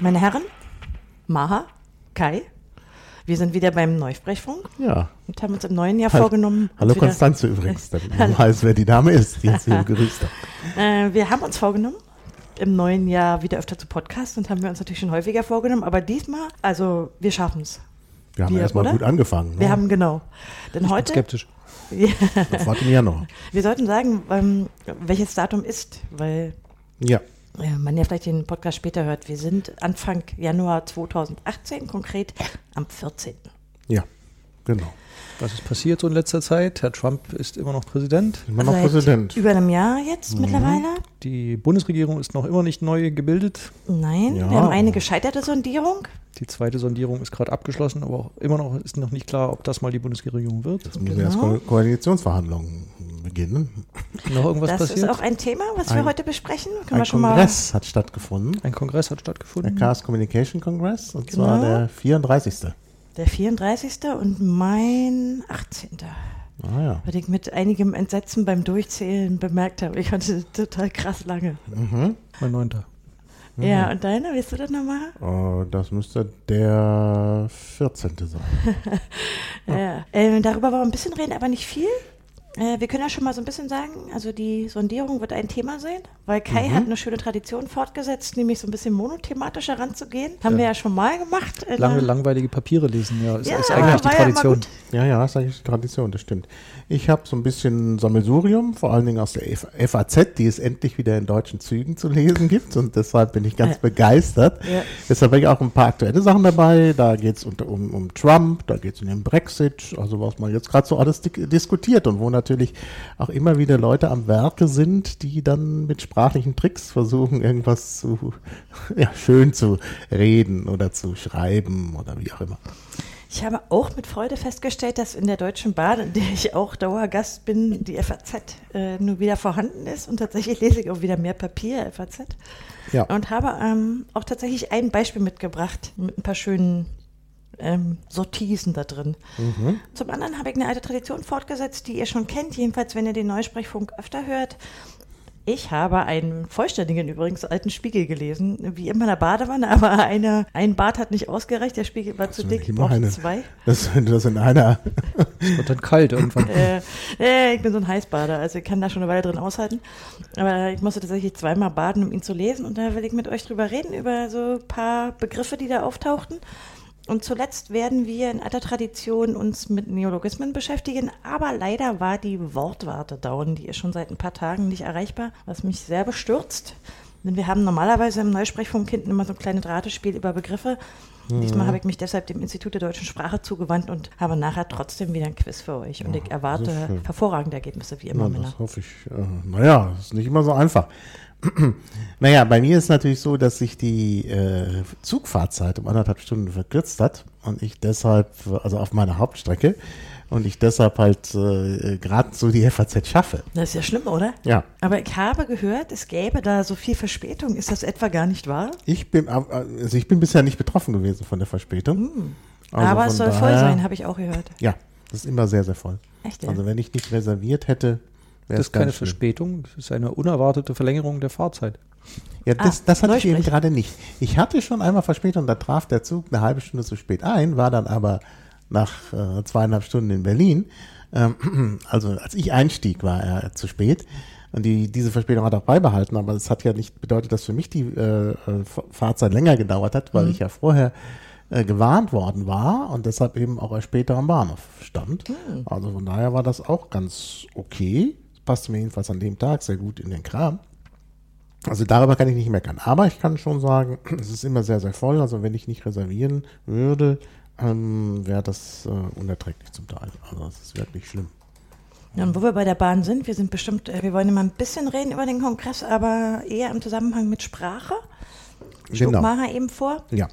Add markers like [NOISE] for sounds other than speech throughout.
Meine Herren, Maha, Kai, wir sind wieder beim Neusprechfunk Ja. und haben uns im neuen Jahr Hall- vorgenommen. Hallo Konstanze übrigens, [LAUGHS] damit man weiß, wer die Dame ist, die jetzt hier begrüßt hat. Äh, wir haben uns vorgenommen, im neuen Jahr wieder öfter zu podcasten und haben wir uns natürlich schon häufiger vorgenommen, aber diesmal, also wir schaffen es. Wir haben Wir, erstmal oder? gut angefangen. Wir ne? haben genau. Denn heute, Skeptisch. [LAUGHS] Ja, Das war im Januar. wir sollten sagen, ähm, welches Datum ist, weil Ja. Äh, man ja vielleicht den Podcast später hört. Wir sind Anfang Januar 2018, konkret am 14. Ja. Genau. Was ist passiert so in letzter Zeit? Herr Trump ist immer noch Präsident. Immer noch Seit Präsident. Über einem Jahr jetzt Mhm. mittlerweile. Die Bundesregierung ist noch immer nicht neu gebildet. Nein, Ja. wir haben eine gescheiterte Sondierung. Die zweite Sondierung ist gerade abgeschlossen, aber auch immer noch ist noch nicht klar, ob das mal die Bundesregierung wird. Es müssen Genau. Ko Koalitionsverhandlungen beginnen. Noch irgendwas das passiert? ist auch ein Thema, was wir Ein- heute besprechen. Können wir Ein schon Kongress hat stattgefunden. Ein Kongress hat Der stattgefunden. Chaos Communication Congress. Und Genau. zwar der 34. mal der 34. und mein 18. Ah ja. Was ich mit einigem Entsetzen beim Durchzählen bemerkt habe. Ich hatte [LAUGHS] total krass lange. Mhm. Mein neunter. Ja, und deine, willst du das nochmal? Oh, das müsste der 14. sein. [LAUGHS] Ja. Äh, darüber wollen wir ein bisschen reden, aber nicht viel. Äh, wir können ja schon mal so ein bisschen sagen, also die Sondierung wird ein Thema sein, weil Kai hat eine schöne Tradition fortgesetzt, nämlich so ein bisschen monothematisch heranzugehen. Haben wir ja schon mal gemacht. Lange, langweilige Papiere lesen, ja. Ist, Ja, ist eigentlich die ja Tradition. Ja, ja, das ist eigentlich die Tradition, das stimmt. Ich habe so ein bisschen Sammelsurium, vor allen Dingen aus der F FAZ, die es endlich wieder in deutschen Zügen zu lesen gibt und deshalb bin ich ganz Ja. begeistert. Ja. Deshalb habe ich auch ein paar aktuelle Sachen dabei. Da geht es um, um Trump, da geht es um den Brexit, also was man jetzt gerade so alles di diskutiert und wo natürlich auch immer wieder Leute am Werke sind, die dann mit sprachlichen Tricks versuchen, irgendwas zu, [LAUGHS] ja, schön zu reden oder zu schreiben oder wie auch immer. Ich habe auch mit Freude festgestellt, dass in der Deutschen Bahn, in der ich auch Dauergast bin, die FAZ äh, nur wieder vorhanden ist. Und tatsächlich lese ich auch wieder mehr Papier, FAZ. Ja. Und habe ähm, auch tatsächlich ein Beispiel mitgebracht mit ein paar schönen ähm, Sortisen da drin. Mhm. Zum anderen habe ich eine alte Tradition fortgesetzt, die ihr schon kennt, jedenfalls wenn ihr den Neusprechfunk öfter hört. Ich habe einen vollständigen, übrigens alten Spiegel gelesen, wie immer in der Badewanne, aber eine, ein Bad hat nicht ausgereicht, der Spiegel war zu du dick, brauchte eine? zwei. Das, das in einer. Es wird dann kalt irgendwann. Äh, äh, ich bin so ein Heißbader, also ich kann da schon eine Weile drin aushalten. Aber ich musste tatsächlich zweimal baden, um ihn zu lesen. Und da will ich mit euch drüber reden, über so ein paar Begriffe, die da auftauchten. Und zuletzt werden wir in alter Tradition uns mit Neologismen beschäftigen. Aber leider war die Wortwarte down. Die ist schon seit ein paar Tagen nicht erreichbar, was mich sehr bestürzt. Denn wir haben normalerweise im Neusprechfunk hinten immer so ein kleines Ratespiel über Begriffe. Diesmal habe ich mich deshalb dem Institut der deutschen Sprache zugewandt und habe nachher trotzdem wieder ein Quiz für euch. Und ich erwarte hervorragende Ergebnisse, wie immer, Na, Männer. das hoffe ich. Äh, naja, ist nicht immer so einfach. [CLEARS THROAT] naja, bei mir ist natürlich so, dass sich die äh, Zugfahrzeit um anderthalb Stunden verkürzt hat und ich deshalb, also auf meiner Hauptstrecke, und ich deshalb halt äh, gerade so die FAZ schaffe. Das ist ja schlimm, oder? Ja, Aber ich habe gehört, es gäbe da so viel Verspätung. Ist das etwa gar nicht wahr? ich bin, also ich bin bisher nicht betroffen gewesen von der Verspätung. Also Aber es soll voll daher- sein, habe ich auch gehört. Ja, das ist immer sehr, sehr voll. Echt, ja? Also wenn ich nicht reserviert hätte, Das ist keine schlimm. Verspätung, das ist eine unerwartete Verlängerung der Fahrzeit. Ja, das, Ah, das hatte ich eben gerade nicht. Ich hatte schon einmal Verspätung, da traf der Zug eine halbe Stunde zu spät ein, war dann aber nach äh, zweieinhalb Stunden in Berlin. Ähm, [CLEARS THROAT] also als ich einstieg, war er zu spät. Und die, diese Verspätung hat er auch beibehalten, aber es hat ja nicht bedeutet, dass für mich die äh, äh, Fahrzeit länger gedauert hat, weil ich ja vorher äh, gewarnt worden war und deshalb eben auch erst später am Bahnhof stand. Also von daher war das auch ganz okay. Passte mir jedenfalls an dem Tag sehr gut in den Kram. Also darüber kann ich nicht meckern. Aber ich kann schon sagen, [CLEARS THROAT] es ist immer sehr, sehr voll. Also wenn ich nicht reservieren würde, ähm, wäre das äh, unerträglich zum Teil. Also das ist wirklich schlimm. Ja, und wo wir bei der Bahn sind, wir sind bestimmt, äh, wir wollen immer ein bisschen reden über den Kongress, aber eher im Zusammenhang mit Sprache. Schlug Genau. Mara eben vor. Ja.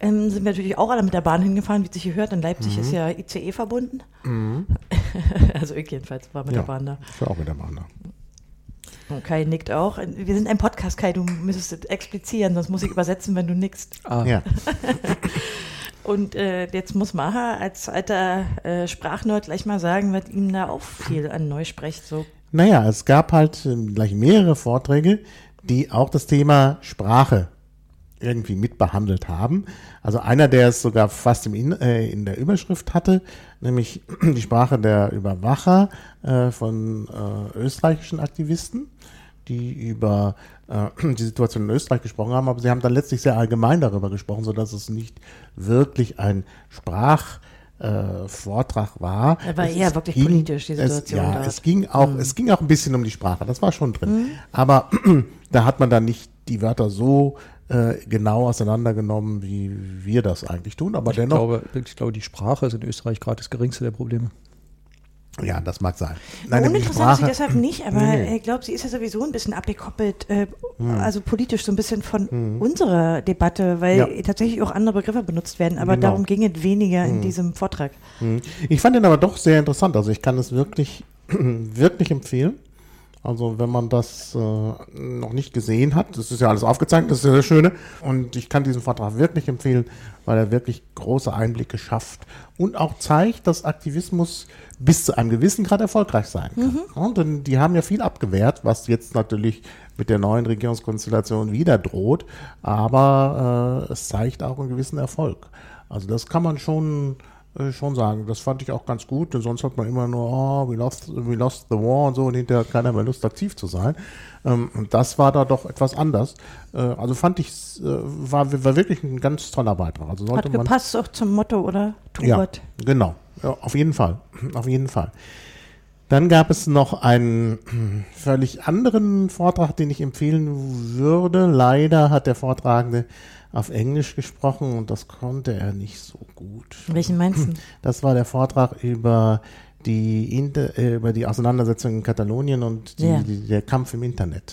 Ähm, sind wir natürlich auch alle mit der Bahn hingefahren, wie es sich hier hört. In Leipzig Mhm. ist ja ICE verbunden. [LAUGHS] also ich jedenfalls war mit ja. der Bahn da. Ich war auch mit der Bahn da. Und Kai nickt auch. Wir sind ein Podcast, Kai, du müsstest es explizieren, sonst muss ich übersetzen, wenn du nickst. Ah, Ja. [LAUGHS] Und äh, jetzt muss Maha als alter äh, Sprachnerd gleich mal sagen, was ihm da auffiel an Neusprech. So. Naja, es gab halt ähm, gleich mehrere Vorträge, die auch das Thema Sprache irgendwie mitbehandelt haben. Also einer, der es sogar fast im in, äh, in der Überschrift hatte, nämlich [CLEARS THROAT] die Sprache der Überwacher äh, von äh, österreichischen Aktivisten, die über äh, [CLEARS THROAT] die Situation in Österreich gesprochen haben, aber sie haben dann letztlich sehr allgemein darüber gesprochen, sodass es nicht wirklich ein Sprach äh, Vortrag war. Er war es eher wirklich ging, politisch, die Situation Es, ja, dort. es ging auch, Mhm. es ging auch ein bisschen um die Sprache, das war schon drin. Aber [CLEARS THROAT] da hat man dann nicht die Wörter so äh, genau auseinandergenommen, wie wir das eigentlich tun. Aber Ich dennoch, glaube, ich glaube, die Sprache ist in Österreich gerade das geringste der Probleme. ja, das mag sein. Nein, Uninteressant ist sie deshalb nicht, aber Nee, nee. ich glaube, sie ist ja sowieso ein bisschen abgekoppelt, äh, also politisch so ein bisschen von unserer Debatte, weil Ja. tatsächlich auch andere Begriffe benutzt werden, aber Genau. darum ging es weniger in diesem Vortrag. Mhm. Ich fand den aber doch sehr interessant. Also ich kann es wirklich, [CLEARS THROAT] wirklich empfehlen. Also wenn man das äh, noch nicht gesehen hat, das ist ja alles aufgezeichnet, das ist ja das Schöne. Und ich kann diesen Vortrag wirklich empfehlen, weil er wirklich große Einblicke schafft und auch zeigt, dass Aktivismus bis zu einem gewissen Grad erfolgreich sein kann. Ja, denn die haben ja viel abgewehrt, was jetzt natürlich mit der neuen Regierungskonstellation wieder droht, aber äh, es zeigt auch einen gewissen Erfolg. Also das kann man schon schon sagen. Das fand ich auch ganz gut, denn sonst hat man immer nur, oh, we lost, we lost the war und so und hinterher hat keiner mehr Lust, aktiv zu sein. Ähm, und das war da doch etwas anders. Äh, also fand ich, äh, war, war wirklich ein ganz toller Beitrag. Also sollte Hat man. gepasst auch zum Motto, oder? Ja, Tubert. genau. Ja, auf jeden Fall. Auf jeden Fall. Dann gab es noch einen völlig anderen Vortrag, den ich empfehlen würde. Leider hat der Vortragende auf Englisch gesprochen und das konnte er nicht so gut. Welchen meinst du? [CLEARS THROAT] Das war der Vortrag über die, Inter äh, über die Auseinandersetzung in Katalonien und die, Ja. die, der Kampf im Internet.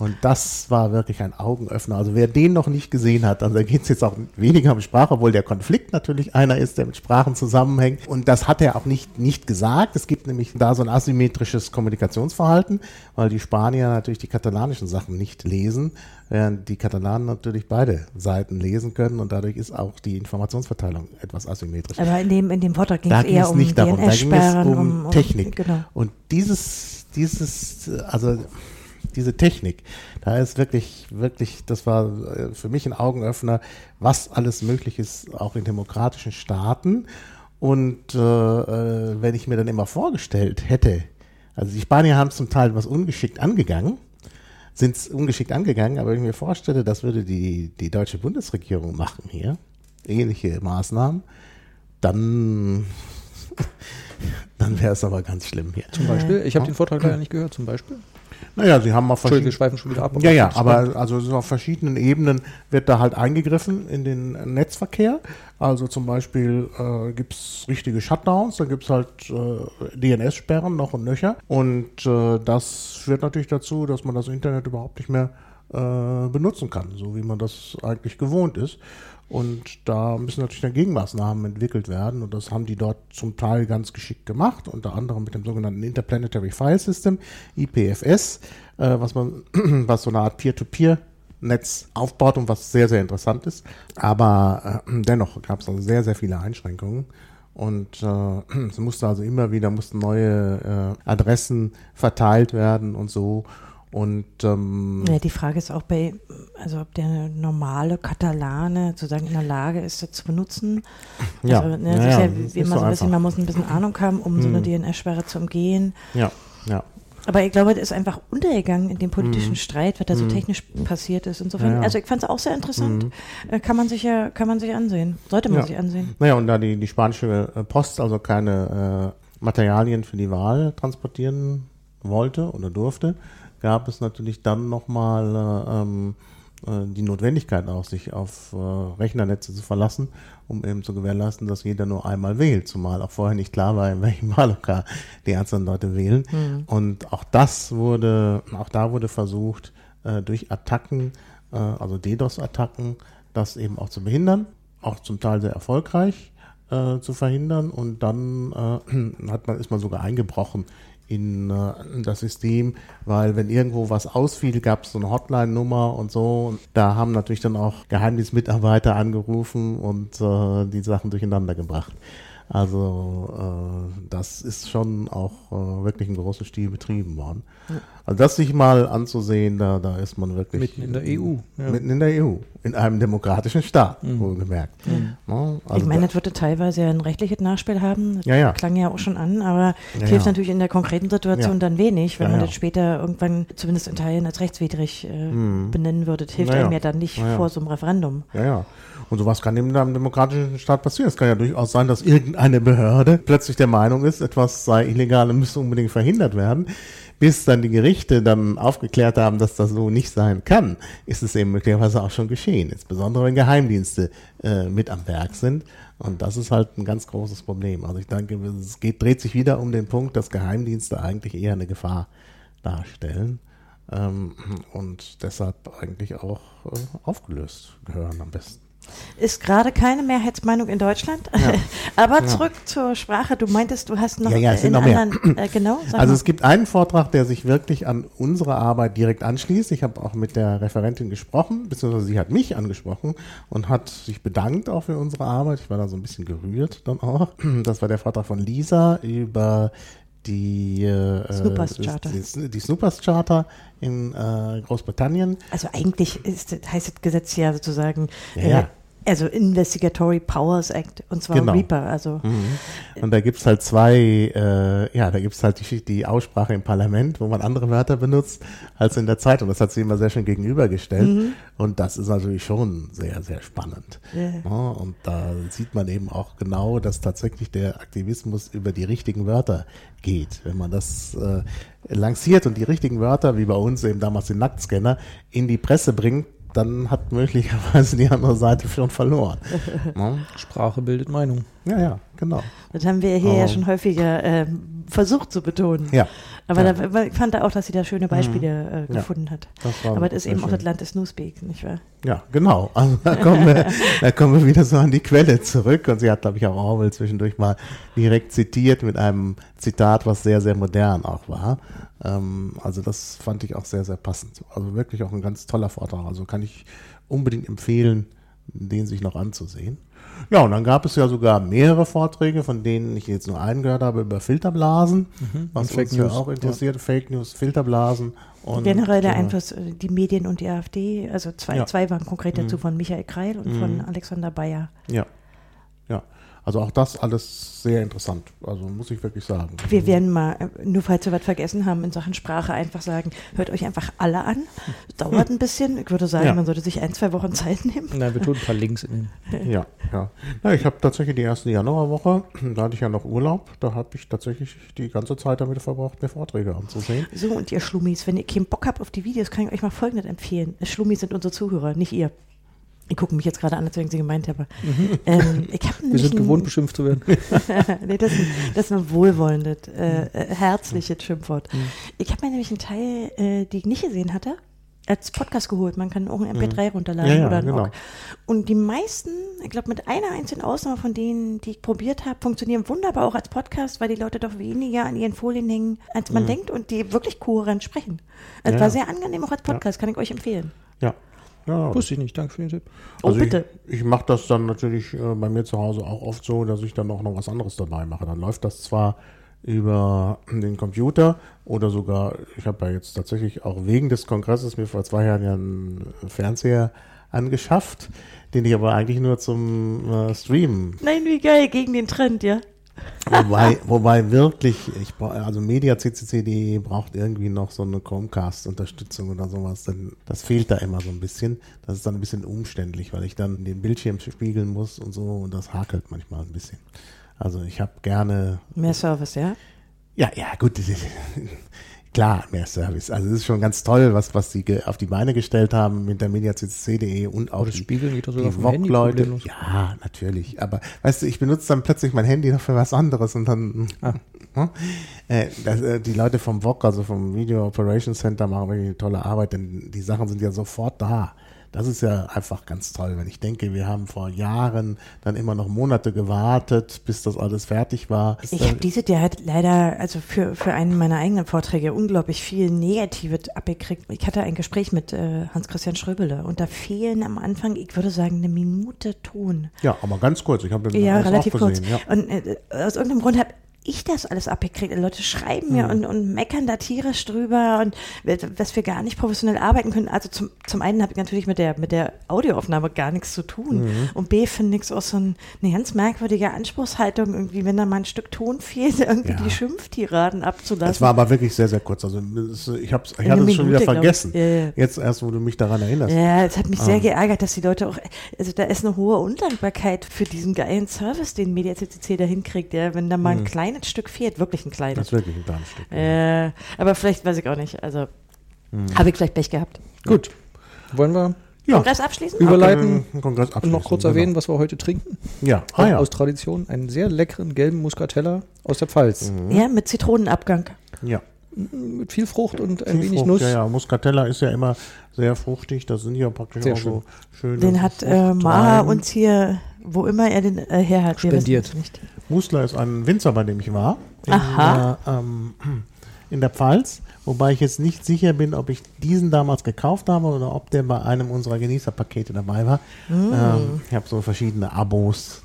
Und das war wirklich ein Augenöffner. Also wer den noch nicht gesehen hat, also da geht es jetzt auch weniger um Sprache, obwohl der Konflikt natürlich einer ist, der mit Sprachen zusammenhängt. Und das hat er auch nicht, nicht gesagt. Es gibt nämlich da so ein asymmetrisches Kommunikationsverhalten, weil die Spanier natürlich die katalanischen Sachen nicht lesen, während die Katalanen natürlich beide Seiten lesen können und dadurch ist auch die Informationsverteilung etwas asymmetrisch. Aber in dem, in dem Vortrag ging Da es ging eher es um nicht darum, da ging es um, um, Technik. Genau. Und dieses, dieses, also diese Technik, da ist wirklich, wirklich, das war äh, für mich ein Augenöffner, was alles möglich ist, auch in demokratischen Staaten. Und äh, äh, wenn ich mir dann immer vorgestellt hätte, also die Spanier haben es zum Teil was ungeschickt angegangen, sind es ungeschickt angegangen, aber wenn ich mir vorstelle, das würde die, die deutsche Bundesregierung machen hier, ähnliche Maßnahmen, dann, [LAUGHS] dann wäre es aber ganz schlimm hier. Zum Beispiel, ich habe den Vortrag leider nicht gehört, zum Beispiel. Naja, sie haben auf verschiedenen. schweifen schon wieder ab. Ja, ja, aber also so auf verschiedenen Ebenen wird da halt eingegriffen in den Netzverkehr. Also zum Beispiel äh, gibt es richtige Shutdowns, dann gibt es halt äh, DNS-Sperren noch und nöcher. Und äh, das führt natürlich dazu, dass man das Internet überhaupt nicht mehr äh, benutzen kann, so wie man das eigentlich gewohnt ist. Und da müssen natürlich dann Gegenmaßnahmen entwickelt werden. Und das haben die dort zum Teil ganz geschickt gemacht, unter anderem mit dem sogenannten Interplanetary File System, IPFS, äh, was man, [CLEARS THROAT] was so eine Art Peer-to-Peer-Netz aufbaut und was sehr, sehr interessant ist. Aber äh, dennoch gab es also sehr, sehr viele Einschränkungen. Und äh, [CLEARS THROAT] es musste also immer wieder mussten neue äh, Adressen verteilt werden und so. Und ähm, Ja, die Frage ist auch bei, also ob der normale Katalane sozusagen in der Lage ist, das zu benutzen. [LAUGHS] Ja. also, ne, ist immer so ein bisschen, man muss ein bisschen Ahnung haben, um so eine Hm. DNS-Sperre zu umgehen. ja, ja. Aber ich glaube, das ist einfach untergegangen in dem politischen Streit, was da so technisch passiert ist. Insofern, Hm. Ja, ja. also ich fand es auch sehr interessant. Äh, Kann man sich ja, kann man sich ansehen. Sollte man Ja. sich ansehen. Naja, und da die, die spanische äh, Post also keine äh, Materialien für die Wahl transportieren wollte oder durfte, gab es natürlich dann nochmal äh, ähm, äh, die Notwendigkeit auch, sich auf äh, Rechnernetze zu verlassen, um eben zu gewährleisten, dass jeder nur einmal wählt, zumal auch vorher nicht klar war, in welchem [LAUGHS] Wahllokal die einzelnen Leute wählen. Und auch das wurde, auch da wurde versucht, durch Attacken, also DDoS-Attacken, das eben auch zu behindern, auch zum Teil sehr erfolgreich zu verhindern. Und dann äh, [CLEARS THROAT] hat man, ist man sogar eingebrochen in, äh, das System, weil wenn irgendwo was ausfiel, gab es so eine Hotline-Nummer und so. Und da haben natürlich dann auch Geheimdienstmitarbeiter angerufen und äh, die Sachen durcheinander gebracht. Also äh, das ist schon auch äh, wirklich in großem Stil betrieben worden. Also das sich mal anzusehen, da, da ist man wirklich Mitten in der EU. Ja. mitten in der EU, in einem demokratischen Staat, wohlgemerkt. Ne? Also ich meine, da- das würde teilweise ja ein rechtliches Nachspiel haben. Das Ja, ja. klang ja auch schon an, aber Ja, hilft ja. natürlich in der konkreten Situation Ja. dann wenig, wenn Ja, man ja. das später irgendwann, zumindest in Teilen, als rechtswidrig äh, benennen würde. Das hilft Ja, ja. einem ja dann nicht Ja, ja. vor so einem Referendum. Ja, ja. Und sowas kann in einem demokratischen Staat passieren. Es kann ja durchaus sein, dass irgendeine Behörde plötzlich der Meinung ist, etwas sei illegal und müsse unbedingt verhindert werden. Bis dann die Gerichte dann aufgeklärt haben, dass das so nicht sein kann, ist es eben möglicherweise auch schon geschehen. Insbesondere wenn Geheimdienste äh, mit am Werk sind. Und das ist halt ein ganz großes Problem. Also ich denke, es geht, dreht sich wieder um den Punkt, dass Geheimdienste eigentlich eher eine Gefahr darstellen. Ähm, und deshalb eigentlich auch äh, aufgelöst gehören am besten. Ist gerade keine Mehrheitsmeinung in Deutschland. [LAUGHS] aber zurück zur Sprache. Du meintest, du hast noch Ja, ja, es sind in noch mehr. anderen, äh, genau, Also mal. es gibt einen Vortrag, der sich wirklich an unsere Arbeit direkt anschließt. Ich habe auch mit der Referentin gesprochen, beziehungsweise sie hat mich angesprochen und hat sich bedankt auch für unsere Arbeit. Ich war da so ein bisschen gerührt dann auch. [CLEARS THROAT] Das war der Vortrag von Lisa über die äh, Snoopers Charter. Die, die Snoopers Charter in äh, Großbritannien. Also eigentlich ist, heißt das Gesetz ja sozusagen, Ja, äh, ja. Also Investigatory Powers Act, und zwar Genau. Reaper. Also Und da gibt's halt zwei, äh, ja, da gibt's halt die, die Aussprache im Parlament, wo man andere Wörter benutzt als in der Zeitung. Das hat sie immer sehr schön gegenübergestellt. Und das ist natürlich schon sehr, sehr spannend. Ja. Ja, und da sieht man eben auch genau, dass tatsächlich der Aktivismus über die richtigen Wörter geht. Wenn man das äh, lanciert und die richtigen Wörter, wie bei uns eben damals den Nacktscanner, in die Presse bringt, dann hat möglicherweise die andere Seite schon verloren. Ja, [LAUGHS] Sprache bildet Meinung. ja, ja genau. das haben wir hier ja Oh. schon häufiger ähm, versucht zu betonen. Ja. Aber Ja. da, ich fand da auch, dass sie da schöne Beispiele äh, Ja. gefunden hat. Das war Aber das ist eben auch schön. das Land des Newspeak, nicht wahr? Ja, genau. Also da kommen wir, da kommen wir wieder so an die Quelle zurück. Und sie hat, glaube ich, auch Orwell zwischendurch mal direkt zitiert mit einem Zitat, was sehr, sehr modern auch war. Ähm, also das fand ich auch sehr, sehr passend. Also wirklich auch ein ganz toller Vortrag. Also kann ich unbedingt empfehlen, den sich noch anzusehen. Ja, und dann gab es ja sogar mehrere Vorträge, von denen ich jetzt nur einen gehört habe, über Filterblasen, was und Fake uns ja News, auch interessiert. Fake News, Filterblasen. Und, Generell der Einfluss, äh, die Medien und die AfD, also zwei, Ja. Mhm. zwei waren konkret dazu von Michael Kreil und von Alexander Bayer. Ja, ja. Also auch das alles sehr interessant. Also muss ich wirklich sagen. Wir werden mal, nur falls wir was vergessen haben, in Sachen Sprache einfach sagen, hört euch einfach alle an. [LAUGHS] Dauert ein bisschen. Ich würde sagen, Ja. man sollte sich ein, zwei Wochen Zeit nehmen. Na, wir tun ein paar Links in den. [LAUGHS] Ja, ja. ja ich habe tatsächlich die erste Januarwoche, [CLEARS THROAT] da hatte ich ja noch Urlaub, da habe ich tatsächlich die ganze Zeit damit verbracht, mir Vorträge anzusehen. So, und ihr Schlummis, wenn ihr keinen Bock habt auf die Videos, kann ich euch mal Folgendes empfehlen. Schlummis sind unsere Zuhörer, nicht ihr. Ich gucke mich jetzt gerade an, als ich sie gemeint habe. Ähm, ich habe Wir sind gewohnt, beschimpft zu werden. [LAUGHS] nee, das, ist ein- das ist ein wohlwollendes, äh, äh, herzliches Schimpfwort. Mhm. Ich habe mir nämlich einen Teil, äh, die ich nicht gesehen hatte, als Podcast geholt. Man kann auch ein MP3 runterladen Mhm. Ja, ja, oder ein genau. Und die meisten, ich glaube mit einer einzigen Ausnahme von denen, die ich probiert habe, funktionieren wunderbar auch als Podcast, weil die Leute doch weniger an ihren Folien hängen, als man denkt und die wirklich kohärent sprechen. Es Mhm. Ja, war sehr angenehm auch als Podcast, kann ich euch empfehlen. Ja. Ja Wusste ich nicht. Danke für den Tipp. Oh, also bitte. Ich, ich mache das dann natürlich äh, bei mir zu Hause auch oft so, dass ich dann auch noch was anderes dabei mache. Dann läuft das zwar über den Computer oder sogar, ich habe ja jetzt tatsächlich auch wegen des Kongresses mir vor zwei Jahren ja einen Fernseher angeschafft, den ich aber eigentlich nur zum äh, Streamen Nein, wie geil, gegen den Trend, ja. Wobei, [LAUGHS] wobei wirklich, ich also MediaCCC.de braucht irgendwie noch so eine Chromecast-Unterstützung oder sowas. Denn das fehlt da immer so ein bisschen. Das ist dann ein bisschen umständlich, weil ich dann den Bildschirm spiegeln muss und so und das hakelt manchmal ein bisschen. Also ich habe gerne, Mehr Service, ja. ja, ja, gut, [LAUGHS] klar, mehr Service. Also es ist schon ganz toll, was, was sie auf die Beine gestellt haben mit der MediaCCC.de und auch das die, Spiegeln geht doch sogar die Handy problemlos. Ja, natürlich. Aber weißt du, ich benutze dann plötzlich mein Handy noch für was anderes und dann. Ah. Hm? Äh, das, äh, die Leute vom VOG, also vom Video Operations Center, machen wirklich eine tolle Arbeit, denn die Sachen sind ja sofort da. Das ist ja einfach ganz toll, wenn ich denke, wir haben vor Jahren dann immer noch Monate gewartet, bis das alles fertig war. Ich habe dieses Jahr halt leider, also für, für einen meiner eigenen Vorträge, unglaublich viel Negatives abgekriegt. Ich hatte ein Gespräch mit äh, Hans-Christian Schröbele und da fehlen am Anfang, ich würde sagen, eine Minute Ton. ja, aber ganz kurz. Ich habe den Ja, relativ kurz. Ja. Und äh, aus irgendeinem Grund habe ich das alles abgekriegt. Leute schreiben mir und, und meckern da tierisch drüber und dass wir gar nicht professionell arbeiten können. Also zum, zum einen habe ich natürlich mit der, mit der Audioaufnahme gar nichts zu tun. Und B finde ich es auch so ein, eine ganz merkwürdige Anspruchshaltung, irgendwie, wenn da mal ein Stück Ton fehlt, [LAUGHS] irgendwie Ja. die Schimpftiraden abzulassen. Das war aber wirklich sehr, sehr kurz. Also ich, hab's, ich hatte es schon wieder vergessen. Ja, ja. Jetzt erst, wo du mich daran erinnerst. Ja, es hat mich Ah. sehr geärgert, dass die Leute auch, also da ist eine hohe Undankbarkeit für diesen geilen Service, den Media CCC da hinkriegt, ja, wenn da mal ein kleines Stück fehlt, wirklich ein Das kleines. ist wirklich ein kleines Stück. Äh, aber vielleicht weiß ich auch nicht, also Hm. habe ich vielleicht Pech gehabt. Gut. Wollen wir Ja. Kongress abschließen? Über- überleiten den Kongress und abschließen, noch kurz genau. erwähnen, was wir heute trinken? Ja, ah, ja. Aus Tradition. Einen sehr leckeren gelben Muscatella aus der Pfalz. Ja, mit Zitronenabgang. ja. Mit viel Frucht und ein Viel wenig Frucht, Nuss. Ja, ja, Muscatella ist ja immer sehr fruchtig. Das sind ja praktisch Sehr auch so schöne Den hat äh. Maha uns hier, wo immer er den äh, her hat, Spendiert. Musler ist ein Winzer, bei dem ich war. In, Aha. Der, ähm, in der Pfalz. Wobei ich jetzt nicht sicher bin, ob ich diesen damals gekauft habe oder ob der bei einem unserer Genießerpakete dabei war. Mm. Ähm, ich habe so verschiedene Abos,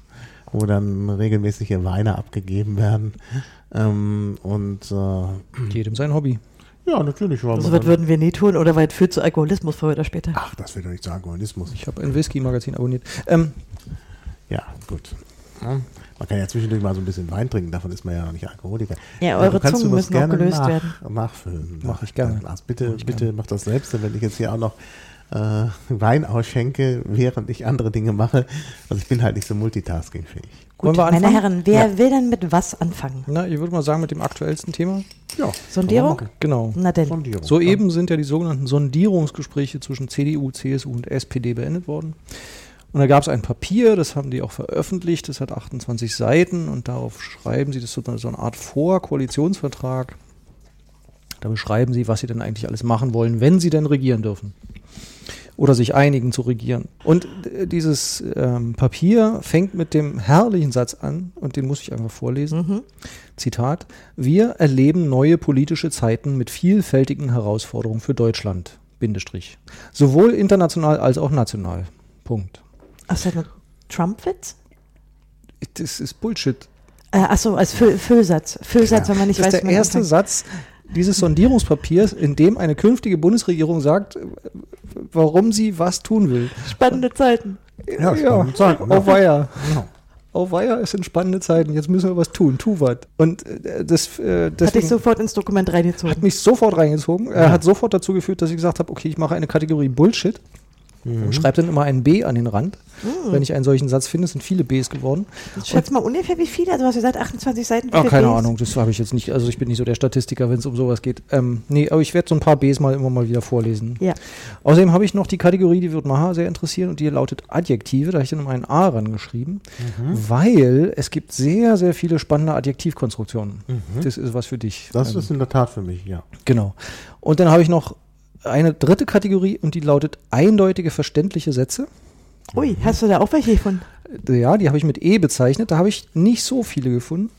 wo dann regelmäßige Weine abgegeben werden. Ähm, und äh, Jedem sein Hobby. ja, natürlich war Also was würden wir nie tun oder weil es führt zu Alkoholismus früher oder später. Ach, das wird doch nicht zu Alkoholismus. Ich habe ein Whisky-Magazin abonniert. Ähm, Ja, gut. Ja, Man kann ja zwischendurch mal so ein bisschen Wein trinken, davon ist man ja noch nicht Alkoholiker. Ja, eure kannst Zungen müssen auch gerne gelöst nach, werden. Nachfüllen. Mach ich gerne. Bitte, bitte gerne. mach das selbst, denn wenn ich jetzt hier auch noch äh, Wein ausschenke, während ich andere Dinge mache, also ich bin halt nicht so multitaskingfähig. Gut, wir meine? Herren, wer Ja. will denn mit was anfangen? na, ich würde mal sagen, mit dem aktuellsten Thema. Ja, Sondierung? Genau. Na denn. Sondierung. Soeben sind ja die sogenannten Sondierungsgespräche zwischen CDU, CSU und SPD beendet worden. Und da gab es ein Papier, das haben die auch veröffentlicht, das hat 28 Seiten und darauf schreiben sie, das ist so so eine Art Vorkoalitionsvertrag. Da beschreiben sie, was sie denn eigentlich alles machen wollen, wenn sie denn regieren dürfen. Oder sich einigen zu regieren. Und äh, dieses ähm, Papier fängt mit dem herrlichen Satz an, und den muss ich einfach vorlesen. Mhm. Zitat, wir erleben neue politische Zeiten mit vielfältigen Herausforderungen für Deutschland. Bindestrich. Sowohl international als auch national. Punkt. Ach, ist das ein Trump-Witz? Das ist Bullshit. Äh, achso, als Füll Füllsatz. Füllsatz, Ja. wenn man nicht das weiß, ist wie der erste. Satz dieses Sondierungspapiers, in dem eine künftige Bundesregierung sagt, äh, warum sie was tun will. Spannende Zeiten. Ja, spannende Zeiten, ne? Auf Weiher. Genau. Auf Weiher, es sind spannende Zeiten. Jetzt müssen wir was tun. Tu was. Und äh, das, äh, Hat dich sofort ins Dokument hat reingezogen. mich sofort reingezogen. Er hat sofort dazu geführt, dass ich gesagt habe, okay, ich mache eine Kategorie Bullshit. Mhm. Und schreibe dann immer ein B an den Rand. Mhm. Wenn ich einen solchen Satz finde, sind viele Bs geworden. Schätz mal ungefähr wie viele? Also hast du gesagt 28 Seiten? Ah, keine Bs? Ahnung, das habe ich jetzt nicht. Also ich bin nicht so der Statistiker, wenn es um sowas geht. Ähm, nee, aber ich werde so ein paar Bs mal immer mal wieder vorlesen. Ja. Außerdem habe ich noch die Kategorie, die wird Maha sehr interessieren und die lautet Adjektive. Da habe ich dann immer ein A rangeschrieben, weil es gibt sehr, sehr viele spannende Adjektivkonstruktionen. Das ist was für dich. Das Ähm, ist in der Tat für mich, ja. Genau. Und dann habe ich noch eine dritte Kategorie und die lautet eindeutige verständliche Sätze. Ui, hast du da auch welche gefunden? Ja, die habe ich mit E bezeichnet. Da habe ich nicht so viele gefunden.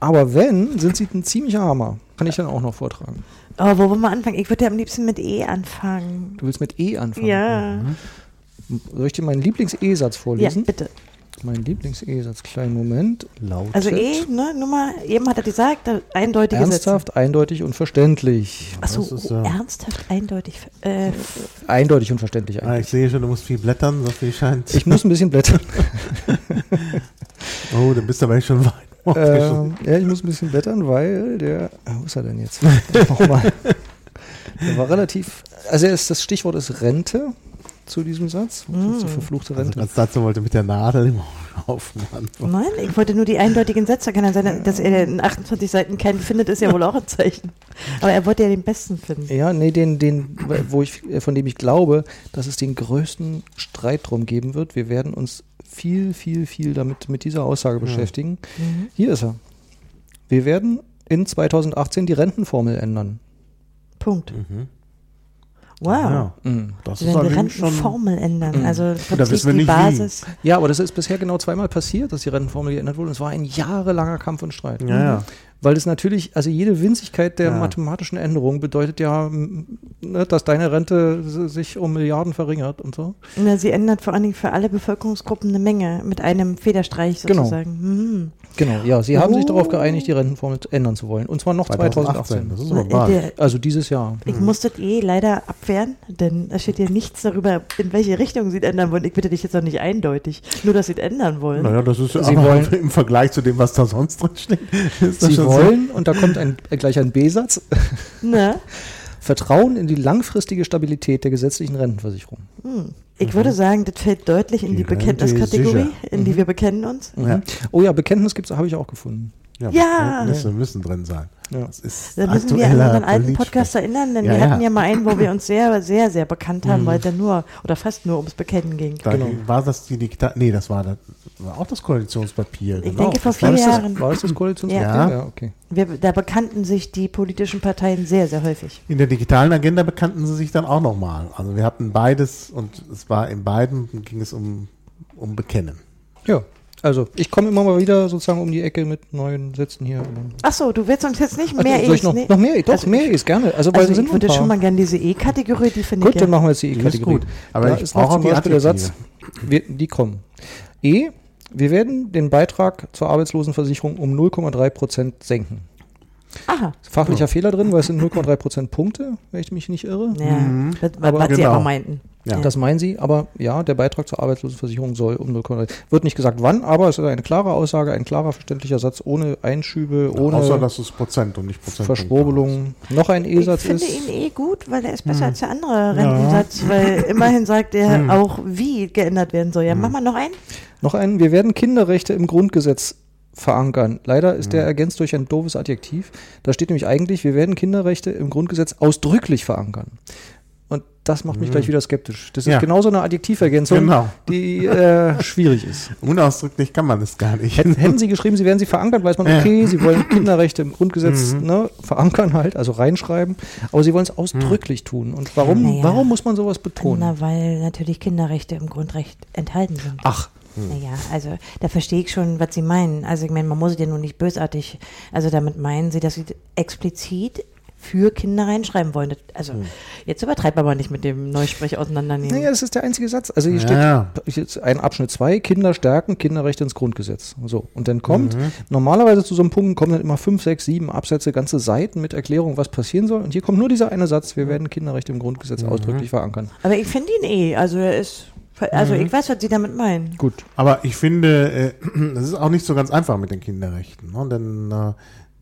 Aber wenn, sind sie ein ziemlicher Hammer. Kann ich dann auch noch vortragen. Oh, wo wollen wir anfangen? Ich würde ja am liebsten mit E anfangen. Du willst mit E anfangen. Ja. Soll ich dir meinen Lieblings-E-Satz Ja, vorlesen? bitte. Mein Lieblings-E-Satz, kleinen Moment. Lautet Also E, ne, nur mal, eben hat er gesagt, eindeutige ernsthaft, eindeutig und verständlich. Sätze. Achso, ist, oh, äh, ernsthaft, eindeutig. Äh, Eindeutig und verständlich Ah, eigentlich. ich sehe schon, du musst viel blättern, so viel scheint. Ich muss ein bisschen blättern. [LAUGHS] oh, dann bist du aber schon weit. ähm, ja, ich muss ein bisschen blättern, weil der. Ah, Wo ist er denn jetzt? [LAUGHS] Nochmal. Der war relativ. Also er ist, das Stichwort ist Rente zu diesem Satz. Mm. Die verfluchte Also Rente. ganz dazu wollte mit der Nadel im Haufen antworten. nein, ich wollte nur die eindeutigen Sätze. Kann ja sein, dass er in 28 Seiten keinen findet, ist ja wohl auch ein Zeichen. Aber er wollte ja den besten finden. Ja, nee, den, den, wo ich, von dem ich glaube, dass es den größten Streit drum geben wird. Wir werden uns viel, viel, viel damit mit dieser Aussage beschäftigen. Mhm. Hier ist er. Wir werden in 2018 die Rentenformel ändern. Punkt. Mhm. Wow. Ja, Mhm. das Sie ist allerdings schon. Rentenformel ändern. Also im da wissen wir die nicht, wie. Basis. Ja, aber das ist bisher genau zweimal passiert, dass die Rentenformel geändert wurde. Und es war ein jahrelanger Kampf und Streit. Ja, ja. Weil es natürlich, also jede Winzigkeit der Ja. mathematischen Änderung bedeutet ja, ne, dass deine Rente sich um Milliarden verringert und so. Na, sie ändert vor allen Dingen für alle Bevölkerungsgruppen eine Menge mit einem Federstreich Genau. sozusagen. Genau, ja. Sie haben sich darauf geeinigt, die Rentenformel ändern zu wollen. Und zwar noch 2018. 2018. Das ist aber Äh, bald. der- Also dieses Jahr. Ich muss das eh leider abwehren, denn es steht hier nichts darüber, in welche Richtung sie es ändern wollen. Ich bitte dich jetzt noch nicht eindeutig. Nur, dass sie es ändern wollen. Naja, das ist Sie aber wollen- [LAUGHS] im Vergleich zu dem, was da sonst drin steht. Ist das Sie wollen, und da kommt ein, äh, gleich ein B-Satz? [LAUGHS] Vertrauen in die langfristige Stabilität der gesetzlichen Rentenversicherung. Hm. Ich würde sagen, das fällt deutlich in Die die, Bekenntniskategorie, in die wir bekennen uns. Ja. Mhm. Oh ja, Bekenntnis gibt's, habe ich auch gefunden. So. Ja. Bekenntnisse müssen drin sein. Ja. Das ist Da müssen wir an unseren alten. Podcast erinnern, denn Ja, wir ja. hatten ja mal einen, wo wir uns sehr, sehr, sehr bekannt haben, weil es dann nur oder fast nur ums Bekennen ging. Da Genau. war das die Digital. Nee, das war, das war auch das Koalitionspapier. Ich genau. denke, vor Das war vier das- Jahren. War das das Koalitionspapier? Ja. ja okay. Wir, da bekannten sich die politischen Parteien sehr, sehr häufig. In der digitalen Agenda bekannten sie sich dann auch nochmal. Also wir hatten beides und es war in beiden ging es um, um Bekennen. Ja, also ich komme immer mal wieder sozusagen um die Ecke mit neuen Sätzen hier. Ach so, du willst uns jetzt nicht Also, mehr soll ich E's, noch, nee. noch mehr? Doch, Also mehr ist gerne. Also, weil Also es sind ich würde schon mal gerne diese E-Kategorie, die finde Gut, ich dann ja. machen wir jetzt die E-Kategorie. gut. Aber da ich ist noch brauche zum Beispiel der. Satz, wir, die kommen. E, wir werden den Beitrag zur Arbeitslosenversicherung um 0,3 Prozent senken. Aha. Fachlicher Fehler drin, weil es sind 0,3 Prozent Punkte, wenn ich mich nicht irre. Ja, Mhm. das, Aber was sie genau. aber meinten. Ja. Das meinen Sie, aber ja, der Beitrag zur Arbeitslosenversicherung soll um 0,3. Wird nicht gesagt wann, aber es ist eine klare Aussage, ein klarer, verständlicher Satz, ohne Einschübe, ohne Außer dass es Prozent und nicht Prozent. Verschwurbelung. Noch ein Ich E-Satz finde ist. ihn eh gut, weil er ist besser Hm. als der andere Rentensatz, weil [LAUGHS] immerhin sagt er Hm. auch, wie geändert werden soll. Ja, mach mal noch einen. Noch ein, wir werden Kinderrechte im Grundgesetz verankern. Leider ist der ergänzt durch ein doofes Adjektiv. Da steht nämlich eigentlich, wir werden Kinderrechte im Grundgesetz ausdrücklich verankern. Das macht mich gleich wieder skeptisch. Das ist Ja. genau so eine Adjektivergänzung, Genau. die [LAUGHS] äh, schwierig ist. Unausdrücklich kann man das gar nicht. Hätten, hätten Sie geschrieben, Sie werden sie verankern, weiß man, Ja. okay, Sie wollen [LAUGHS] Kinderrechte im Grundgesetz ne, verankern halt, also reinschreiben, aber Sie wollen es ausdrücklich tun. Und warum, Naja. warum muss man sowas betonen? Na, weil natürlich Kinderrechte im Grundrecht enthalten sind. Ach, Naja, also da verstehe ich schon, was Sie meinen. Also ich meine, man muss es ja nur nicht bösartig, also damit meinen Sie, dass Sie explizit für Kinder reinschreiben wollen. Das, also jetzt übertreibt man mal nicht mit dem Neusprech auseinandernehmen. naja, das ist der einzige Satz. Also hier Ja. steht jetzt ein Abschnitt 2, Kinder stärken, Kinderrechte ins Grundgesetz. So, und dann kommt, Mhm. normalerweise zu so einem Punkt kommen dann immer fünf, sechs, sieben Absätze, ganze Seiten mit Erklärung, was passieren soll. Und hier kommt nur dieser eine Satz, wir werden Kinderrechte im Grundgesetz Mhm. ausdrücklich verankern. Aber ich finde ihn eh, also er ist, also Mhm. ich weiß, was Sie damit meinen. Gut. Aber ich finde, äh, [CLEARS THROAT] es ist auch nicht so ganz einfach mit den Kinderrechten. Ne? Denn äh,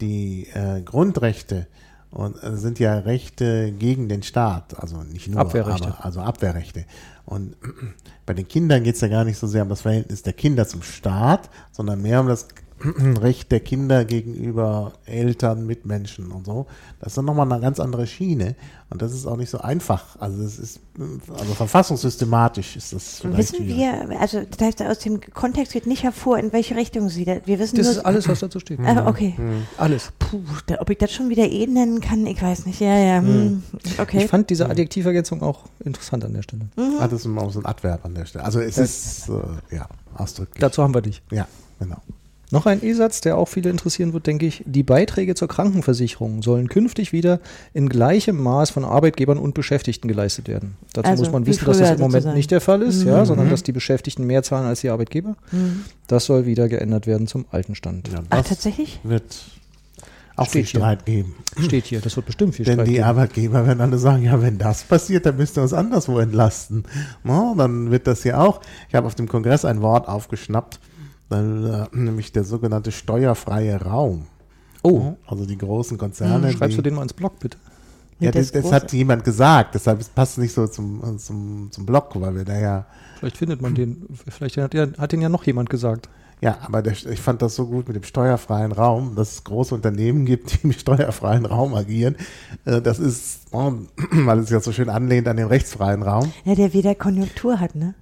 die äh, Grundrechte und, äh, sind ja Rechte gegen den Staat, also nicht nur, Abwehrrechte. aber also Abwehrrechte. Und [CLEARS THROAT] bei den Kindern geht es ja gar nicht so sehr um das Verhältnis der Kinder zum Staat, sondern mehr um das [CLEARS THROAT] Recht der Kinder gegenüber Eltern, Mitmenschen und so. Das ist dann nochmal eine ganz andere Schiene. Und das ist auch nicht so einfach. Also das ist, also verfassungssystematisch ist das Wissen wir, also das heißt, aus dem Kontext geht nicht hervor, in welche Richtung Sie da, wir wissen Das nur, ist alles, was dazu steht. Ah, okay. Alles. Puh, da, ob ich das schon wieder eh nennen kann, ich weiß nicht. Ja, ja, hm. okay. Ich fand diese Adjektivergänzung auch interessant an der Stelle. Hat es immer so ein Adverb an der Stelle. Also es ist, äh, ja, ausdrücklich. Dazu haben wir dich. Ja, genau. Noch ein E-Satz, der auch viele interessieren wird, denke ich. Die Beiträge zur Krankenversicherung sollen künftig wieder in gleichem Maß von Arbeitgebern und Beschäftigten geleistet werden. Dazu Also muss man wissen, dass das im Moment nicht der Fall ist, Mhm. ja, sondern dass die Beschäftigten mehr zahlen als die Arbeitgeber. Hm. Das soll wieder geändert werden zum alten Stand. Ja, Ach, tatsächlich? wird auch Steht viel hier. Streit geben. Steht hier, das wird bestimmt viel Denn Streit die geben. Arbeitgeber werden alle sagen, ja, wenn das passiert, dann müsst ihr uns anderswo entlasten. No, dann wird das hier auch. Ich habe auf dem Kongress ein Wort aufgeschnappt, dann, äh, nämlich der sogenannte steuerfreie Raum. Oh, Also die großen Konzerne. schreibst die, du den mal ins Blog, bitte? Ja, Das das, hat jemand gesagt, deshalb passt es nicht so zum, zum, zum Blog, weil wir da ja Vielleicht findet man den, vielleicht hat, ja- hat den ja noch jemand gesagt. Ja, aber der, ich fand das so gut mit dem steuerfreien Raum, dass es große Unternehmen gibt, die im steuerfreien Raum agieren. Äh, Das ist, oh, [CLEARS THROAT] weil es ja so schön anlehnt an den rechtsfreien Raum. Ja, der wieder Konjunktur hat, ne?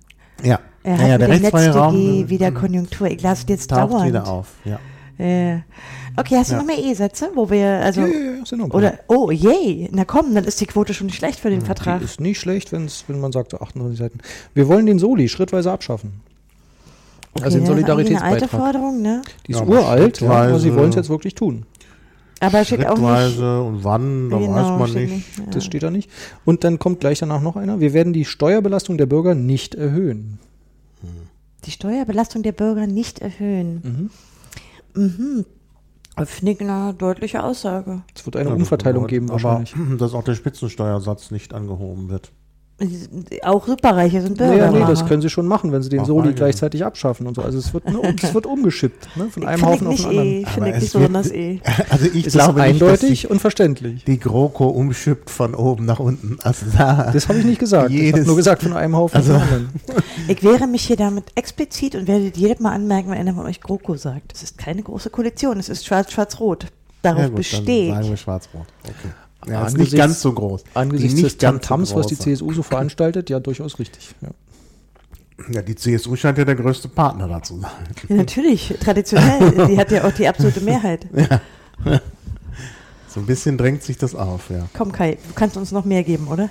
Ja, Er hat der mit dem rechtsfreie Raum äh, wieder Konjunktur. Ich las jetzt taucht dauernd. wieder auf. Ja. Ja. Okay, hast du Ja. noch mehr E-Sätze, wo wir, also, ja, ja, ja, sind noch oder, oh, yay, na komm, dann ist die Quote schon nicht schlecht für den Vertrag. Die ist nicht schlecht, wenn's, wenn man sagt, so 28 Seiten. Wir wollen den Soli schrittweise abschaffen. also den das ist eine alte Solidaritätsbeitrag. Forderung, ne? Die ist Ja, uralt, ja, aber sie wollen es jetzt wirklich tun. Aber steht auch nicht. Schrittweise und wann, da Genau, weiß man nicht. Ja. Das steht da nicht. Und dann kommt gleich danach noch einer. Wir werden die Steuerbelastung der Bürger nicht erhöhen. Die Steuerbelastung der Bürger nicht erhöhen. Mhm. Das Finde ich eine deutliche Aussage. Es wird eine Ja, Umverteilung aber- geben wahrscheinlich. Aber dass auch der Spitzensteuersatz nicht angehoben wird. Auch Superreiche sind Bürger. Naja, nee, das können sie schon machen, wenn sie den Ach, Soli gleichzeitig abschaffen und so. Also es wird, ne, es wird umgeschippt, ne, von einem Haufen auf nicht den anderen. eh, finde ich nicht wird- eh. [LAUGHS] Also ich Es glaube ist nicht, eindeutig die, und verständlich. die GroKo umschippt von oben nach unten. Also da, Das habe ich nicht gesagt. ich habe Jedes- nur gesagt, von einem Haufen Also- auf den anderen. [LAUGHS] Ich wehre mich hier damit explizit und werde jedes Mal anmerken, wenn einer von euch GroKo sagt. Es ist keine große Koalition, es ist schwarz-schwarz-rot. Darauf ja gut, bestehe dann sagen ich. wir schwarz-rot. Okay. Ja, ist nicht ganz so groß. Angesichts des nicht ganz so Tamtams, was die. CSU so veranstaltet, ja, durchaus richtig. Ja. Ja, die CSU scheint ja der größte Partner dazu sein. Ja, natürlich, traditionell. die hat ja auch die absolute Mehrheit. [LAUGHS] So ein bisschen drängt sich das auf, ja. Komm Kai, du kannst uns noch mehr geben, oder?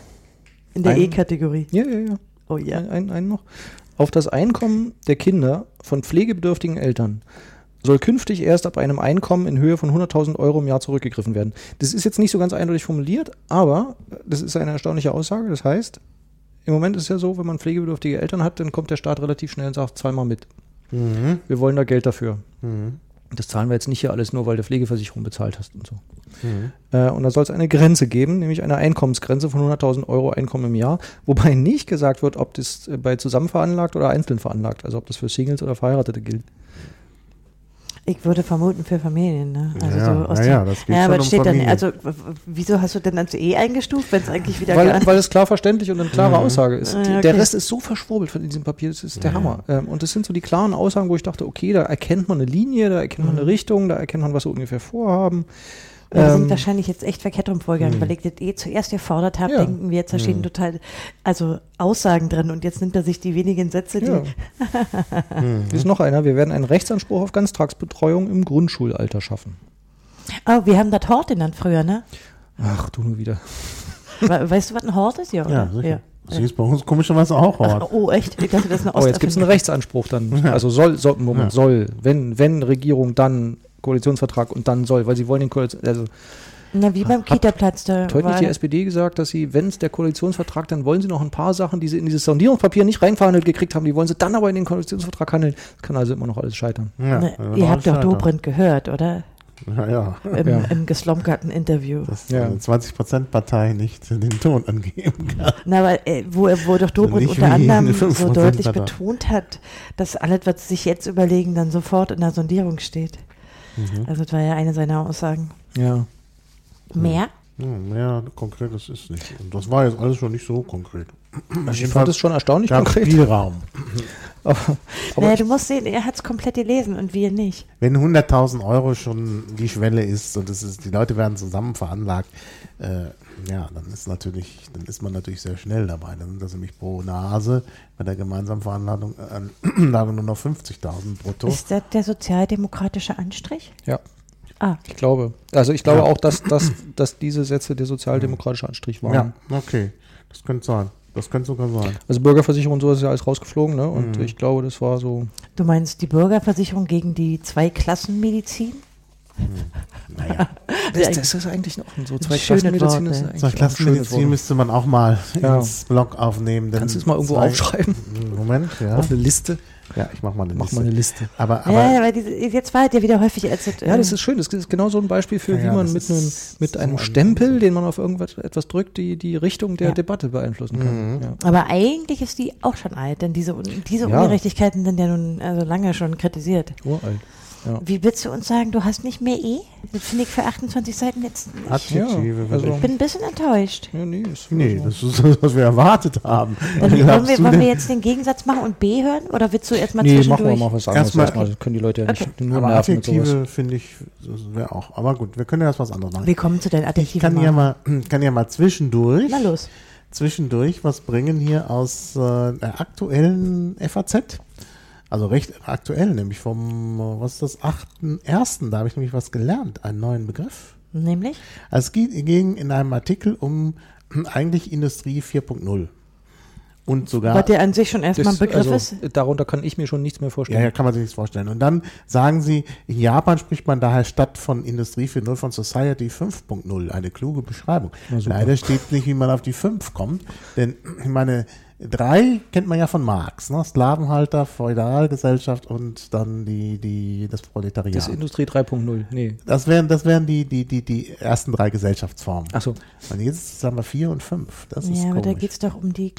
In der E-Kategorie. ja, ja, ja. Oh ja. Ein, ein, einen noch. Auf das Einkommen der Kinder von pflegebedürftigen Eltern soll künftig erst ab einem Einkommen in Höhe von 100.000 Euro im Jahr zurückgegriffen werden. Das ist jetzt nicht so ganz eindeutig formuliert, aber das ist eine erstaunliche Aussage. Das heißt, im Moment ist es ja so, wenn man pflegebedürftige Eltern hat, dann kommt der Staat relativ schnell und sagt, zahl mal mit. Mhm. Wir wollen da Geld dafür. Mhm. Das zahlen wir jetzt nicht hier alles nur, weil du Pflegeversicherung bezahlt hast und so. Mhm. Äh, und da soll es eine Grenze geben, nämlich eine Einkommensgrenze von 100.000 Euro Einkommen im Jahr, wobei nicht gesagt wird, ob das äh, bei zusammen veranlagt oder einzeln veranlagt, also ob das für Singles oder Verheiratete gilt. Ich würde vermuten für Familien, ne? Also Ja, so aus ja, das geht ja, aber um steht dann, also wieso hast du denn als E eingestuft, wenn es eigentlich wieder Weil, weil es klar verständlich und eine klare Aussage ist. Ah, Die, ja, Der okay. Rest ist so verschwurbelt von diesem Papier, das ist der Ja. Hammer. Ähm, und das sind so die klaren Aussagen, wo ich dachte, okay, da erkennt man eine Linie, da erkennt man eine Richtung, da erkennt man, was sie ungefähr vorhaben. Ja, wir sind Ähm, wahrscheinlich jetzt echt verkehrt rum vorgegangen, weil ich das eh zuerst gefordert habe, Ja. denken wir, jetzt da stehen total, also Aussagen drin und jetzt nimmt er sich die wenigen Sätze, die, Ja. [LAUGHS] Hier ist noch einer. Wir werden einen Rechtsanspruch auf Ganztagsbetreuung im Grundschulalter schaffen. oh, wir haben das Hort genannt früher, ne? Ach, du nur wieder. We- Weißt du, was ein Hort ist? Ja, Ja, sicher. Das ist bei uns komischerweise auch Ach, Hort. [LAUGHS] oh, echt? Ich dachte, das ist eine Oh, jetzt gibt es einen. Rechtsanspruch dann. Also soll, soll Moment, Ja. soll, wenn, wenn Regierung dann Koalitionsvertrag und dann soll, weil sie wollen den Koalition, also Na, wie beim Kita-Platz, da hat heute nicht die SPD gesagt, dass sie, wenn es der Koalitionsvertrag, dann wollen sie noch ein paar Sachen, die sie in dieses Sondierungspapier nicht reinverhandelt gekriegt haben, die wollen sie dann aber in den Koalitionsvertrag handeln. Das kann also immer noch alles scheitern. Ja, Ne, ja, ihr habt doch. Dobrindt gehört, oder? Ja, ja. Im, Ja. im geslomkerten Interview. Dass Ja. eine 20%-Partei nicht den Ton angeben kann. Na, aber äh, wo, wo doch Dobrindt unter anderem [LAUGHS] so 5% deutlich betont hat, dass alles, was sie sich jetzt überlegen, dann sofort in der Sondierung steht. Mhm. Also das war ja eine seiner Aussagen. Ja. Mehr? Hm, mehr konkretes ist nicht. Und das war jetzt alles schon nicht so konkret. Ich fand es schon erstaunlich gab konkret. Spielraum. Aber, [LAUGHS] aber naja, du musst sehen, er hat es komplett gelesen und wir nicht. Wenn 100.000 Euro schon die Schwelle ist und es ist, die Leute werden zusammen veranlagt, äh, ja, dann ist natürlich, dann ist man natürlich sehr schnell dabei. Dann sind das nämlich pro Nase bei der gemeinsamen Veranlagung äh, [CLEARS THROAT] nur noch 50.000 brutto. Ist das der sozialdemokratische Anstrich? ja, Ah, ich glaube. Also ich glaube Ja. auch, dass, dass, dass diese Sätze der sozialdemokratische Anstrich waren. Ja, okay. Das könnte sein. Das könnte sogar sein. Also Bürgerversicherung und so ist ja alles rausgeflogen, ne? Und Mhm. ich glaube, das war so. du meinst die Bürgerversicherung gegen die Zweiklassenmedizin? Naja, Das, das ist eigentlich noch so zwei Klassenmedizin Wort, ein schönes Klassenmedizin müsste man auch mal Ja. ins Blog aufnehmen. denn Kannst du es mal irgendwo zwei- aufschreiben? Moment, ja. Auf eine Liste? Ja, ich mach mal eine Mach Liste. mal eine Liste. Aber, aber ja, aber diese, jetzt war es ja wieder häufig das, Ja, das ähm, ist schön. Das ist genau so ein Beispiel für, Ja, wie man mit einem, mit so einem ein- Stempel, den man auf irgendwas etwas drückt, die, die Richtung der Ja. Debatte beeinflussen kann. Mhm. Ja. Aber eigentlich ist die auch schon alt, denn diese, diese Ja. Ungerechtigkeiten sind ja nun also lange schon kritisiert. Uralt. Ja. Wie willst du uns sagen, du hast nicht mehr E? Das finde ich für 28 Seiten jetzt nicht. Adjektive. Ja, also- Ich bin ein bisschen enttäuscht. Ja, nee, ist Nee, also- das ist das, was wir erwartet haben. Dann [LAUGHS] wollen, wir, wollen denn? wir jetzt den Gegensatz machen und B hören? Oder willst du erstmal Nee, machen wir zwischendurch? mal was anderes. Erstmal- Erstmal, das können die Leute ja nicht Okay. nur Aber. Adjektive finde ich, wäre auch. Aber gut, wir können ja erst was anderes machen. Willkommen zu deinen Ich Adjektiven. kann ja, mal, [CLEARS THROAT] kann ja mal zwischendurch, Na los. zwischendurch was bringen hier aus äh, der aktuellen FAZ. Also recht aktuell, nämlich vom, was ist das, 8.1., da habe ich nämlich was gelernt, einen neuen Begriff. Nämlich? Also es ging, in einem Artikel um [CLEARS THROAT] eigentlich Industrie 4.0. Und sogar. Was der an sich schon erstmal ein Begriff also, ist. Darunter kann ich mir schon nichts mehr Ja, vorstellen. ja, kann man sich nichts vorstellen. Und dann sagen sie, in Japan spricht man daher statt von Industrie 4.0 von Society 5.0. Eine kluge Beschreibung. Leider steht nicht, wie man auf die 5 kommt. Denn [CLEARS THROAT] ich meine, drei kennt man ja von Marx. Ne? Sklavenhalter, Feudalgesellschaft und dann die, die, das Proletariat. Das ist Industrie 3.0. Nee. Das wären, das wären die, die, die, die ersten drei Gesellschaftsformen. Achso. Und jetzt haben wir vier und fünf. Das ist Ja, aber da komisch. geht es doch um die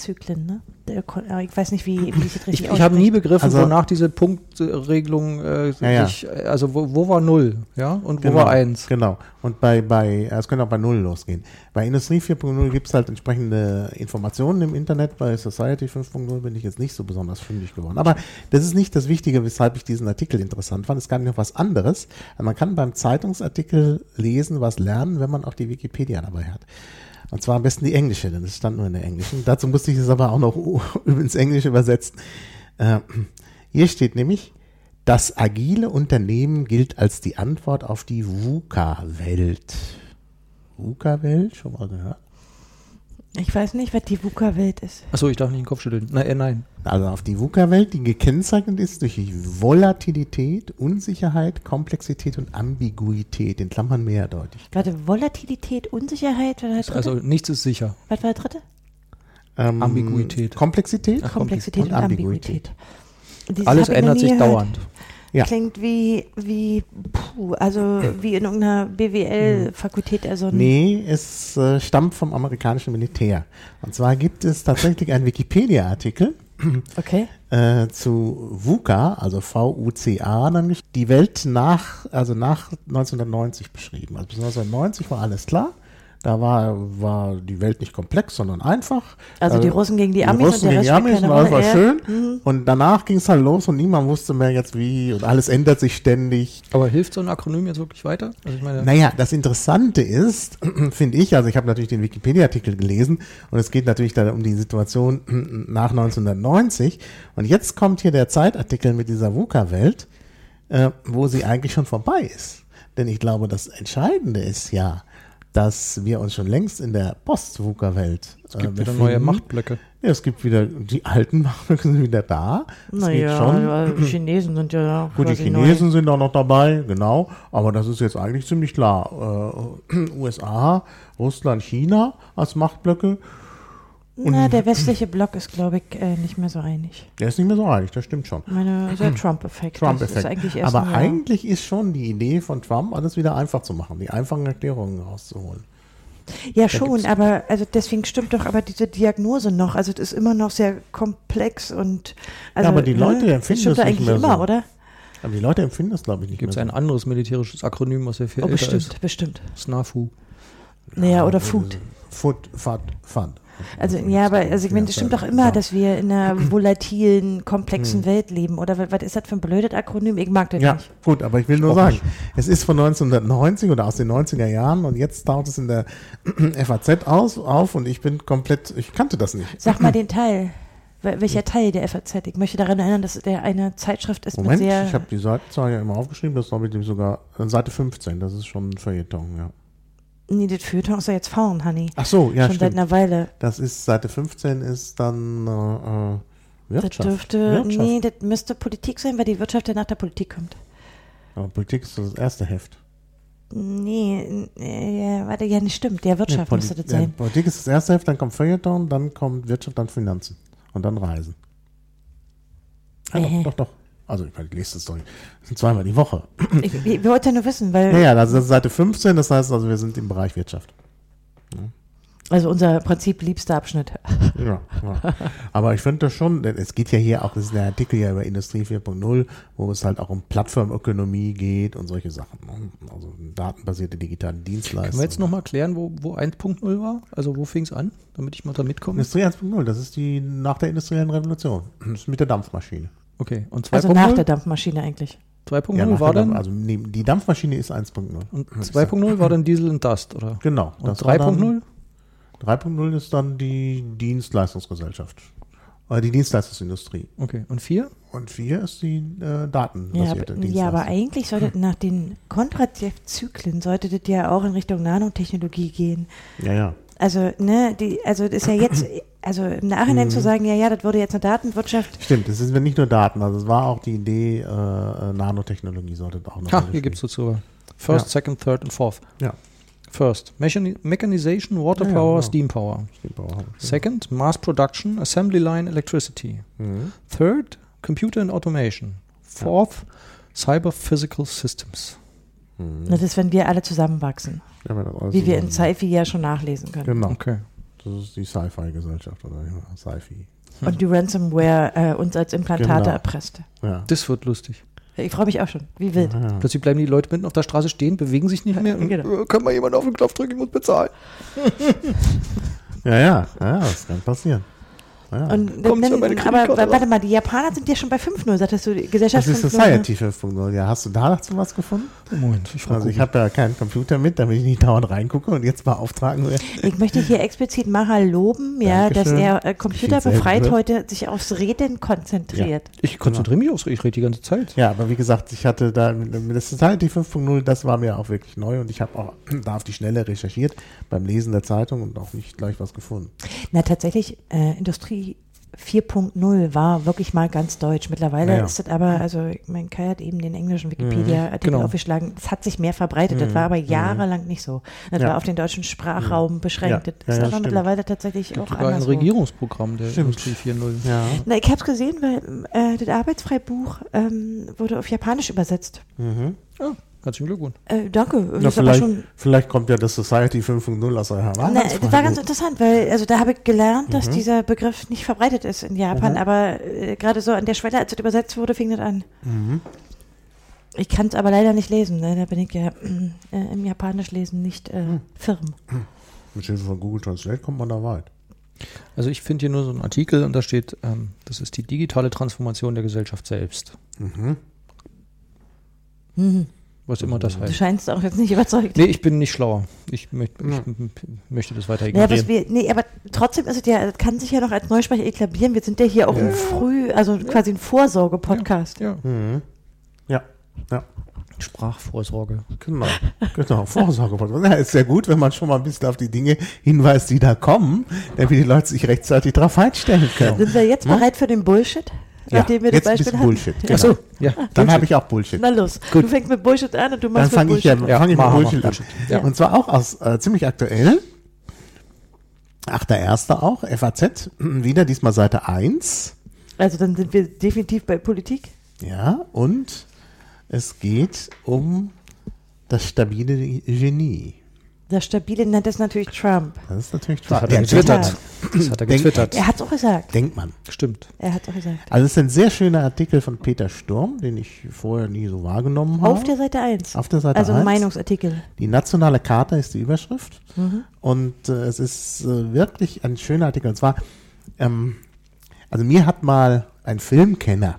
Kontrazyklen, ne? Äh, ich weiß nicht, wie, wie ich das richtig Ich, ich habe nie begriffen, Also- wonach diese Punktregelung äh, Ja, ja. sich, also wo, wo war 0, ja, und wo Genau, war 1. Genau. Und bei, bei, es könnte auch bei Null losgehen. Bei Industrie 4.0 gibt es halt entsprechende Informationen im Internet. Bei Society 5.0 bin ich jetzt nicht so besonders fündig geworden. Aber das ist nicht das Wichtige, weshalb ich diesen Artikel interessant fand. Es gab noch was anderes. Man kann beim Zeitungsartikel lesen, was lernen, wenn man auch die Wikipedia dabei hat. Und zwar am besten die englische, denn es stand nur in der englischen. Dazu musste ich es aber auch noch [LAUGHS] ins Englische übersetzen. Äh, hier steht nämlich, das agile Unternehmen gilt als die Antwort auf die VUCA-Welt. VUCA-Welt? Schon mal gehört? Ich weiß nicht, was die VUCA-Welt ist. Achso, ich darf nicht den Kopf schütteln. Nein, äh, nein. Also auf die VUCA-Welt, die gekennzeichnet ist durch Volatilität, Unsicherheit, Komplexität und Ambiguität, in Klammern mehrdeutig. Warte, Volatilität, Unsicherheit, was war dritte? Also nichts ist sicher. was war der dritte? Ähm, Ambiguität. Komplexität? Ach, Komplexität und, und Ambiguität. Dieses Alles ändert sich gehört. dauernd. Ja. Klingt wie, wie, puh, also wie in irgendeiner BWL-Fakultät, also Nee, es äh, stammt vom amerikanischen Militär. Und zwar gibt es tatsächlich einen Wikipedia-Artikel, okay. äh, zu VUCA, also V-U-C-A, nämlich die Welt nach, also nach 1990 beschrieben. Also bis 1990 war alles klar. Da war, war die Welt nicht komplex, sondern einfach. Also die Äh, Russen gegen die die Amis Russen und der gegen Rest die Amis war Ja. schön. Mhm. Und danach ging es halt los und niemand wusste mehr jetzt wie und alles ändert sich ständig. Aber hilft so ein Akronym jetzt wirklich weiter? Also ich meine, Naja, das Interessante ist, [CLEARS THROAT] finde ich, also ich habe natürlich den Wikipedia-Artikel gelesen und es geht natürlich dann um die Situation [CLEARS THROAT] nach 1990 und jetzt kommt hier der Zeitartikel mit dieser VUCA-Welt, äh, wo sie eigentlich schon vorbei ist. Denn ich glaube, das Entscheidende ist ja, dass wir uns schon längst in der Post-VUCA-Welt es gibt wieder neue Machtblöcke. Ja, es gibt wieder, die alten [LAUGHS] Machtblöcke sind wieder da. Es geht Naja, die [CLEARS THROAT] Chinesen sind ja Gut, die quasi neu. Chinesen sind auch noch dabei, genau. Aber das ist jetzt eigentlich ziemlich klar. Äh, [CLEARS THROAT] USA, Russland, China als Machtblöcke. Na, der westliche Block ist, glaube ich, äh, nicht mehr so einig. Der ist nicht mehr so einig, das stimmt schon. Meine, [CLEARS THROAT] der Trump-Effekt. Trump-Effekt. eigentlich Aber eigentlich ist schon die Idee von Trump, alles wieder einfach zu machen, die einfachen Erklärungen rauszuholen. Ja, schon, gibt's- aber also deswegen stimmt doch aber diese Diagnose noch. Also das ist immer noch sehr komplex und also, aber die Leute ne, empfinden das das nicht eigentlich mehr immer, so. oder? Aber die Leute empfinden das, glaube ich, nicht Gibt es mehr ein anderes militärisches Akronym, was sehr viel Oh, älter bestimmt, ist? bestimmt. SNAFU. Naja, oder Ja, Food. Food, Fad, Fad. Also ja, aber also ich meine, das stimmt doch immer, dass wir in einer [CLEARS THROAT] volatilen, komplexen Welt leben. Oder was, ist das für ein blödes Akronym? Ich mag das Ja, nicht. gut, aber ich will nur sagen, nicht. es ist von 1990 oder aus den 90er Jahren und jetzt taucht es in der [CLEARS THROAT] FAZ aus, auf und ich bin komplett, ich kannte das nicht. Sag mal [CLEARS THROAT] den Teil. Wel- Welcher Teil der FAZ? Ich möchte daran erinnern, dass der eine Zeitschrift ist Moment, mit sehr. ich habe die Seitenzahl ja immer aufgeschrieben, das ist glaube ich sogar äh, Seite 15, das ist schon ein Feuilleton, ja. Nee, das Feuilleton ist ja jetzt fahren, Honey. Ach so, ja, Schon seit stimmt. einer Weile. Das ist, Seite 15 ist dann äh, äh, Das Wirtschaft. dürfte, Wirtschaft. nee, das müsste Politik sein, weil die Wirtschaft ja nach der Politik kommt. Aber Politik ist das erste Heft. Nee, äh, ja, warte, ja, nicht stimmt. Der Wirtschaft Nee, müsste das sein. Ja, Politik ist das erste Heft, dann kommt Feuilleton, dann kommt Wirtschaft, dann Finanzen und dann Reisen. Ja, Äh. doch, doch, doch. Also ich, meine, ich lese das doch nicht. Das sind zweimal die Woche. Ich, ich, wir wollten ja nur wissen, weil, Naja, das ist Seite 15, das heißt also, wir sind im Bereich Wirtschaft. also unser Prinzip liebster Abschnitt. Ja, ja. Aber ich finde das schon, denn es geht ja hier auch, das ist der Artikel ja über Industrie 4.0, wo es halt auch um Plattformökonomie geht und solche Sachen. ne? Also datenbasierte digitale Dienstleistungen. Können wir jetzt nochmal klären, wo, wo 1.0 war? Also wo fing es an, damit ich mal da mitkomme? Industrie 1.0, das ist die nach der industriellen Revolution. Das ist mit der Dampfmaschine. Okay, und 2.0 Also nach der Dampfmaschine eigentlich. 2.0 Ja, war dann, also nee, die Dampfmaschine ist 1.0. und 2.0 war dann Diesel und Dust, oder? Genau. Und das war dann- 3.0? 3.0 ist dann die Dienstleistungsgesellschaft. Oder die Dienstleistungsindustrie. Okay. Und vier? Und vier ist die äh, Ja, datenbasierte aber, ja, aber eigentlich sollte nach den Kontrazeptzyklen sollte das ja auch in Richtung Nanotechnologie gehen. Ja, ja. Also, ne, die, also das ist ja jetzt, also im Nachhinein Mhm. zu sagen, ja, ja, das wurde jetzt eine Datenwirtschaft. Stimmt, es sind nicht nur Daten, also es war auch die Idee, äh, äh, Nanotechnologie sollte auch noch Ha, hier gibt es dazu. First, Ja. second, third und fourth. Ja. First, Mechani Mechanization, Water Ja, ja, Power, genau. Steam Power. Second. Second, Mass Production, Assembly Line, Electricity. Mhm. Third, Computer and Automation. Fourth, Cyber Physical Systems. Mhm. Das ist, wenn wir alle zusammenwachsen. Ja, wenn das alles Wie wir in zusammen- Sci-Fi ja schon nachlesen können. Genau, Okay. Das ist die Sci-Fi-Gesellschaft oder ja, Sci-Fi. Und die Ransomware äh, uns als Implantate Genau. erpresst. Ja. Das wird lustig. Ich freue mich auch schon. Wie wild. Ja. Plötzlich bleiben die Leute mitten auf der Straße stehen, bewegen sich nicht mehr. Und, Genau. äh, Können wir jemanden auf den Knopf drücken, ich muss bezahlen. [LAUGHS] Ja, ja, ja, das kann passieren. Ja. Und dann, ja meine aber Kreditkarte warte mal, die Japaner sind ja schon bei 5.0, sagtest du, Gesellschaft das ist 5.0, Society 5.0. Ja, hast du da dazu was gefunden? Moment, ich frage Also ich habe ja keinen Computer mit, damit ich nicht dauernd reingucke und jetzt beauftragen will. Ich möchte hier explizit Mahal loben, ja, dass Dankeschön. er äh, computerbefreit Viel heute sich aufs Reden konzentriert. Ich konzentriere mich aufs Ich rede die ganze Zeit. Ja, aber wie gesagt, ich hatte da der Society 5.0, das war mir auch wirklich neu und ich habe auch [CLEARS THROAT] da auf die Schnelle recherchiert beim Lesen der Zeitung und auch nicht gleich was gefunden. Na, tatsächlich, äh, Industrie 4.0 war wirklich mal ganz deutsch. Mittlerweile Ja, ist das aber, also, ich meine, Kai hat eben den englischen Wikipedia-Artikel Genau. aufgeschlagen. Es hat sich mehr verbreitet. Das war aber jahrelang nicht so. Das Ja. war auf den deutschen Sprachraum beschränkt. Ja, Das ja, ist ja, aber stimmt. mittlerweile tatsächlich auch Sogar ein anderswo. Regierungsprogramm der Stimmt. Industrie 4.0. Ja. Na, ich habe es gesehen, weil äh, das Arbeitsfreibuch ähm, wurde auf Japanisch übersetzt. Mhm. Ja, herzlichen Glückwunsch. Äh, danke. Na, vielleicht, schon vielleicht kommt ja das Society 5.0 aus eurer Na, das war ganz interessant, weil also da habe ich gelernt, dass Mhm. dieser Begriff nicht verbreitet ist in Japan, aber äh, gerade so an der Schwelle, als es übersetzt wurde, fing das an. Mhm. Ich kann es aber leider nicht lesen, ne? da bin ich ja äh, im Japanisch lesen nicht äh, Mhm. firm. Mit Hilfe von Google Translate kommt man da weit. Also ich finde hier nur so einen Artikel und da steht, ähm, das ist die digitale Transformation der Gesellschaft selbst. Mhm. Mhm. Was immer das Du heißt. scheinst auch jetzt nicht überzeugt. Nee, ich bin nicht schlauer. Ich, möcht, ich Ja. möchte das weiter Naja, was ignorieren. wir, nee, aber trotzdem ist es ja, kann sich ja noch als Neusprecher eklabieren. Wir sind ja hier auch Ja. ein Früh, also quasi ein Vorsorge-Podcast. ja, Mhm. Ja, ja, Sprachvorsorge. genau. genau. Vorsorge. Ja, ist sehr gut, wenn man schon mal ein bisschen auf die Dinge hinweist, die da kommen, damit die Leute sich rechtzeitig darauf einstellen können. Sind wir jetzt Ja. bereit für den Bullshit? Ja, Nachdem wir das jetzt ein Beispiel bisschen hatten? Bullshit. Genau. Achso, ja. Dann habe ich auch Bullshit. Na los, Gut. du fängst mit Bullshit an und du Dann machst mit fange ich, ja, Bullshit. Ja, fang ich mit Bullshit an. Bullshit. Ja. Und zwar auch aus äh, ziemlich aktuell. 8.1. auch, FAZ, [CLEARS THROAT] wieder diesmal Seite 1. Also dann sind wir definitiv bei Politik. Ja, und es geht um das stabile Genie. Das Stabile nennt es natürlich Trump. Das ist natürlich Das hat er Ja, getwittert. Das hat er Denk- getwittert. Er hat es auch gesagt. Denkt man. Stimmt. Er hat es auch gesagt. Also es ist ein sehr schöner Artikel von Peter Sturm, den ich vorher nie so wahrgenommen habe. Auf der Seite 1. Auf der Seite also ein 1. Meinungsartikel. Die nationale Charta ist die Überschrift. Mhm. Und äh, es ist äh, wirklich ein schöner Artikel. Und zwar, ähm, also mir hat mal ein Filmkenner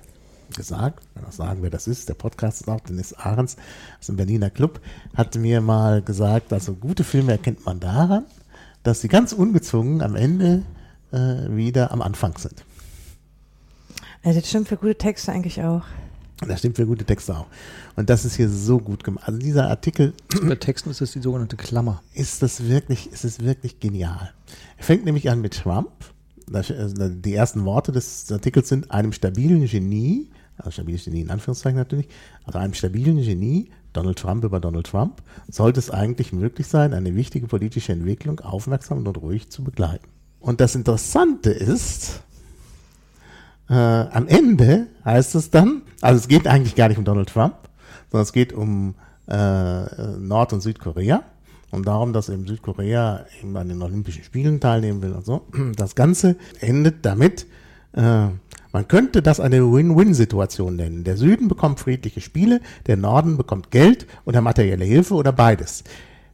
gesagt, wenn auch sagen, wer das ist, der Podcast ist auch Dennis Ahrens aus dem Berliner Club, hat mir mal gesagt, also gute Filme erkennt man daran, dass sie ganz ungezwungen am Ende äh, wieder am Anfang sind. Also das stimmt für gute Texte eigentlich auch. Das stimmt für gute Texte auch. Und das ist hier so gut gemacht. Also dieser Artikel Bei Texten ist das die sogenannte Klammer. ist das wirklich, ist es wirklich genial. Er fängt nämlich an mit Trump. Äh, Die ersten Worte des Artikels sind einem stabilen Genie, also stabiles Genie in Anführungszeichen natürlich, also einem stabilen Genie, Donald Trump über Donald Trump, sollte es eigentlich möglich sein, eine wichtige politische Entwicklung aufmerksam und ruhig zu begleiten. Und das Interessante ist, äh, am Ende heißt es dann, also es geht eigentlich gar nicht um Donald Trump, sondern es geht um äh, Nord- und Südkorea und darum, dass eben Südkorea eben an den Olympischen Spielen teilnehmen will und so. Das Ganze endet damit, äh, man könnte das eine Win-Win-Situation nennen. Der Süden bekommt friedliche Spiele, der Norden bekommt Geld oder materielle Hilfe oder beides.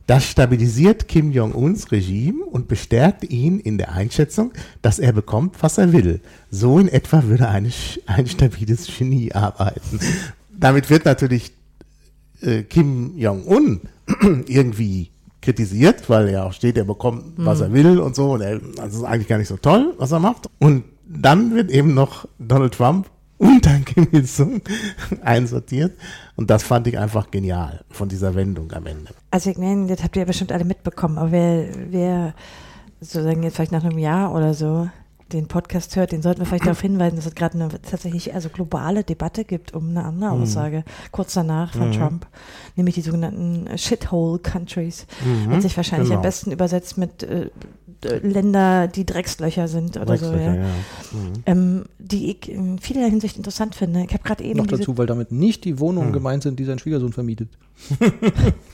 Das stabilisiert Kim Jong-uns Regime und bestärkt ihn in der Einschätzung, dass er bekommt, was er will. So in etwa würde eine, ein stabiles Genie arbeiten. Damit wird natürlich äh, Kim Jong-un [CLEARS THROAT] irgendwie kritisiert, weil er auch steht, er bekommt, was er will und so. Und er, also ist eigentlich gar nicht so toll, was er macht. Und dann wird eben noch Donald Trump und dann Kim Il-sung [LAUGHS] einsortiert. Und das fand ich einfach genial von dieser Wendung am Ende. Also ich meine, das habt ihr ja bestimmt alle mitbekommen, aber wer, wer sozusagen jetzt vielleicht nach einem Jahr oder so den Podcast hört, den sollten wir vielleicht darauf hinweisen, dass es gerade eine tatsächlich also globale Debatte gibt um eine andere Mhm. Aussage kurz danach von Trump, nämlich die sogenannten Shithole Countries, Mhm. hat sich wahrscheinlich Genau. am besten übersetzt mit äh, äh, Länder, die Dreckslöcher sind oder so. Dreckslöcher, Ja. ja. Mhm. Ähm, die ich in vieler Hinsicht interessant finde. Ich habe gerade eben Noch dazu, weil damit nicht die Wohnungen gemeint sind, die sein Schwiegersohn vermietet. [LAUGHS]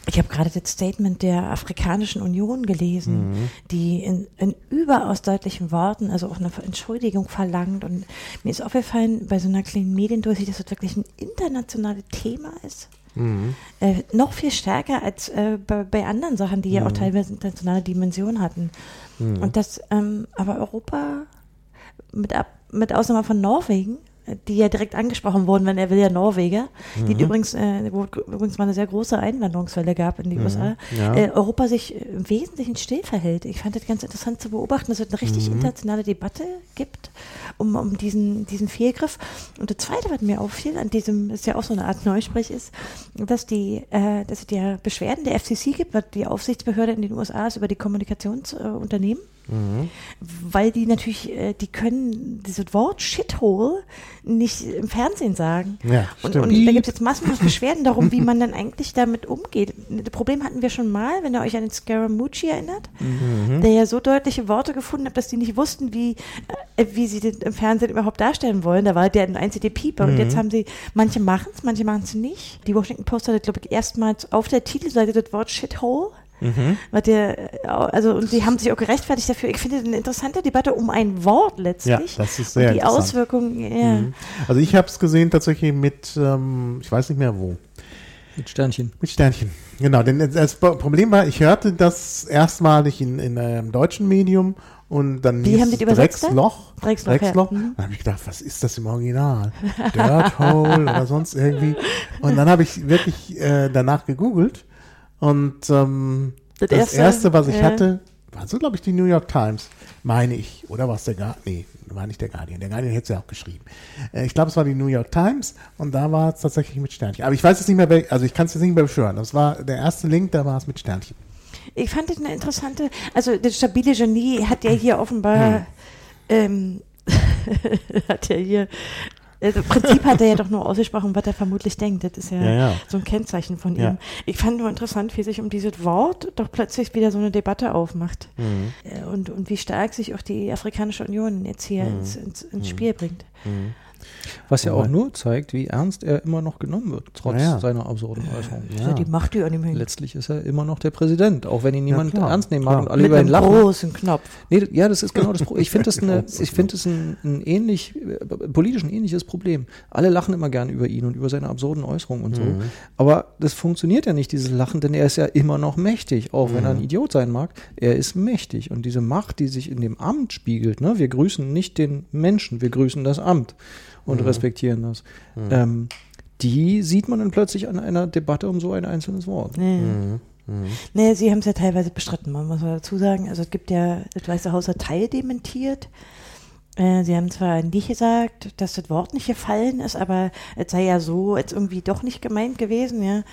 Ich habe gerade das Statement der Afrikanischen Union gelesen, Mhm. die in, in überaus deutlichen Worten, also auch eine Entschuldigung verlangt. Und mir ist aufgefallen, bei so einer kleinen Mediendurchsicht, dass das wirklich ein internationales Thema ist. Mhm. Äh, noch viel stärker als äh, bei, bei anderen Sachen, die Mhm. ja auch teilweise internationale Dimension hatten. Und das, ähm, aber Europa, mit, ab, mit Ausnahme von Norwegen, die ja direkt angesprochen wurden, wenn er will ja Norweger, die übrigens, äh, wo übrigens mal eine sehr große Einwanderungswelle gab in die USA, Ja. äh, Europa sich äh, im Wesentlichen still verhält. Ich fand das ganz interessant zu beobachten, dass es eine richtig internationale Debatte gibt um, um diesen, diesen Fehlgriff. Und das Zweite, was mir auffiel, an diesem, ist ja auch so eine Art Neusprech ist, dass die, äh, dass es ja Beschwerden der FCC gibt, was die Aufsichtsbehörde in den USA ist über die Kommunikationsunternehmen. Weil die natürlich, äh, die können dieses Wort Shithole nicht im Fernsehen sagen. Ja, und, und da gibt es jetzt massenhaft Beschwerden darum, wie man dann eigentlich damit umgeht. Das Problem hatten wir schon mal, wenn ihr euch an den Scaramucci erinnert, der ja so deutliche Worte gefunden hat, dass die nicht wussten, wie, äh, wie sie den im Fernsehen überhaupt darstellen wollen. Da war der ein einzige Pieper. Und jetzt haben sie, manche machen es, manche machen es nicht. Die Washington Post hatte, glaube ich, erstmals auf der Titelseite das Wort Shithole. Weil der, äh, also, und die haben sich auch gerechtfertigt dafür. Ich finde eine interessante Debatte um ein Wort letztlich. Ja, das ist sehr Und die. Auswirkungen, ja. Mhm. Also ich habe es gesehen tatsächlich mit, ähm, ich weiß nicht mehr wo, Mit Sternchen. mit Sternchen. Genau, denn das Pro- Problem war, ich hörte das erstmalig in, in einem deutschen Medium und dann Wie haben die dann? Drecksloch. Drecksloch, ja. Drecksloch. Mhm. Dann habe ich gedacht, was ist das im Original? Dirt Hole oder sonst irgendwie. Und dann habe ich wirklich äh, danach gegoogelt und ähm, Das das, erste, erste, was ich ja. hatte, war so, glaube ich, die New York Times, meine ich. Oder war es der Guardian? Nee, war nicht der Guardian. Der Guardian hätte es ja auch geschrieben. Äh, ich glaube, es war die New York Times und da war es tatsächlich mit Sternchen. Aber ich weiß jetzt nicht mehr, also ich kann es jetzt nicht mehr beschwören. Das war der erste Link, da war es mit Sternchen. Ich fand das eine interessante, also das stabile Genie hat ja hier offenbar, ähm, [LAUGHS] hat ja hier, also im Prinzip hat er ja doch nur ausgesprochen, was er vermutlich denkt. Das ist ja, Ja, ja. so ein Kennzeichen von ihm. Ich fand nur interessant, wie sich um dieses Wort doch plötzlich wieder so eine Debatte aufmacht. Mhm. Äh, Und, und wie stark sich auch die Afrikanische Union jetzt hier Mhm. ins, ins, ins Spiel bringt. Was ja auch nur zeigt, wie ernst er immer noch genommen wird, trotz Ja, ja. seiner absurden Äußerungen. Ja die Macht, die an ihm hängt. Letztlich ist er immer noch der Präsident, auch wenn ihn niemand klar, ernst nehmen mag und alle Mit über ihn lachen. großen Knopf. Nee, ja, das ist genau das Problem. [LAUGHS] Ich finde das, eine, Großes ich finde das ein, ein ähnlich, äh, politisch ein ähnliches Problem. Alle lachen immer gern über ihn und über seine absurden Äußerungen und so. Aber das funktioniert ja nicht, dieses Lachen, denn er ist ja immer noch mächtig, auch wenn er ein Idiot sein mag. Er ist mächtig. Und diese Macht, die sich in dem Amt spiegelt, ne, wir grüßen nicht den Menschen, wir grüßen das Amt und respektieren das. Ähm, die sieht man dann plötzlich an einer Debatte um so ein einzelnes Wort. Nee. Mhm. Nee, sie haben es ja teilweise bestritten, man muss mal dazu sagen. Also es gibt ja, das Weiße Haus hat teildementiert. Äh, sie haben zwar nicht gesagt, dass das Wort nicht gefallen ist, aber es sei ja so jetzt irgendwie doch nicht gemeint gewesen, ja.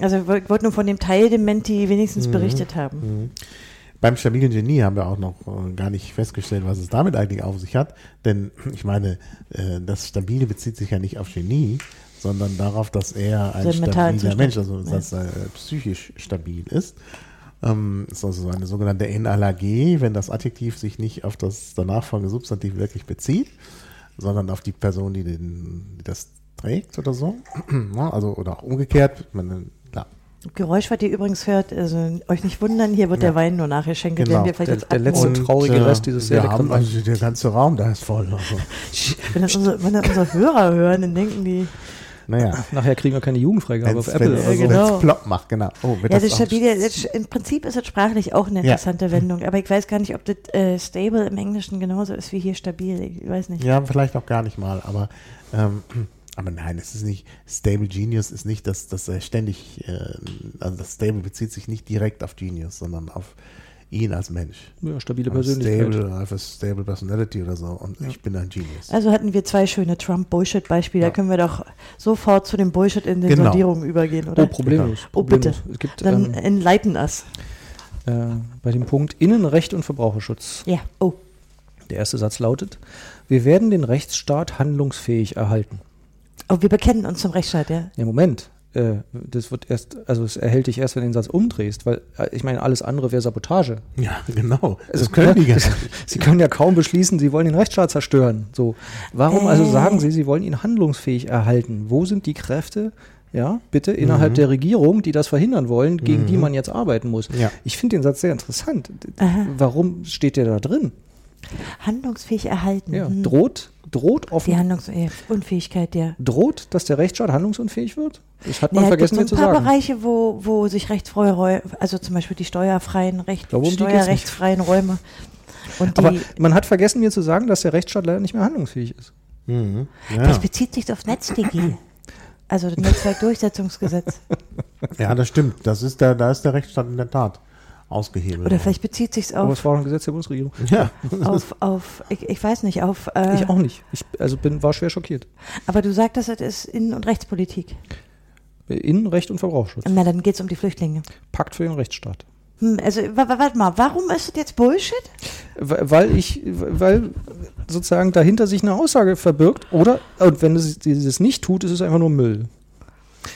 Also ich wollte wollt nur von dem Teildementi wenigstens berichtet haben. Beim stabilen Genie haben wir auch noch äh, gar nicht festgestellt, was es damit eigentlich auf sich hat. Denn [CLEARS THROAT] ich meine, äh, das Stabile bezieht sich ja nicht auf Genie, sondern darauf, dass er ein mentalen stabiler. Mensch, also dass er psychisch stabil ist. Ähm, ist also eine sogenannte NLAG, wenn das Adjektiv sich nicht auf das danach folgende Substantiv wirklich bezieht, sondern auf die Person, die, den, die das trägt oder so. [CLEARS THROAT] Also, oder auch umgekehrt. Klar, Geräusch, was ihr übrigens hört, also euch nicht wundern, hier wird Ja. der Wein nur nachgeschenkt, Genau. werden wir vielleicht Der- jetzt der letzte abholen. traurige Rest dieses sehr wir haben, leckeren also Der ganze Raum, da ist voll. Also. [LAUGHS] Wenn das unsere, wenn das unsere Hörer hören, dann denken die, Naja, Nachher kriegen wir keine Jugendfreigabe auf wenn's, Apple. wenn's, oder so. genau. plopp macht, genau. Oh, Ja, das stabile, das, im Prinzip ist das sprachlich auch eine Ja. interessante Wendung, aber ich weiß gar nicht, ob das äh, stable im Englischen genauso ist wie hier stabil. Ich weiß nicht. Ja, vielleicht auch gar nicht mal, aber, ähm, aber nein, es ist nicht, Stable Genius ist nicht, dass, dass er ständig, äh, also das Stable bezieht sich nicht direkt auf Genius, sondern auf ihn als Mensch. Ja, stabile Persönlichkeit. Stable, I have a stable personality oder so. Und ich bin ein Genius. Also hatten wir zwei schöne Trump-Bullshit-Beispiele. Da können wir doch sofort zu dem Bullshit in den Genau. Sondierungen übergehen, oder? Oh, problemlos. Oh, bitte. problemlos. Es gibt Dann ähm, enlighten us. äh, bei dem Punkt Innenrecht und Verbraucherschutz. Ja. Oh. Der erste Satz lautet, wir werden den Rechtsstaat handlungsfähig erhalten. Oh, wir bekennen uns zum Rechtsstaat, ja. Ja, Moment. Äh, das wird erst, also es erhält dich erst, wenn du den Satz umdrehst, weil äh, ich meine, alles andere wäre Sabotage. Ja, genau. Das Also, können die gar das- [LAUGHS] nicht. Sie können ja kaum beschließen, Sie wollen den Rechtsstaat zerstören. So, warum also Äh. sagen Sie, Sie wollen ihn handlungsfähig erhalten? Wo sind die Kräfte, ja, bitte innerhalb Mhm. der Regierung, die das verhindern wollen, gegen die man jetzt arbeiten muss? Ja. Ich finde den Satz sehr interessant. Aha. Warum steht der da drin? Handlungsfähig erhalten. Ja, Hm. droht, droht Die offen, Handlungsunfähigkeit, ja. droht, dass der Rechtsstaat handlungsunfähig wird? Das hat man Ja, vergessen mir gibt zu so ein paar sagen. Bereiche, wo, wo sich rechtsfreie Räume, also zum Beispiel die steuerfreien, Recht, glaube, um die steuerrechtsfreien Räume. Und die, Aber man hat vergessen mir zu sagen, dass der Rechtsstaat leider nicht mehr handlungsfähig ist. Mhm. das Ja. bezieht sich auf NetzDG. Also das [LAUGHS] Netzwerkdurchsetzungsgesetz. ja, das stimmt. Das ist der, da ist der Rechtsstaat in der Tat ausgehebelt. Oder vielleicht bezieht sich Aber auf, es war auch ein Gesetz der Bundesregierung. Ja. [LAUGHS] auf, auf ich, ich weiß nicht, auf. Äh, Ich auch nicht. Ich also bin, war schwer schockiert. Aber du sagtest, das ist Innen- und Rechtspolitik. Innenrecht und Verbraucherschutz. Na, dann geht es um die Flüchtlinge. Pakt für den Rechtsstaat. Hm, also, wa- wa- warte mal, warum ist das jetzt Bullshit? Weil weil ich, weil sozusagen dahinter sich eine Aussage verbirgt oder, und wenn es dieses nicht tut, ist es einfach nur Müll.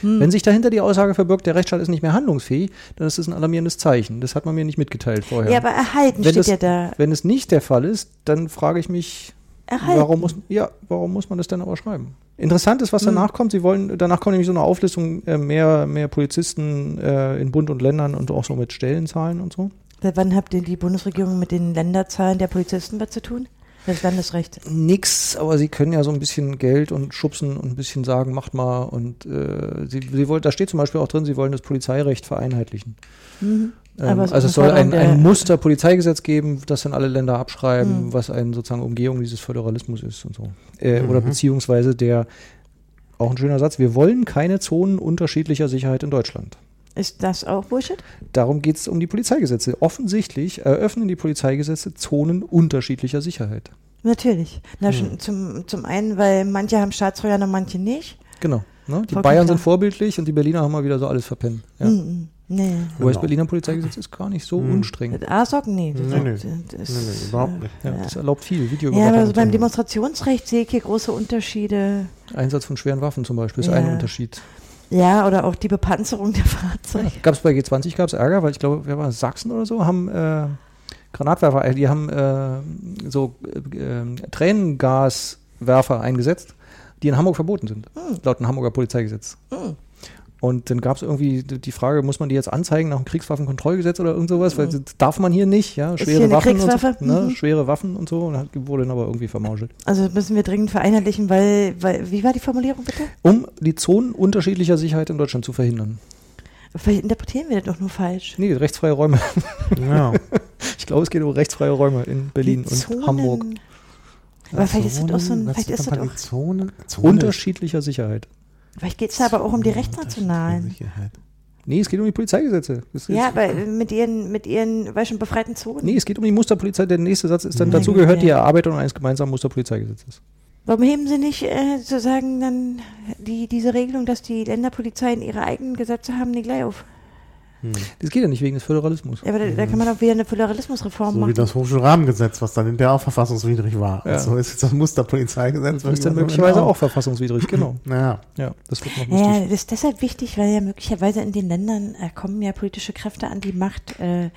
Hm. Wenn sich dahinter die Aussage verbirgt, der Rechtsstaat ist nicht mehr handlungsfähig, dann ist das ein alarmierendes Zeichen. Das hat man mir nicht mitgeteilt vorher. Ja, aber erhalten Wenn steht das- ja da. Wenn es nicht der Fall ist, dann frage ich mich, Erhalten. warum muss, ja, warum muss man das denn aber schreiben? Interessant ist, was Hm. danach kommt. Sie wollen, danach kommt nämlich so eine Auflistung äh, mehr, mehr Polizisten äh, in Bund und Ländern und auch so mit Stellenzahlen und so. Seit wann habt ihr die Bundesregierung mit den Länderzahlen der Polizisten was zu tun? Das Landesrecht. Nix, aber sie können ja so ein bisschen Geld und schubsen und ein bisschen sagen, macht mal. Und äh, sie, sie wollen, da steht zum Beispiel auch drin, sie wollen das Polizeirecht vereinheitlichen. Mhm. Ähm, Aber es ist also es soll ein, ein Muster-Polizeigesetz geben, das dann alle Länder abschreiben, Mhm. was eine sozusagen Umgehung dieses Föderalismus ist und so. Äh, Mhm. Oder beziehungsweise der, auch ein schöner Satz, wir wollen keine Zonen unterschiedlicher Sicherheit in Deutschland. Ist das auch Bullshit? Darum geht es um die Polizeigesetze. Offensichtlich eröffnen die Polizeigesetze Zonen unterschiedlicher Sicherheit. Natürlich. Na, Hm. schon zum, zum einen, weil manche haben Staatstrojaner und manche nicht. Genau. Ne? Die Bayern klar. sind vorbildlich und die Berliner haben mal wieder so alles verpennt. Ja. Mhm. Nee. Wobei das Genau. Berliner Polizeigesetz ist gar nicht so Mhm. unstreng. Das ASOC? Nee. Das, Nee, nee. das, Nee, nee, überhaupt nicht. Ja, Ja. Das erlaubt viel. Ja, Videoüberwachung. aber so und beim. Demonstrationsrecht sehe ich hier große Unterschiede. Einsatz von schweren Waffen zum Beispiel ist Ja. ein Unterschied. Ja, oder auch die Bepanzerung der Fahrzeuge. Gab es bei G20 gab es Ärger, weil ich glaube, wer war? Sachsen oder so, haben äh, Granatwerfer, äh, die haben äh, so äh, Tränengaswerfer eingesetzt, die in Hamburg verboten sind, Hm. laut dem Hamburger Polizeigesetz. Hm. Und dann gab es irgendwie die Frage, muss man die jetzt anzeigen nach dem Kriegswaffenkontrollgesetz oder irgend sowas? Weil Mhm. das darf man hier nicht, ja, Ist schwere hier eine Waffen Kriegswaffe? und so, ne, Mhm. schwere Waffen und so und hat, wurde dann aber irgendwie vermauschelt. Also das müssen wir dringend vereinheitlichen, weil, weil, wie war die Formulierung bitte? Um die Zonen unterschiedlicher Sicherheit in Deutschland zu verhindern. Vielleicht interpretieren wir das doch nur falsch. Nee, rechtsfreie Räume. Ja. [LAUGHS] Ich glaube, es geht um rechtsfreie Räume in Berlin Die und Zonen- Hamburg. Aber vielleicht ist das auch so ein, Was vielleicht ist das auch? Zonen Unterschiedlicher Sicherheit. Vielleicht geht es aber auch um die rechtsnationalen. Sicherheit. Nee, es geht um die Polizeigesetze. Es Ja, aber mit ihren, mit ihren, weißt du, befreiten Zonen. nee, es geht um die Musterpolizei. Der nächste Satz ist dann, Mein dazu gehört die. Erarbeitung eines gemeinsamen Musterpolizeigesetzes. Warum heben Sie nicht äh, sozusagen dann die, diese Regelung, dass die Länderpolizeien ihre eigenen Gesetze haben, nicht gleich auf? Hm. Das geht ja nicht wegen des Föderalismus. Ja, aber da, da kann man doch wieder eine Föderalismusreform So wie machen. das Hochschulrahmengesetz, was dann hinterher auch verfassungswidrig war. Ja. Also ist jetzt das Musterpolizeigesetz. Das ist dann möglicherweise auch verfassungswidrig, genau. [CLEARS THROAT] Naja. Ja, das wird noch Ja, lustig. das ist deshalb wichtig, weil ja möglicherweise in den Ländern äh, kommen ja politische Kräfte an die Macht, äh,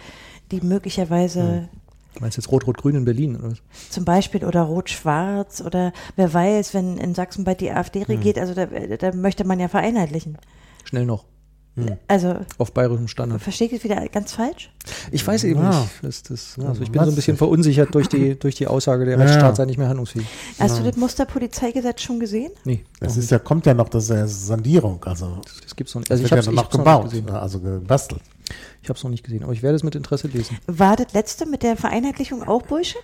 die möglicherweise Du meinst jetzt Rot-Rot-Grün in Berlin oder was? zum Beispiel oder Rot-Schwarz oder wer weiß, wenn in Sachsen bald die AfD regiert, also da, da möchte man ja vereinheitlichen. Schnell noch. Also Auf bayerischem Standard. verstehe ich das wieder ganz falsch? Ich weiß eben Ja. nicht. Das, das, Ja, also ich bin was so ein bisschen verunsichert durch die, durch die Aussage, der Ja. Rechtsstaat sei nicht mehr handlungsfähig. Hast du das Musterpolizeigesetz schon gesehen? Nee, Das noch ist ja, kommt ja noch, das ist ja Sanierung. Also, das gibt's noch nicht. das Also ich habe ja es noch noch gebaut, nicht gesehen. also gebastelt. Ich habe es noch nicht gesehen, aber ich werde es mit Interesse lesen. War das letzte mit der Vereinheitlichung auch Bullshit?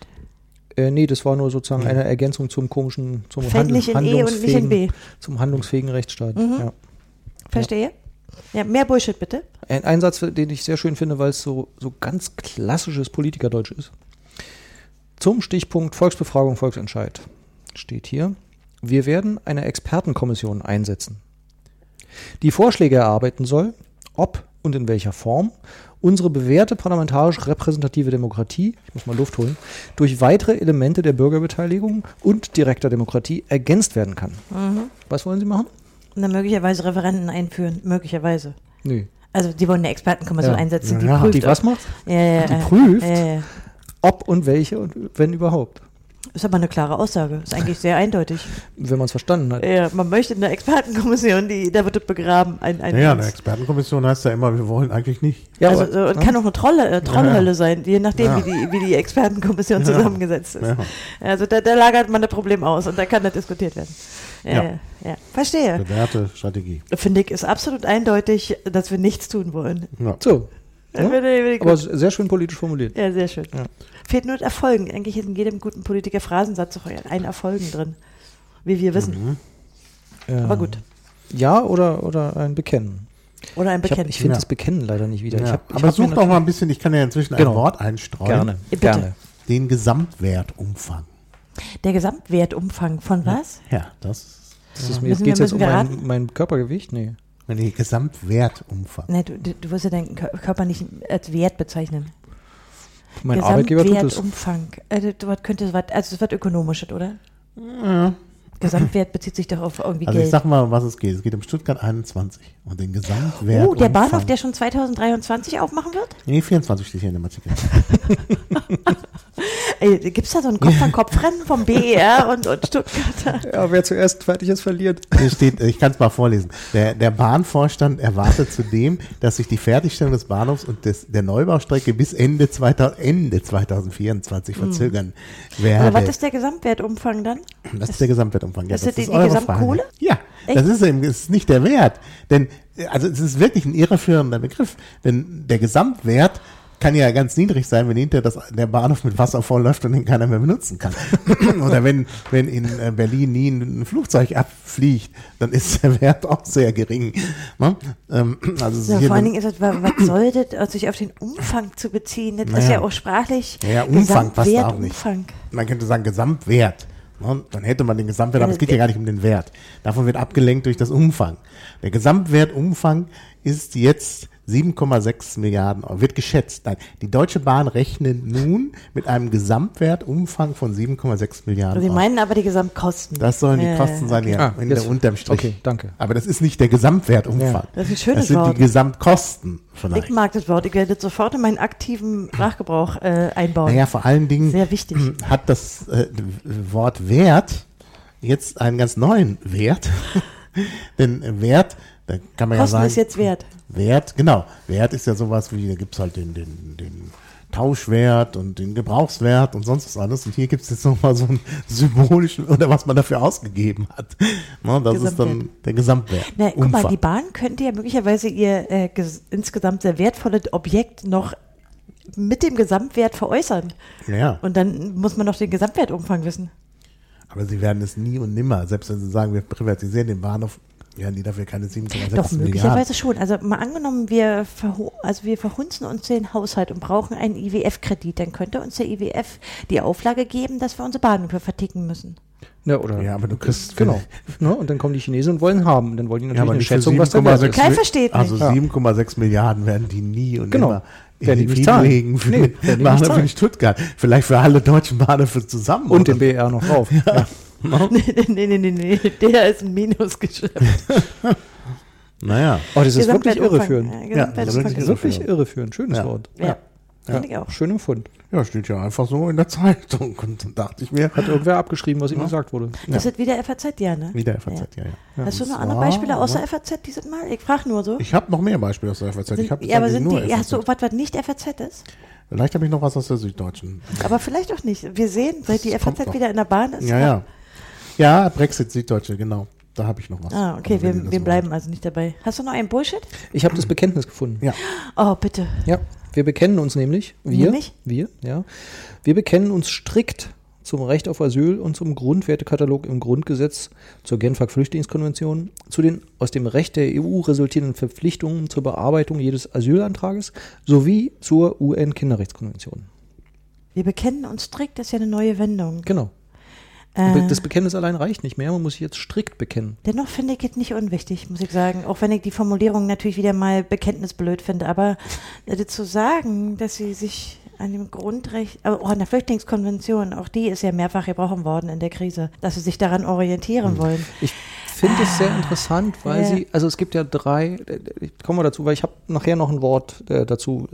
Äh, nee, das war nur sozusagen Ja. eine Ergänzung zum komischen, zum in E und nicht in B. zum handlungsfähigen Rechtsstaat. Mhm. Ja. Verstehe? Ja, mehr Bullshit bitte. Ein Einsatz, den ich sehr schön finde, weil es so, so ganz klassisches Politikerdeutsch ist. Zum Stichpunkt Volksbefragung, Volksentscheid steht hier, wir werden eine Expertenkommission einsetzen, die Vorschläge erarbeiten soll, ob und in welcher Form unsere bewährte parlamentarisch repräsentative Demokratie, ich muss mal Luft holen, durch weitere Elemente der Bürgerbeteiligung und direkter Demokratie ergänzt werden kann. Was wollen Sie machen? Und dann möglicherweise Referenten einführen. Möglicherweise. Nee. Also die wollen eine Expertenkommission Ja. einsetzen, die Ja, prüft. Die was macht? Ja, ja, Die ja. prüft? Ja, ja, ja. Ob und welche und wenn überhaupt. Ist aber eine klare Aussage. Ist eigentlich sehr eindeutig. Wenn man es verstanden hat. Ja, man möchte eine Expertenkommission, die, da wird begraben. Ein, ein Naja, eine Expertenkommission heißt ja immer, wir wollen eigentlich nicht. Ja, also, aber- und kann auch eine Trolle, äh, Trollhölle sein, je nachdem, Ja. wie, die, wie die Expertenkommission Ja. zusammengesetzt ist. Ja. Also da, da lagert man das Problem aus und da kann das diskutiert werden. Ja, Ja. Verstehe. Bewährte Strategie. Finde ich, ist absolut eindeutig, dass wir nichts tun wollen. Ja. So. Ja. Ja? Ich- ich Aber sehr schön politisch formuliert. ja, sehr schön. Ja. Fehlt nur das Erfolgen. Eigentlich ist in jedem guten Politiker Phrasensatz auch ein Erfolgen drin. Wie wir wissen. Ja. Aber gut. Ja, oder, oder ein Bekennen. Oder ein Ich, hab- Bekenntnis. ich finde Ja. das Bekennen leider nicht wieder. Ja. Ich hab, ich Aber such doch mal ein bisschen, ich kann ja inzwischen Genau. ein Wort einstreuen. Gerne, Bitte. gerne. Den Gesamtwertumfang. Der Gesamtwertumfang von was? Ja, das Das ist mir, Müssen geht's wir- jetzt um mein, mein Körpergewicht? Nee. nee, Gesamtwertumfang. Nee, du, du, du wirst ja deinen Kör- Körper nicht als Wert bezeichnen. Mein Arbeitgeber tut es. Gesamtwertumfang. Äh, das Wort könnte was, also es wird ökonomisch, oder? Ja. Gesamtwert bezieht sich doch auf irgendwie Also ich Geld. sag mal, um was es geht. Es geht um Stuttgart 21 und den Gesamtwertumfang. Oh, der Bahnhof, der schon 2023 aufmachen wird? Nee, 24 steht hier in dem Artikel. [LAUGHS] Ey, gibt's da so ein Kopf-an-Kopf-Rennen vom BER und, und Stuttgarter? Ja, wer zuerst fertig ist, verliert. Hier steht, ich kann es mal vorlesen. Der, der Bahnvorstand erwartet zudem, dass sich die Fertigstellung des Bahnhofs und des, der Neubaustrecke bis Ende, 2000, Ende 2024 verzögern werde. Hm. Aber was ist der Gesamtwertumfang dann? Das ist der Gesamtwertumfang. Ja, Das ist die- die Gesamtkohle? Frage. Ja, Echt? das ist, eben, das ist nicht der Wert. Denn, also es ist wirklich ein irreführender Begriff. Denn der Gesamtwert kann ja ganz niedrig sein, wenn hinterher das, der Bahnhof mit Wasser vollläuft und den keiner mehr benutzen kann. [LAUGHS] Oder wenn, wenn in äh, Berlin nie ein Flugzeug abfliegt, dann ist der Wert auch sehr gering. Ne? Ähm, Also ist Ja, vor allen Dingen ist es, wa- was soll das, also sich auf den Umfang zu beziehen? Das ist Naja. ja auch sprachlich. Ja, Umfang passt da auch nicht. Man könnte sagen Gesamtwert. Ne? Dann hätte man den Gesamtwert, aber es geht ja gar nicht um den Wert. Davon wird abgelenkt durch das Umfang. Der Gesamtwertumfang ist jetzt 7,6 Milliarden Euro, wird geschätzt. Nein, die Deutsche Bahn rechnet nun mit einem Gesamtwertumfang von 7,6 Milliarden Sie Euro. meinen aber die Gesamtkosten. Das sollen die Ja, Kosten sein, ja, Ah, in der unterm Strich. okay, danke. Aber das ist nicht der Gesamtwertumfang. Das ist ein schönes Das sind Wort. die Gesamtkosten vielleicht. Ich mag das Wort. Ich werde das sofort in meinen aktiven Sprachgebrauch äh, einbauen. Naja, vor allen Dingen Sehr wichtig. [CLEARS THROAT] hat das äh, Wort Wert jetzt einen ganz neuen Wert. [LAUGHS] Denn Wert, da kann man ja Kosten sagen. ist jetzt wert. Wert, genau. Wert ist ja sowas wie, da gibt's halt den, den, den Tauschwert und den Gebrauchswert und sonst was alles. Und hier gibt's jetzt nochmal so einen symbolischen, [LAUGHS] oder was man dafür ausgegeben hat. Ne, das ist dann Gesamtwert. der Gesamtwert. Na, guck mal, die Bahn könnte ja möglicherweise ihr äh, ges insgesamt sehr wertvolles Objekt noch mit dem Gesamtwert veräußern. ja, Und dann muss man noch den Gesamtwertumfang wissen. aber sie werden es nie und nimmer, selbst wenn sie sagen, wir privatisieren den Bahnhof, werden die dafür keine 7,6 Doch, Milliarden. möglicherweise schon. Also mal angenommen, wir, verho- also wir verhunzen uns den Haushalt und brauchen einen IWF-Kredit, dann könnte uns der IWF die Auflage geben, dass wir unsere Bahnhöfe verticken müssen. Ja, oder Ja, aber du kriegst genau. [LAUGHS] Ne? Und dann kommen die Chinesen und wollen haben. Und dann wollen die natürlich Ja, eine nicht für Schätzung, was 7,6 ist. Mi- versteht Also nicht. Ja. 7,6 Milliarden werden die nie und Genau. immer in die zahlen. legen für Nee, die [LAUGHS] zahlen. in Stuttgart. Vielleicht für alle deutschen Bahnhöfe zusammen. Und den? BR noch drauf. [LAUGHS] Ja. [LAUGHS] nee, nee, nee, nee, nee, der ist ein Minusgeschäft. [LAUGHS] Naja. Oh, das ist wirklich irreführend. Ja, Ja, wirklich ist- Wirklich irreführend. Schönes Ja. Wort. Ja, finde ich auch. Schön empfunden. Ja, steht ja einfach so in der [LAUGHS] Zeitung. Und dann dachte ich mir, Hat irgendwer abgeschrieben, was ihm Ja. gesagt wurde. Ja. Ist das wieder FAZ, ja, ne? wieder FAZ, ja, ja. Hast du noch Das andere Beispiele außer FAZ dieses Mal? Ich frage nur so. Ich habe noch mehr Beispiele aus der FAZ. Ich Sind, hab ja, aber sind nur die, FAZ. hast du was, was nicht FAZ ist? Vielleicht habe ich noch was aus der Süddeutschen. Aber vielleicht auch nicht. Wir sehen, seit die Das kommt FAZ wieder in der Bahn ist. Ja, ja. Ja, Brexit, Süddeutsche, genau. Da habe ich noch was. Ah, okay, ihr wir, wir wollt. bleiben also nicht dabei. Hast du noch einen Bullshit? Ich habe das Bekenntnis gefunden. Ja. Oh, bitte. Ja, wir bekennen uns nämlich, wir, Nämlich? wir, ja, wir bekennen uns strikt zum Recht auf Asyl und zum Grundwertekatalog im Grundgesetz zur Genfer Flüchtlingskonvention, zu den aus dem Recht der EU resultierenden Verpflichtungen zur Bearbeitung jedes Asylantrages sowie zur UN-Kinderrechtskonvention. Wir bekennen uns strikt, das ist ja eine neue Wendung. Genau. Äh, Das Bekenntnis allein reicht nicht mehr, man muss sich jetzt strikt bekennen. dennoch finde ich es nicht unwichtig, muss ich sagen. Auch wenn ich die Formulierung natürlich wieder mal bekenntnisblöd finde. Aber äh, zu sagen, dass sie sich an dem Grundrecht, auch an der Flüchtlingskonvention, auch die ist ja mehrfach gebrochen worden in der Krise, dass sie sich daran orientieren wollen. Ich finde es sehr interessant, weil Ja. sie, also es gibt ja drei, äh, ich komme mal dazu, weil ich habe nachher noch ein Wort äh, dazu.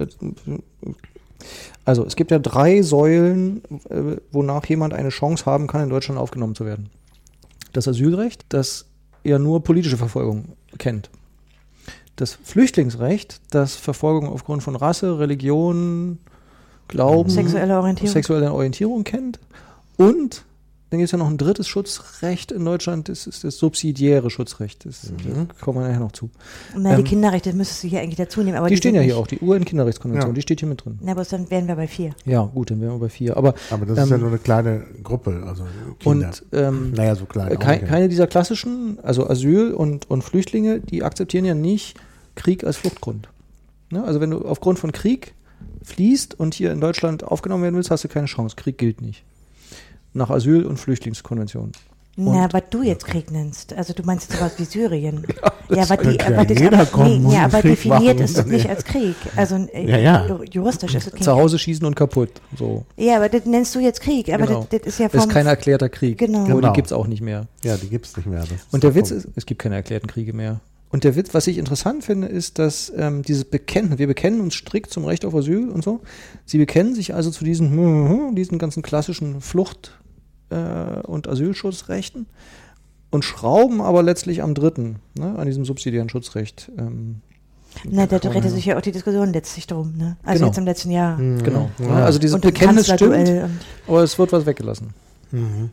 Also es gibt ja drei Säulen, äh, wonach jemand eine Chance haben kann, in Deutschland aufgenommen zu werden. Das Asylrecht, das ja nur politische Verfolgung kennt. Das Flüchtlingsrecht, das Verfolgung aufgrund von Rasse, Religion, Glauben, Sexuelle Orientierung. sexuelle Orientierung kennt. Und dann gibt es ja noch ein drittes Schutzrecht in Deutschland, das ist das subsidiäre Schutzrecht. Das, Da kommen wir nachher noch zu. Na, die ähm, Kinderrechte müsstest du hier eigentlich dazu nehmen. Aber die stehen sind ja hier auch, die UN-Kinderrechtskonvention, Ja. die steht hier mit drin. Na, aber dann wären wir bei vier. Ja, gut, dann wären wir bei vier. Aber Aber das ist ja Ähm, nur eine kleine Gruppe, also Kinder. und ähm, naja, so klein. nicht. keine dieser klassischen, also Asyl und, und Flüchtlinge, die akzeptieren ja nicht Krieg als Fluchtgrund. Ne? Also wenn du aufgrund von Krieg fließt und hier in Deutschland aufgenommen werden willst, hast du keine Chance. Krieg gilt nicht. Nach Asyl- und Flüchtlingskonvention. Na, was du jetzt Krieg nennst. Also du meinst jetzt sowas wie Syrien. [LAUGHS] ja, was die, könnte ja aber das, jeder aber, kommen und ja, aber Krieg definiert machen ist es und nicht als Krieg. Also äh, Ja, ja. ju- juristisch ist es Zu Krieg. Hause schießen und kaputt. So. Ja, aber das nennst du jetzt Krieg. Aber Genau. das, das ist ja Das ist vom kein erklärter Krieg. Genau. Aber Genau. den gibt es auch nicht mehr. Ja, die gibt es nicht mehr. Und der der Witz ist, es gibt keine erklärten Kriege mehr. Und der Witz, was ich interessant finde, ist, dass ähm, dieses Bekennen, wir bekennen uns strikt zum Recht auf Asyl und so. Sie bekennen sich also zu diesen, [LAUGHS] diesen ganzen klassischen Flucht- äh, und Asylschutzrechten und schrauben aber letztlich am dritten, ne, an diesem subsidiären Schutzrecht. Ähm, Na, da drehte sich ja auch die Diskussion letztlich drum. Ne? Also Genau. jetzt im letzten Jahr. Mhm. Genau. Ja. Also dieses Und Bekenntnis stimmt, aber es wird was weggelassen. Mhm.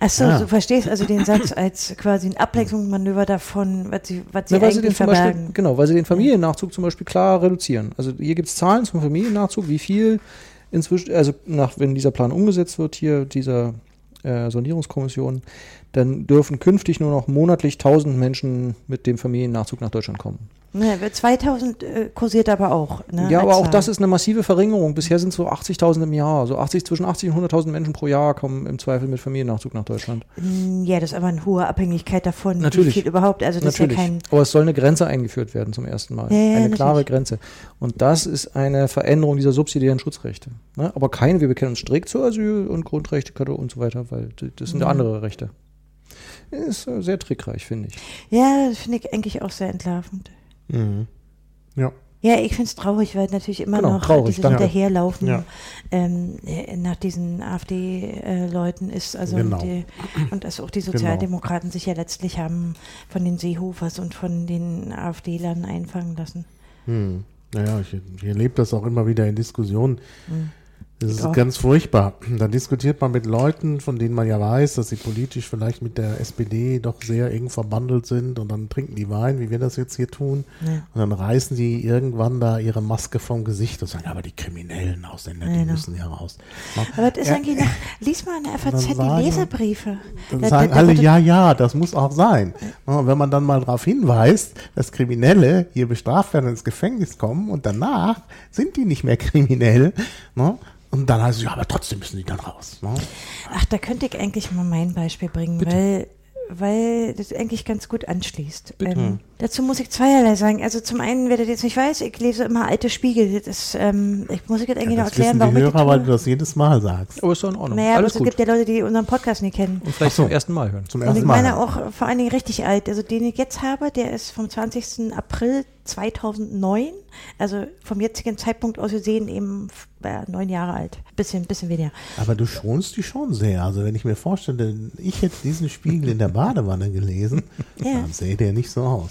Achso, Ja. du verstehst also den Satz als quasi ein Ablenkungsmanöver davon, was sie, was sie sie den eigentlich Beispiel, verbergen. genau, weil sie den Familiennachzug zum Beispiel klar reduzieren. Also hier gibt es Zahlen zum Familiennachzug, wie viel inzwischen, also nach, wenn dieser Plan umgesetzt wird, hier dieser äh, Sondierungskommission, dann dürfen künftig nur noch monatlich 1000 Menschen mit dem Familiennachzug nach Deutschland kommen. Ne, 2000 äh, kursiert aber auch. Ne, ja, aber auch das ist eine massive Verringerung. Bisher sind es so 80.000 im Jahr. So 80, zwischen 80 und 100.000 Menschen pro Jahr kommen im Zweifel mit Familiennachzug nach Deutschland. Mm, Ja, das ist aber eine hohe Abhängigkeit davon, Natürlich. wie viel überhaupt. Also das Natürlich. ist ja kein. Aber es soll eine Grenze eingeführt werden zum ersten Mal. Ja, ja, eine natürlich. klare Grenze. Und das ist eine Veränderung dieser subsidiären Schutzrechte. Ne? Aber keine, wir bekennen uns strikt zu Asyl und Grundrechte und so weiter, weil das sind Mhm. andere Rechte. Ist äh, sehr trickreich, finde ich. Ja, das finde ich eigentlich auch sehr entlarvend. Mhm. Ja. Ja, ich finde es traurig, weil natürlich immer Genau, noch traurig, dieses danke. Hinterherlaufen Ja. ähm, äh, nach diesen AfD-Leuten ist. Also Genau. und, die, und dass auch die Sozialdemokraten sich ja letztlich haben von den Seehofers und von den AfD-Lern einfangen lassen. Hm. Naja, ich, ich erlebe das auch immer wieder in Diskussionen. Hm. Das ist auch. ganz furchtbar. Da diskutiert man mit Leuten, von denen man ja weiß, dass sie politisch vielleicht mit der SPD doch sehr eng verbandelt sind und dann trinken die Wein, wie wir das jetzt hier tun. Ja. Und dann reißen sie irgendwann da ihre Maske vom Gesicht und sagen, aber die kriminellen Ausländer, die Genau. müssen hier raus. Aber das ist Ja, eigentlich noch, lies mal in der FAZ dann sagen- die Leserbriefe. Dann Da- sagen da- da alle, ja, ja, das muss auch sein. Ja, Und wenn man dann mal darauf hinweist, dass Kriminelle hier bestraft werden und ins Gefängnis kommen und danach sind die nicht mehr kriminell, ne? Und dann heißt es, ja, aber trotzdem müssen die dann raus. Ne? Ach, da könnte ich eigentlich mal mein Beispiel bringen, weil, weil das eigentlich ganz gut anschließt. Ähm, dazu muss ich zweierlei sagen. Also zum einen, wer das jetzt nicht weiß, ich lese immer alte Spiegel. Das ist, ähm, ich muss ich das eigentlich Ja, noch das erklären, warum die ich das Hörer, weil du das jedes Mal sagst. Aber ist doch in Ordnung. Naja, aber Alles es gibt ja Leute, die unseren Podcast nicht kennen. Und vielleicht so. zum ersten Mal hören. Zum Und ersten ich Mal. meine auch vor allen Dingen richtig alt. Also den ich jetzt habe, der ist vom 20. April 2009. Also vom jetzigen Zeitpunkt aus gesehen eben äh, neun Jahre alt. Bisschen, bisschen weniger. Aber du schonst die schon sehr. Also wenn ich mir vorstelle, ich hätte diesen Spiegel in der Badewanne gelesen, [LAUGHS] Ja. dann sähe der nicht so aus.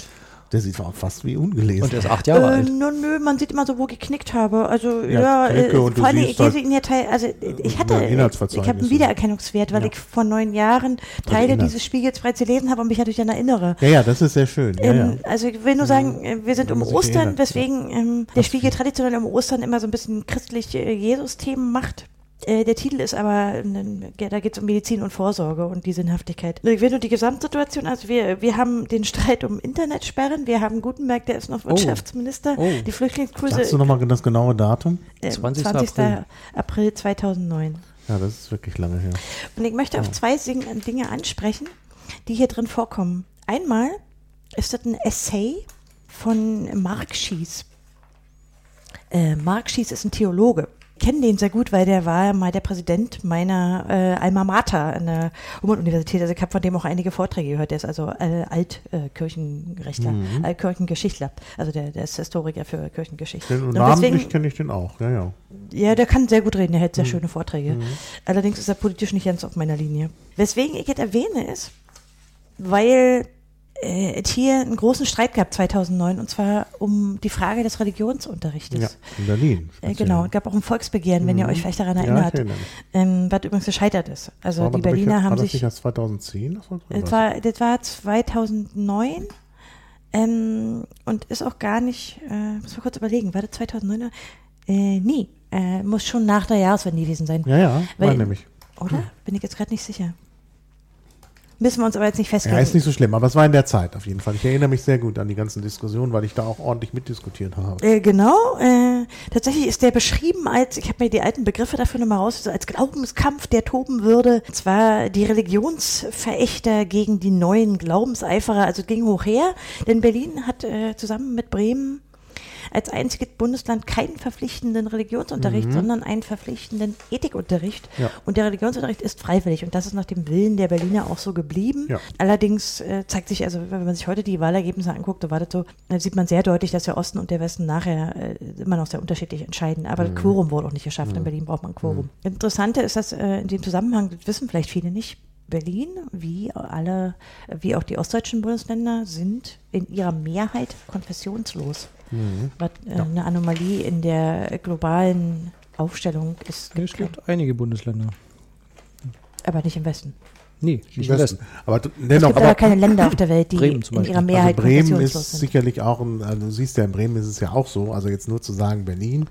Der sieht auch fast wie ungelesen. Und er ist acht Jahre äh, alt. Nö, nö, man sieht immer so, wo ich geknickt habe. Also Ja, ja, äh, vor allem, ich lese halt, ihn ja teil, also äh, ich hatte, ich, habe einen Wiedererkennungswert, weil Ja. ich vor neun Jahren Teile dieses Spiegels bereits gelesen habe und mich natürlich daran erinnere. ja, ja, das ist sehr schön. Ja, ja. Ähm, also ich will nur sagen, äh, wir sind um Ostern, weswegen ähm, der Spiegel traditionell um Ostern immer so ein bisschen christlich äh, Jesus-Themen macht. Äh, der Titel ist aber, da geht es um Medizin und Vorsorge und die Sinnhaftigkeit. Ich will nur die Gesamtsituation, also wir, wir haben den Streit um Internetsperren, wir haben Gutenberg, der ist noch Wirtschaftsminister, Oh. die Flüchtlingskurse Sagst du nochmal das genaue Datum? äh, 20. 20. April. April 2009. Ja, das ist wirklich lange her. Und ich möchte auf zwei Dinge ansprechen, die hier drin vorkommen. Einmal ist das ein Essay von Mark Schies. Äh, Mark Schies ist ein Theologe. Ich kenne den sehr gut, weil der war mal der Präsident meiner äh, Alma Mater an der Humboldt-Universität. Also ich habe von dem auch einige Vorträge gehört. Der ist also äh, Altkirchenrechtler, Mhm. Altkirchengeschichtler. Also der, der ist Historiker für Kirchengeschichte. Den, Und namentlich kenne ich den auch, ja, ja. ja, der kann sehr gut reden, der hält Mhm. sehr schöne Vorträge. Allerdings ist er politisch nicht ganz auf meiner Linie. Weswegen ich jetzt erwähne ist, weil äh, hier einen großen Streit gab 2009 und zwar um die Frage des Religionsunterrichtes. Ja, in Berlin. Äh, genau, es gab auch ein Volksbegehren, wenn ihr euch vielleicht daran Ja, erinnert, mich. ähm, was übrigens gescheitert ist. Also War die glaub ich, Berliner war haben das sich nicht erst 2010? Das war, das war, das war 2009 ähm, und ist auch gar nicht, äh, muss mal kurz überlegen, war das 2009? Äh, nie. Äh, muss schon nach der Jahreswende gewesen sein. ja, ja, meine nämlich. Oder? Bin ich jetzt gerade nicht sicher. Müssen wir uns aber jetzt nicht Ja, festlegen. ist nicht so schlimm, aber es war in der Zeit auf jeden Fall. Ich erinnere mich sehr gut an die ganzen Diskussionen, weil ich da auch ordentlich mitdiskutiert habe. Äh, genau, äh, tatsächlich ist der beschrieben als, ich habe mir die alten Begriffe dafür nochmal raus, als Glaubenskampf, der toben würde. Und zwar die Religionsverächter gegen die neuen Glaubenseiferer, also ging hoch her, denn Berlin hat äh, zusammen mit Bremen als einziges Bundesland keinen verpflichtenden Religionsunterricht, sondern einen verpflichtenden Ethikunterricht. Ja. Und der Religionsunterricht ist freiwillig und das ist nach dem Willen der Berliner auch so geblieben. Ja. Allerdings äh, zeigt sich, also wenn man sich heute die Wahlergebnisse anguckt, so war das so, da sieht man sehr deutlich, dass der Osten und der Westen nachher äh, immer noch sehr unterschiedlich entscheiden. Aber das Quorum wurde auch nicht geschafft. In Berlin braucht man Quorum. Interessante ist, dass äh, in dem Zusammenhang, das wissen vielleicht viele nicht, Berlin, wie alle, wie auch die ostdeutschen Bundesländer, sind in ihrer Mehrheit konfessionslos. Was äh, eine Anomalie in der globalen Aufstellung ist. Nee, es gibt einige Bundesländer. Aber nicht im Westen. Nee, nicht Im im Westen. Aber d- Es dennoch, gibt aber keine Länder auf der Welt, die Bremen zum in Beispiel. ihrer Mehrheit also Bremen ist sind. sicherlich auch ein, also du siehst ja, in Bremen ist es ja auch so, also jetzt nur zu sagen Berlin.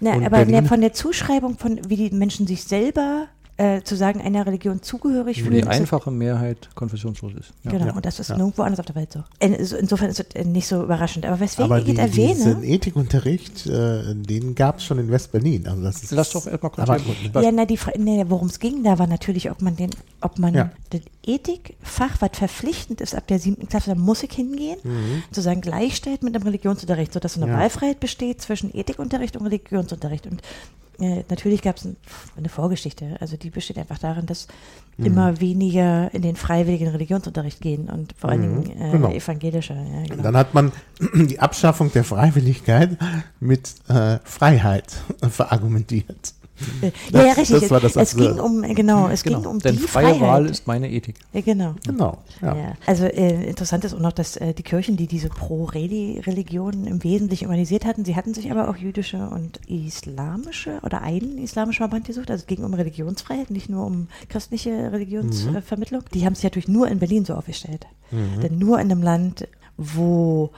Na, aber Berlin- ne, von der Zuschreibung, von wie die Menschen sich selber äh, zu sagen, einer Religion zugehörig fühlen. die einfache Mehrheit konfessionslos ist. Ja. Genau, Ja, und das ist ja. nirgendwo anders auf der Welt so. In, so- insofern ist es äh, nicht so überraschend. Aber weswegen aber ich die, es erwähne, diesen Ethikunterricht, äh, den gab es schon in West-Berlin. Also das ist, Lass doch erstmal kurz aber, ja, na, die, nee, worum es ging, da war natürlich, ob man den, ob man Ja. das Ethikfach, was verpflichtend ist ab der siebten Klasse, da muss ich hingehen, sozusagen gleichstellt mit dem Religionsunterricht, sodass so eine Mhm. Ja. Wahlfreiheit besteht zwischen Ethikunterricht und Religionsunterricht. Und äh, natürlich gab es ein, eine Vorgeschichte, also die besteht einfach darin, dass Mhm. immer weniger in den freiwilligen Religionsunterricht gehen und vor allen Mhm, Dingen äh, genau. evangelische. Ja, genau. Dann hat man [CLEARS THROAT] die Abschaffung der Freiwilligkeit mit äh, Freiheit [LAUGHS] verargumentiert. Äh, ja, ja, richtig. das war das es ging um, genau, es Genau. ging um Denn die freie Freiheit. Wahl ist meine Ethik. Genau. Genau. Ja. Ja. Also äh, interessant ist auch noch, dass äh, die Kirchen, die diese Pro-Reli-Religionen im Wesentlichen organisiert hatten, sie hatten sich aber auch jüdische und islamische oder einen islamischen Verband gesucht. Also es ging um Religionsfreiheit, nicht nur um christliche Religionsvermittlung. Die haben sich natürlich nur in Berlin so aufgestellt. Denn nur in einem Land, wo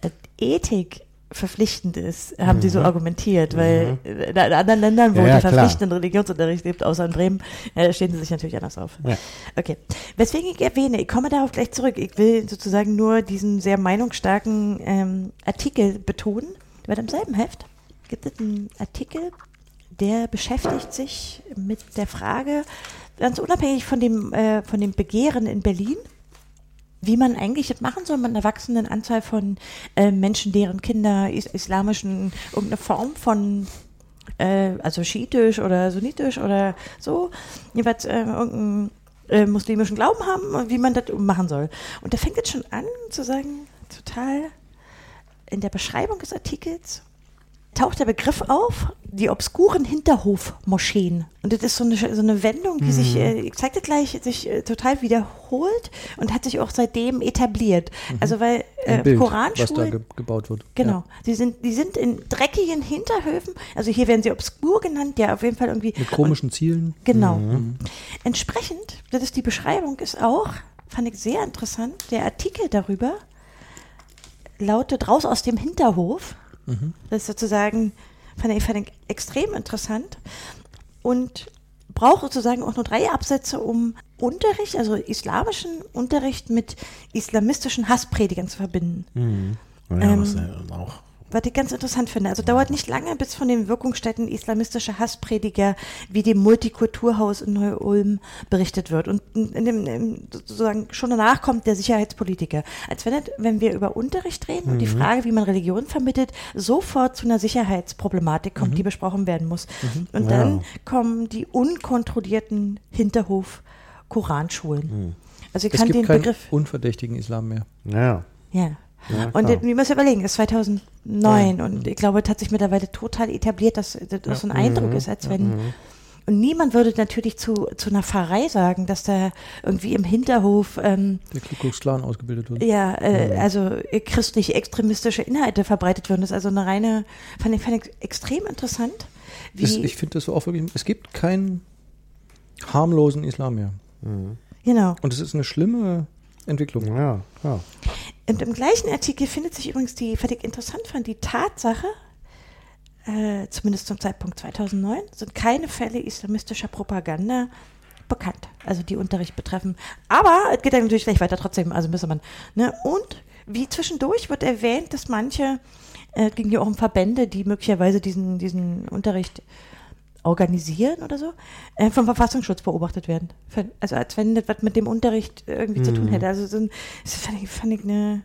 äh, Ethik verpflichtend ist, haben sie so argumentiert, weil äh, in anderen Ländern, wo Ja, ja, der klar. verpflichtende Religionsunterricht gibt, außer in Bremen, äh, stehen sie sich natürlich anders auf. Ja. Okay. Weswegen ich erwähne, ich komme darauf gleich zurück. Ich will sozusagen nur diesen sehr meinungsstarken ähm, Artikel betonen. Weil im selben Heft gibt es einen Artikel, der beschäftigt sich mit der Frage, ganz unabhängig von dem, äh, von dem Begehren in Berlin, wie man eigentlich das machen soll mit einer wachsenden Anzahl von äh, Menschen, deren Kinder is islamischen, irgendeine Form von, äh, also schiitisch oder sunnitisch oder so, jeweils äh, irgendeinen äh, muslimischen Glauben haben und wie man das machen soll. Und da fängt jetzt schon an zu sagen, total in der Beschreibung des Artikels taucht der Begriff auf, die obskuren Hinterhofmoscheen. Und das ist so eine, so eine Wendung, die sich, Mhm. äh, ich zeig dir gleich, sich äh, total wiederholt und hat sich auch seitdem etabliert. Also weil äh, Bild, was da Koranschulen, ge gebaut wird. genau, die sind, die sind in dreckigen Hinterhöfen, also hier werden sie obskur genannt, ja auf jeden Fall irgendwie. Ja. Mit komischen Zielen. Genau. Mhm. Entsprechend, das ist die Beschreibung, ist auch, fand ich sehr interessant, der Artikel darüber lautet raus aus dem Hinterhof. Das ist sozusagen, fand ich, fand ich extrem interessant. und braucht sozusagen auch nur drei Absätze, um Unterricht, also islamischen Unterricht mit islamistischen Hasspredigern zu verbinden. Mhm. Ja, Ähm, was ja auch. Was ich ganz interessant finde. Also dauert nicht lange, bis von den Wirkungsstätten islamistischer Hassprediger wie dem Multikulturhaus in Neu-Ulm berichtet wird. Und in dem, in, sozusagen schon danach kommt der Sicherheitspolitiker. Als wenn, wenn wir über Unterricht reden und die Frage, wie man Religion vermittelt, sofort zu einer Sicherheitsproblematik kommt, die besprochen werden muss. Und Ja. dann kommen die unkontrollierten Hinterhof-Koranschulen. Also ich Es kann gibt den keinen Begriff. unverdächtigen Islam mehr. Ja. Ja. Ja, und wir müssen überlegen, das ist 2009 und ich glaube, es hat sich mittlerweile total etabliert, dass das so ein Eindruck ist, als wenn. Und niemand würde natürlich zu, zu einer Pfarrei sagen, dass da irgendwie im Hinterhof ähm, Der Ku Klux Klan ausgebildet wird. ja, äh, also äh, christlich extremistische Inhalte verbreitet würden. Das ist also eine reine, fand ich, fand ich extrem interessant. Es, ich finde das so auch wirklich, es gibt keinen harmlosen Islam mehr. genau. Und es ist eine schlimme Entwicklung. Ja, ja. Und im gleichen Artikel findet sich übrigens die, was ich interessant fand, die Tatsache, äh, zumindest zum Zeitpunkt 2009, sind keine Fälle islamistischer Propaganda bekannt, also die Unterricht betreffen. Aber es geht dann natürlich gleich weiter trotzdem, also müsste man, ne? Und wie zwischendurch wird erwähnt, dass manche, äh, ging ja auch um Verbände, die möglicherweise diesen, diesen Unterricht organisieren oder so, äh, vom Verfassungsschutz beobachtet werden. Also als wenn das was mit dem Unterricht irgendwie zu tun hätte. Also so ein, das fand ich, fand ich eine,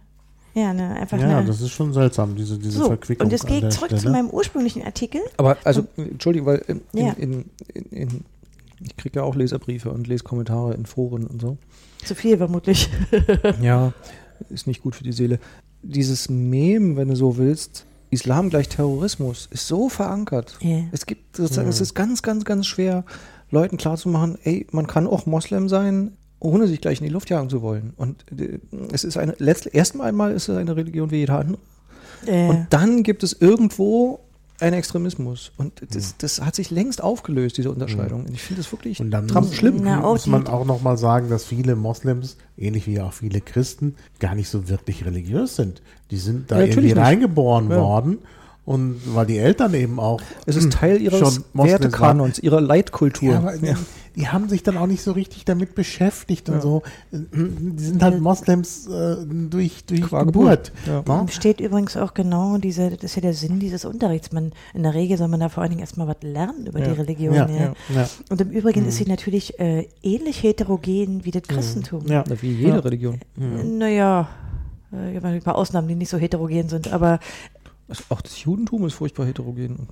ja, eine, einfach Ja, eine. das ist schon seltsam, diese, diese so, Verquickung. und jetzt gehe ich zurück zu Stelle. meinem ursprünglichen Artikel. Aber also, Entschuldigung, weil in, Ja. in, in, in, ich kriege ja auch Leserbriefe und Leskommentare in Foren und so. Zu viel vermutlich. [LAUGHS] Ja, ist nicht gut für die Seele. Dieses Mem, wenn du so willst, Islam gleich Terrorismus, ist so verankert. Ja. Es gibt sozusagen, es ist ganz, ganz, ganz schwer, Leuten klarzumachen, ey, man kann auch Moslem sein, ohne sich gleich in die Luft jagen zu wollen. Und äh, es ist eine, letzt, erst einmal ist es eine Religion wie jeder andere. Äh, Und dann gibt es irgendwo einen Extremismus. Und das, das hat sich längst aufgelöst, diese Unterscheidung. Und ich finde das wirklich Und dann muss, schlimm. Na, auch muss man auch nochmal sagen, dass viele Moslems, ähnlich wie auch viele Christen, gar nicht so wirklich religiös sind. Die sind da Ja, natürlich irgendwie nicht. reingeboren Ja. worden. Und weil die Eltern eben auch Es ist Teil ihres Wertekanons, ihrer Leitkultur. Ja, aber Ja. die haben sich dann auch nicht so richtig damit beschäftigt und so. Die sind halt Moslems äh, durch, durch Qua Geburt. Geburt, ja. ne? steht übrigens auch genau diese, das ist ja der Sinn dieses Unterrichts. Man, in der Regel soll man da vor allen Dingen erstmal was lernen über Ja. die Religion. Ja, Ja, ja. Ja. Und im Übrigen ist sie natürlich äh, ähnlich heterogen wie das Christentum. Ja. Wie jede Ja. Religion. Naja, äh, ein paar Ausnahmen, die nicht so heterogen sind, aber Auch das Judentum ist furchtbar heterogen.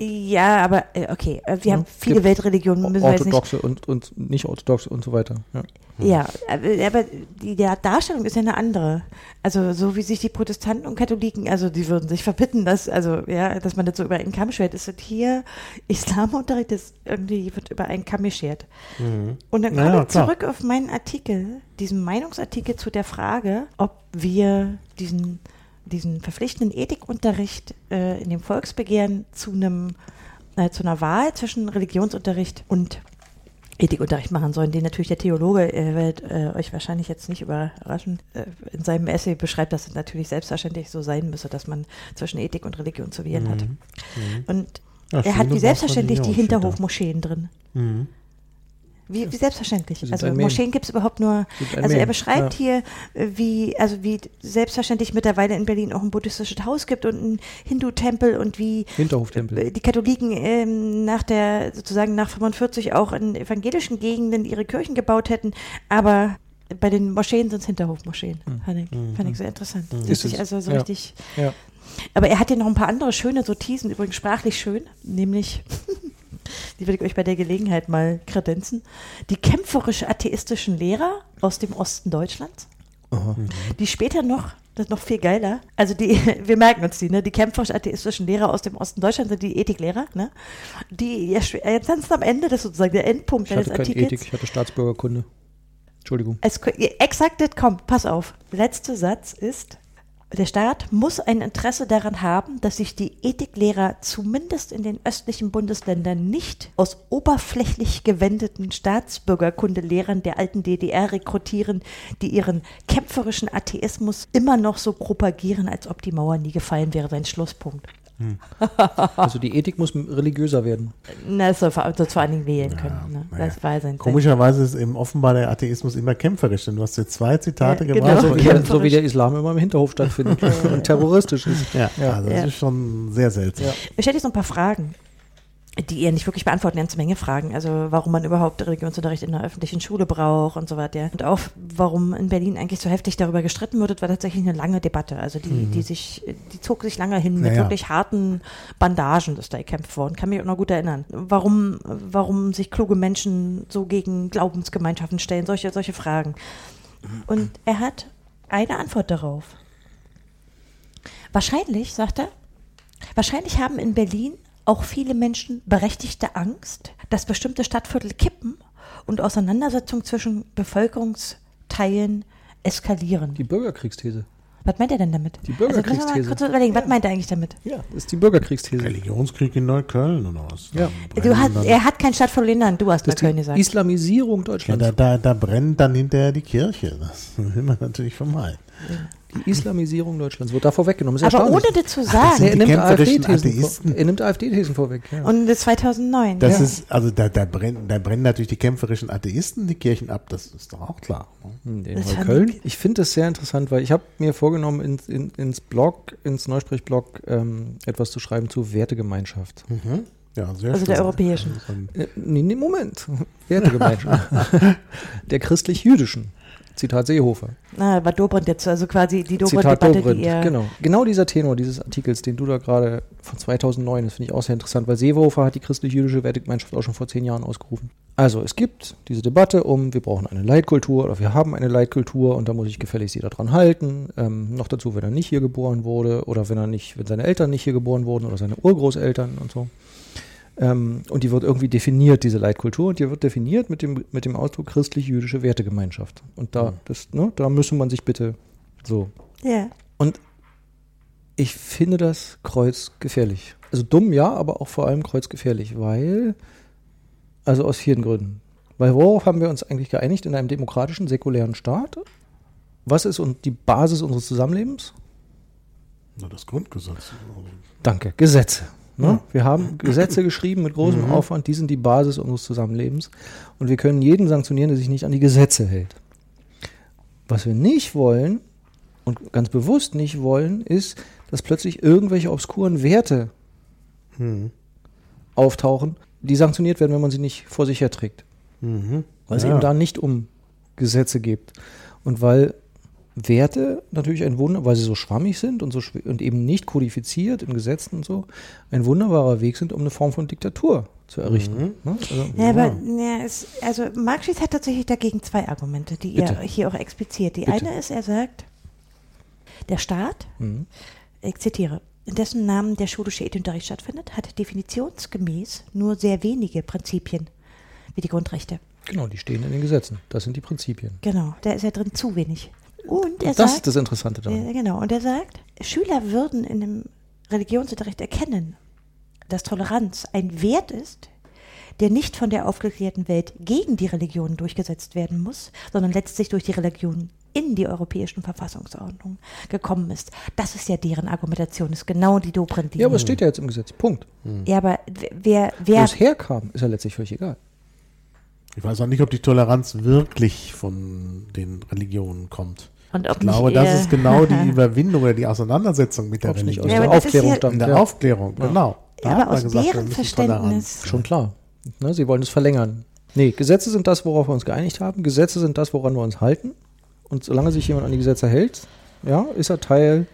ja, aber äh, okay, äh, wir Ja, haben viele Weltreligionen, müssen wir jetzt nicht Orthodoxe und, und nicht orthodoxe und so weiter. Ja. Ja, aber die der Darstellung ist ja eine andere. Also so wie sich die Protestanten und Katholiken, also die würden sich verbitten, dass also ja, dass man das so über einen Kamm schert, ist das hier Islamunterricht ist irgendwie wird über einen Kamm geschert. Und dann komme Ja, ich klar. zurück auf meinen Artikel, diesen Meinungsartikel zu der Frage, ob wir diesen diesen verpflichtenden Ethikunterricht äh, in dem Volksbegehren zu einem äh, zu einer Wahl zwischen Religionsunterricht und Ethikunterricht machen sollen, den natürlich der Theologe, äh, wird äh, euch wahrscheinlich jetzt nicht überraschen, äh, in seinem Essay beschreibt, dass es natürlich selbstverständlich so sein müsse, dass man zwischen Ethik und Religion zu wählen hat. Und Ja, er hat wie selbstverständlich die. Hinterhofmoscheen drin. Mhm. Wie, wie selbstverständlich. Also. Moscheen gibt es überhaupt nur. Also er beschreibt ja. hier, äh, wie, also wie selbstverständlich mittlerweile in Berlin auch ein buddhistisches Haus gibt und ein Hindu-Tempel und wie Hinterhoftempel. äh, die Katholiken ähm, nach der, sozusagen nach 45 auch in evangelischen Gegenden ihre Kirchen gebaut hätten, aber bei den Moscheen sind es Hinterhofmoscheen. Fand, ich, fand ich sehr interessant. Das Hm. Ist sich es. also so Ja. richtig. Ja. Aber er hat hier noch ein paar andere schöne Notizen, übrigens sprachlich schön, nämlich, [LAUGHS] die will ich euch bei der Gelegenheit mal kredenzen, die kämpferisch-atheistischen Lehrer aus dem Osten Deutschlands, Aha. die später noch, das ist noch viel geiler, also die, [LAUGHS] wir merken uns die, ne, die kämpferisch-atheistischen Lehrer aus dem Osten Deutschlands sind die Ethiklehrer, ne, die ganz am Ende, das ist sozusagen der Endpunkt Ich hatte deines keine Artikels. Ethik, ich hatte Staatsbürgerkunde. Entschuldigung. Es, exakt das kommt, pass auf. Letzter Satz ist, der Staat muss ein Interesse daran haben, dass sich die Ethiklehrer zumindest in den östlichen Bundesländern nicht aus oberflächlich gewendeten Staatsbürgerkundelehrern der alten DDR rekrutieren, die ihren kämpferischen Atheismus immer noch so propagieren, als ob die Mauer nie gefallen wäre, sein Schlusspunkt. Also die Ethik muss religiöser werden. Na, das soll vor, soll vor allen Dingen wählen können. Ne? naja. Das war sein Komischerweise ist eben offenbar der Atheismus immer kämpferisch, denn du hast jetzt zwei Zitate Ja, gebracht. genau. So wie, der, so wie der Islam immer im Hinterhof stattfindet [LAUGHS] und terroristisch ist. Ja, Ja. also das Ja. ist schon sehr seltsam. Ja. Ich stelle jetzt noch ein paar Fragen, die ihr nicht wirklich beantworten, eine ganze Menge Fragen. Also warum man überhaupt Religionsunterricht in der öffentlichen Schule braucht und so weiter. Und auch warum in Berlin eigentlich so heftig darüber gestritten wird, war tatsächlich eine lange Debatte. Also die, die sich, die zog sich lange hin mit Naja. wirklich harten Bandagen, das da gekämpft worden. Kann mich auch noch gut erinnern. Warum, warum sich kluge Menschen so gegen Glaubensgemeinschaften stellen, solche, solche Fragen. Und er hat eine Antwort darauf. Wahrscheinlich, sagt er, wahrscheinlich haben in Berlin auch viele Menschen berechtigte Angst, dass bestimmte Stadtviertel kippen und Auseinandersetzungen zwischen Bevölkerungsteilen eskalieren. Die Bürgerkriegsthese. Was meint er denn damit? Die Also, Bürgerkriegsthese. kurz überlegen, was meint er eigentlich damit? Ja, das ist die Bürgerkriegsthese. Religionskrieg in Neukölln oder was? Ja. Du hast, er hat kein Stadtviertel genannt, du hast Das Neukölln gesagt. Islamisierung Ja, Deutschlands. da, da, da brennt dann hinterher die Kirche. Das will man natürlich vermeiden. Die Islamisierung Deutschlands wird da vorweggenommen. Ist Aber ohne das zu sagen. sind er nimmt AfD-Thesen er nimmt AfD-Thesen vorweg. Ja. Und das 2009. Das ja. ist, also da, da, brennen, da brennen natürlich die kämpferischen Atheisten die Kirchen ab, das ist doch auch klar. ne? In fand Neukölln. ich- finde das sehr interessant, weil ich habe mir vorgenommen, ins, in, ins Blog, ins Neusprechblog ähm, etwas zu schreiben zu Wertegemeinschaft. Mhm. Ja, sehr Also der schön. europäischen. So ein- Äh, nee, nee, Moment. [LAUGHS] Wertegemeinschaft. [LAUGHS] der christlich-jüdischen. Zitat Seehofer. Na, war Dobrindt jetzt, also quasi die Zitat Dobrindt-Debatte, Dobrindt. die er. Genau. genau dieser Tenor dieses Artikels, den du da gerade von 2009, das finde ich auch sehr interessant, weil Seehofer hat die christlich-jüdische Wertegemeinschaft auch schon vor zehn Jahren ausgerufen. Also es gibt diese Debatte um, wir brauchen eine Leitkultur oder wir haben eine Leitkultur und da muss sich gefälligst jeder dran halten. Ähm, noch dazu, wenn er nicht hier geboren wurde oder wenn er nicht, wenn seine Eltern nicht hier geboren wurden oder seine Urgroßeltern und so. Ähm, und die wird irgendwie definiert, diese Leitkultur, und die wird definiert mit dem, mit dem Ausdruck christlich-jüdische Wertegemeinschaft. Und da, Mhm. das, ne, da müsste man sich bitte so Ja. und ich finde das kreuzgefährlich. Also dumm, ja, aber auch vor allem kreuzgefährlich, weil, also aus vielen Gründen. Weil worauf haben wir uns eigentlich geeinigt in einem demokratischen, säkulären Staat? Was ist und die Basis unseres Zusammenlebens? Na, das Grundgesetz. Danke, Gesetze. Ne? Wir haben Gesetze geschrieben mit großem Aufwand, die sind die Basis unseres Zusammenlebens. Und wir können jeden sanktionieren, der sich nicht an die Gesetze hält. Was wir nicht wollen und ganz bewusst nicht wollen, ist, dass plötzlich irgendwelche obskuren Werte Mhm. auftauchen, die sanktioniert werden, wenn man sie nicht vor sich herträgt. Mhm. Weil es Ja. eben da nicht um Gesetze geht. Und weil Werte natürlich ein Wunder, weil sie so schwammig sind und, so schw- und eben nicht kodifiziert in Gesetzen und so, ein wunderbarer Weg sind, um eine Form von Diktatur zu errichten. Ne? Also, Ja, aber Ja. es, also Marxist hat tatsächlich dagegen zwei Argumente, die Bitte. er hier auch expliziert. Die Bitte. eine ist, er sagt, der Staat, mhm. ich zitiere, in dessen Namen der schulische Ethikunterricht stattfindet, hat definitionsgemäß nur sehr wenige Prinzipien, wie die Grundrechte. Genau, die stehen in den Gesetzen. Das sind die Prinzipien. Genau, da ist ja drin zu wenig. Und er das ist sagt, das Interessante daran. Genau. Und er sagt, Schüler würden in dem Religionsunterricht erkennen, dass Toleranz ein Wert ist, der nicht von der aufgeklärten Welt gegen die Religion durchgesetzt werden muss, sondern letztlich durch die Religion in die europäischen Verfassungsordnung gekommen ist. Das ist ja deren Argumentation, ist genau die Dobrindt. Ja, aber es steht ja jetzt im Gesetz. Punkt. Ja, aber wer, Wo wer, es herkam, ist ja letztlich völlig egal. Ich weiß auch nicht, ob die Toleranz wirklich von den Religionen kommt. Und ob Ich glaube, nicht das ist genau die [LAUGHS] Überwindung oder die Auseinandersetzung mit der Ob's nicht Religion. aus Ja, der aber das ist Aufklärung ja- In stammt. der Ja. Aufklärung, genau. Da Ja, hat aber man aus gesagt, wir deren müssen Toleranz. Verständnis Schon klar. Ne, sie wollen es verlängern. Nee, Gesetze sind das, worauf wir uns geeinigt haben. Gesetze sind das, woran wir uns halten. Und solange sich jemand an die Gesetze hält, ja, ist er Teil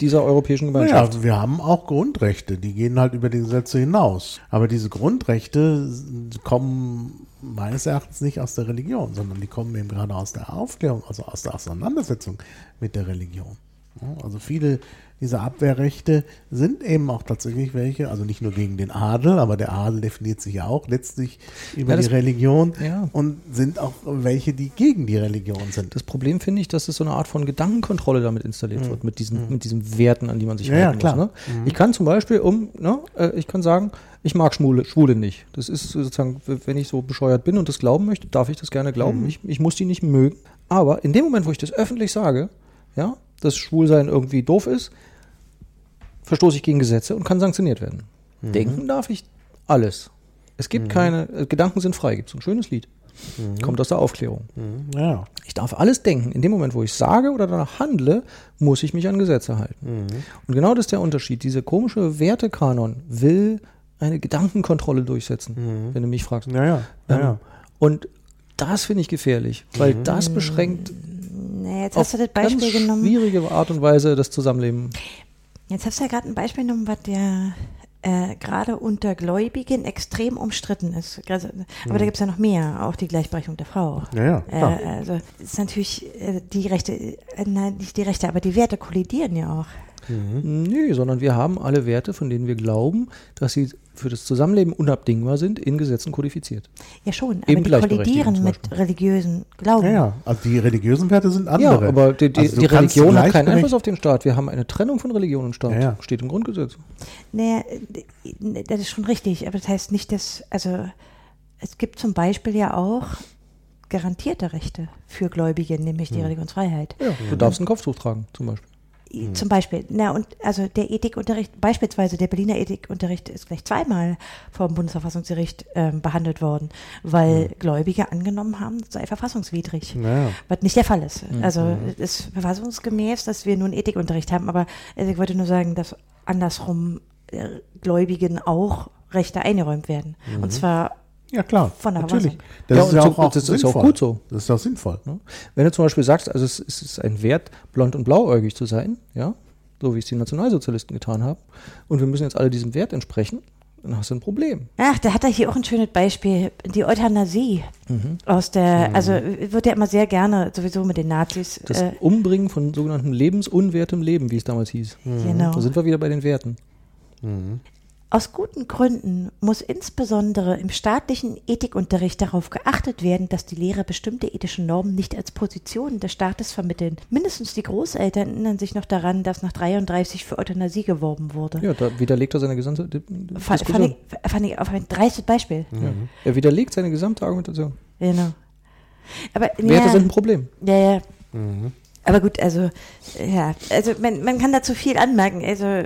dieser europäischen Gemeinschaft. Naja, wir haben auch Grundrechte, die gehen halt über die Gesetze hinaus. Aber diese Grundrechte kommen meines Erachtens nicht aus der Religion, sondern die kommen eben gerade aus der Aufklärung, also aus der Auseinandersetzung mit der Religion. Also viele dieser Abwehrrechte sind eben auch tatsächlich welche, also nicht nur gegen den Adel, aber der Adel definiert sich ja auch letztlich über Ja, das- die Religion Ja. und sind auch welche, die gegen die Religion sind. Das Problem finde ich, dass es so eine Art von Gedankenkontrolle damit installiert wird, mit diesen, mit diesen Werten, an die man sich Mhm. Ja, halten klar. Mhm. muss. Ne? Ich kann zum Beispiel um, ne, äh, ich kann sagen, ich mag Schwule, Schwule nicht. Das ist sozusagen, wenn ich so bescheuert bin und das glauben möchte, darf ich das gerne Mhm. glauben. Ich, ich muss die nicht mögen. Aber in dem Moment, wo ich das öffentlich sage, ja, dass Schwulsein irgendwie doof ist, verstoße ich gegen Gesetze und kann sanktioniert werden. Denken darf ich alles. Es gibt keine, äh, Gedanken sind frei, gibt es ein schönes Lied. Kommt aus der Aufklärung. Mhm. Ja. Ich darf alles denken. In dem Moment, wo ich sage oder danach handle, muss ich mich an Gesetze halten. Und genau das ist der Unterschied. Dieser komische Wertekanon will eine Gedankenkontrolle durchsetzen, wenn du mich fragst. Ja, ja. ja, Ähm, ja. Und das finde ich gefährlich, weil das beschränkt Nee, jetzt auf hast du das ganz Beispiel genommen. schwierige Art und Weise das Zusammenleben. Jetzt hast du ja gerade ein Beispiel genommen, was ja äh, gerade unter Gläubigen extrem umstritten ist. Gerade- Aber da gibt es ja noch mehr, auch die Gleichberechtigung der Frau. Ja, ja, Äh, klar. also es ist natürlich äh, die Rechte, äh, nein, nicht die Rechte, aber die Werte kollidieren ja auch. Nee, sondern wir haben alle Werte, von denen wir glauben, dass sie für das Zusammenleben unabdingbar sind, in Gesetzen kodifiziert. Ja schon, Eben aber die Gleichberechtigung kollidieren mit religiösen Glauben. Ja, ja. Also die religiösen Werte sind Ja, andere. aber die, die, Also die Religion hat keinen Einfluss auf den Staat. Wir haben eine Trennung von Religion und Staat. Ja, ja. Steht im Grundgesetz. Nee, äh, das ist schon richtig, aber das heißt nicht, dass, also es gibt zum Beispiel ja auch garantierte Rechte für Gläubige, nämlich die Religionsfreiheit. Ja, du darfst ein Kopftuch tragen, zum Beispiel. Mhm. Zum Beispiel, na und also der Ethikunterricht, beispielsweise der Berliner Ethikunterricht ist gleich zweimal vom Bundesverfassungsgericht ähm, behandelt worden, weil Mhm. Gläubige angenommen haben, es sei verfassungswidrig. Ja, ja. Was nicht der Fall ist. Mhm. Also es ist verfassungsgemäß, dass wir nun Ethikunterricht haben, aber also ich wollte nur sagen, dass andersrum äh, Gläubigen auch Rechte eingeräumt werden. Mhm. Und zwar Ja, klar. Von der natürlich. Das Ja, ist ja so- auch, auch das ist auch sinnvoll. gut so. Das ist auch sinnvoll. Ja? Wenn du zum Beispiel sagst, also es, ist ein Wert, blond und blauäugig zu sein, ja, so wie es die Nationalsozialisten getan haben, und wir müssen jetzt alle diesem Wert entsprechen, dann hast du ein Problem. Ach, da hat er hier auch ein schönes Beispiel. Die Euthanasie aus der, also wird ja immer sehr gerne sowieso mit den Nazis. Das Äh, Umbringen von sogenanntem lebensunwertem Leben, wie es damals hieß. genau. Da sind wir wieder bei den Werten. Aus guten Gründen muss insbesondere im staatlichen Ethikunterricht darauf geachtet werden, dass die Lehrer bestimmte ethische Normen nicht als Positionen des Staates vermitteln. Mindestens die Großeltern erinnern sich noch daran, dass nach 33 für Euthanasie geworben wurde. Ja, da widerlegt er seine gesamte Di- Fand, ich, fand ich auf ein dreistes Beispiel. Ja. Er widerlegt seine gesamte Argumentation. Genau. Aber, Werte ja, sind ein Problem. Ja, ja. Aber gut, also, ja, also man, man kann dazu viel anmerken. Also,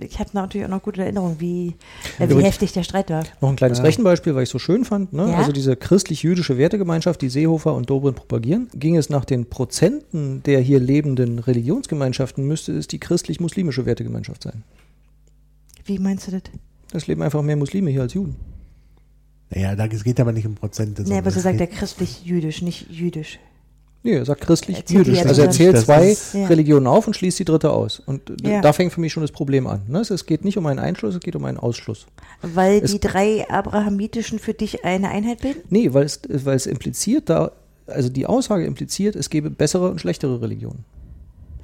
ich habe natürlich auch noch gute Erinnerungen, wie, äh, wie heftig der Streit war. Noch ein kleines Rechenbeispiel, weil ich so schön fand. Ne? Ja. Also diese christlich-jüdische Wertegemeinschaft, die Seehofer und Dobrindt propagieren, ging es nach den Prozenten der hier lebenden Religionsgemeinschaften, müsste es die christlich-muslimische Wertegemeinschaft sein. Wie meinst du das? Es leben einfach mehr Muslime hier als Juden. Naja, da, es geht aber nicht um Prozente. Nee, aber so sagt er christlich-jüdisch, nicht jüdisch. Nee, er sagt Er christlich-jüdisch. Also er zählt zwei ist- Ja. Religionen auf und schließt die dritte aus. Und Ja. da fängt für mich schon das Problem an. Ne? Es- Es geht nicht um einen Einschluss, es geht um einen Ausschluss. Weil Es- die drei abrahamitischen für dich eine Einheit bilden? Nee, weil es, weil es impliziert da, also die Aussage impliziert, es gäbe bessere und schlechtere Religionen.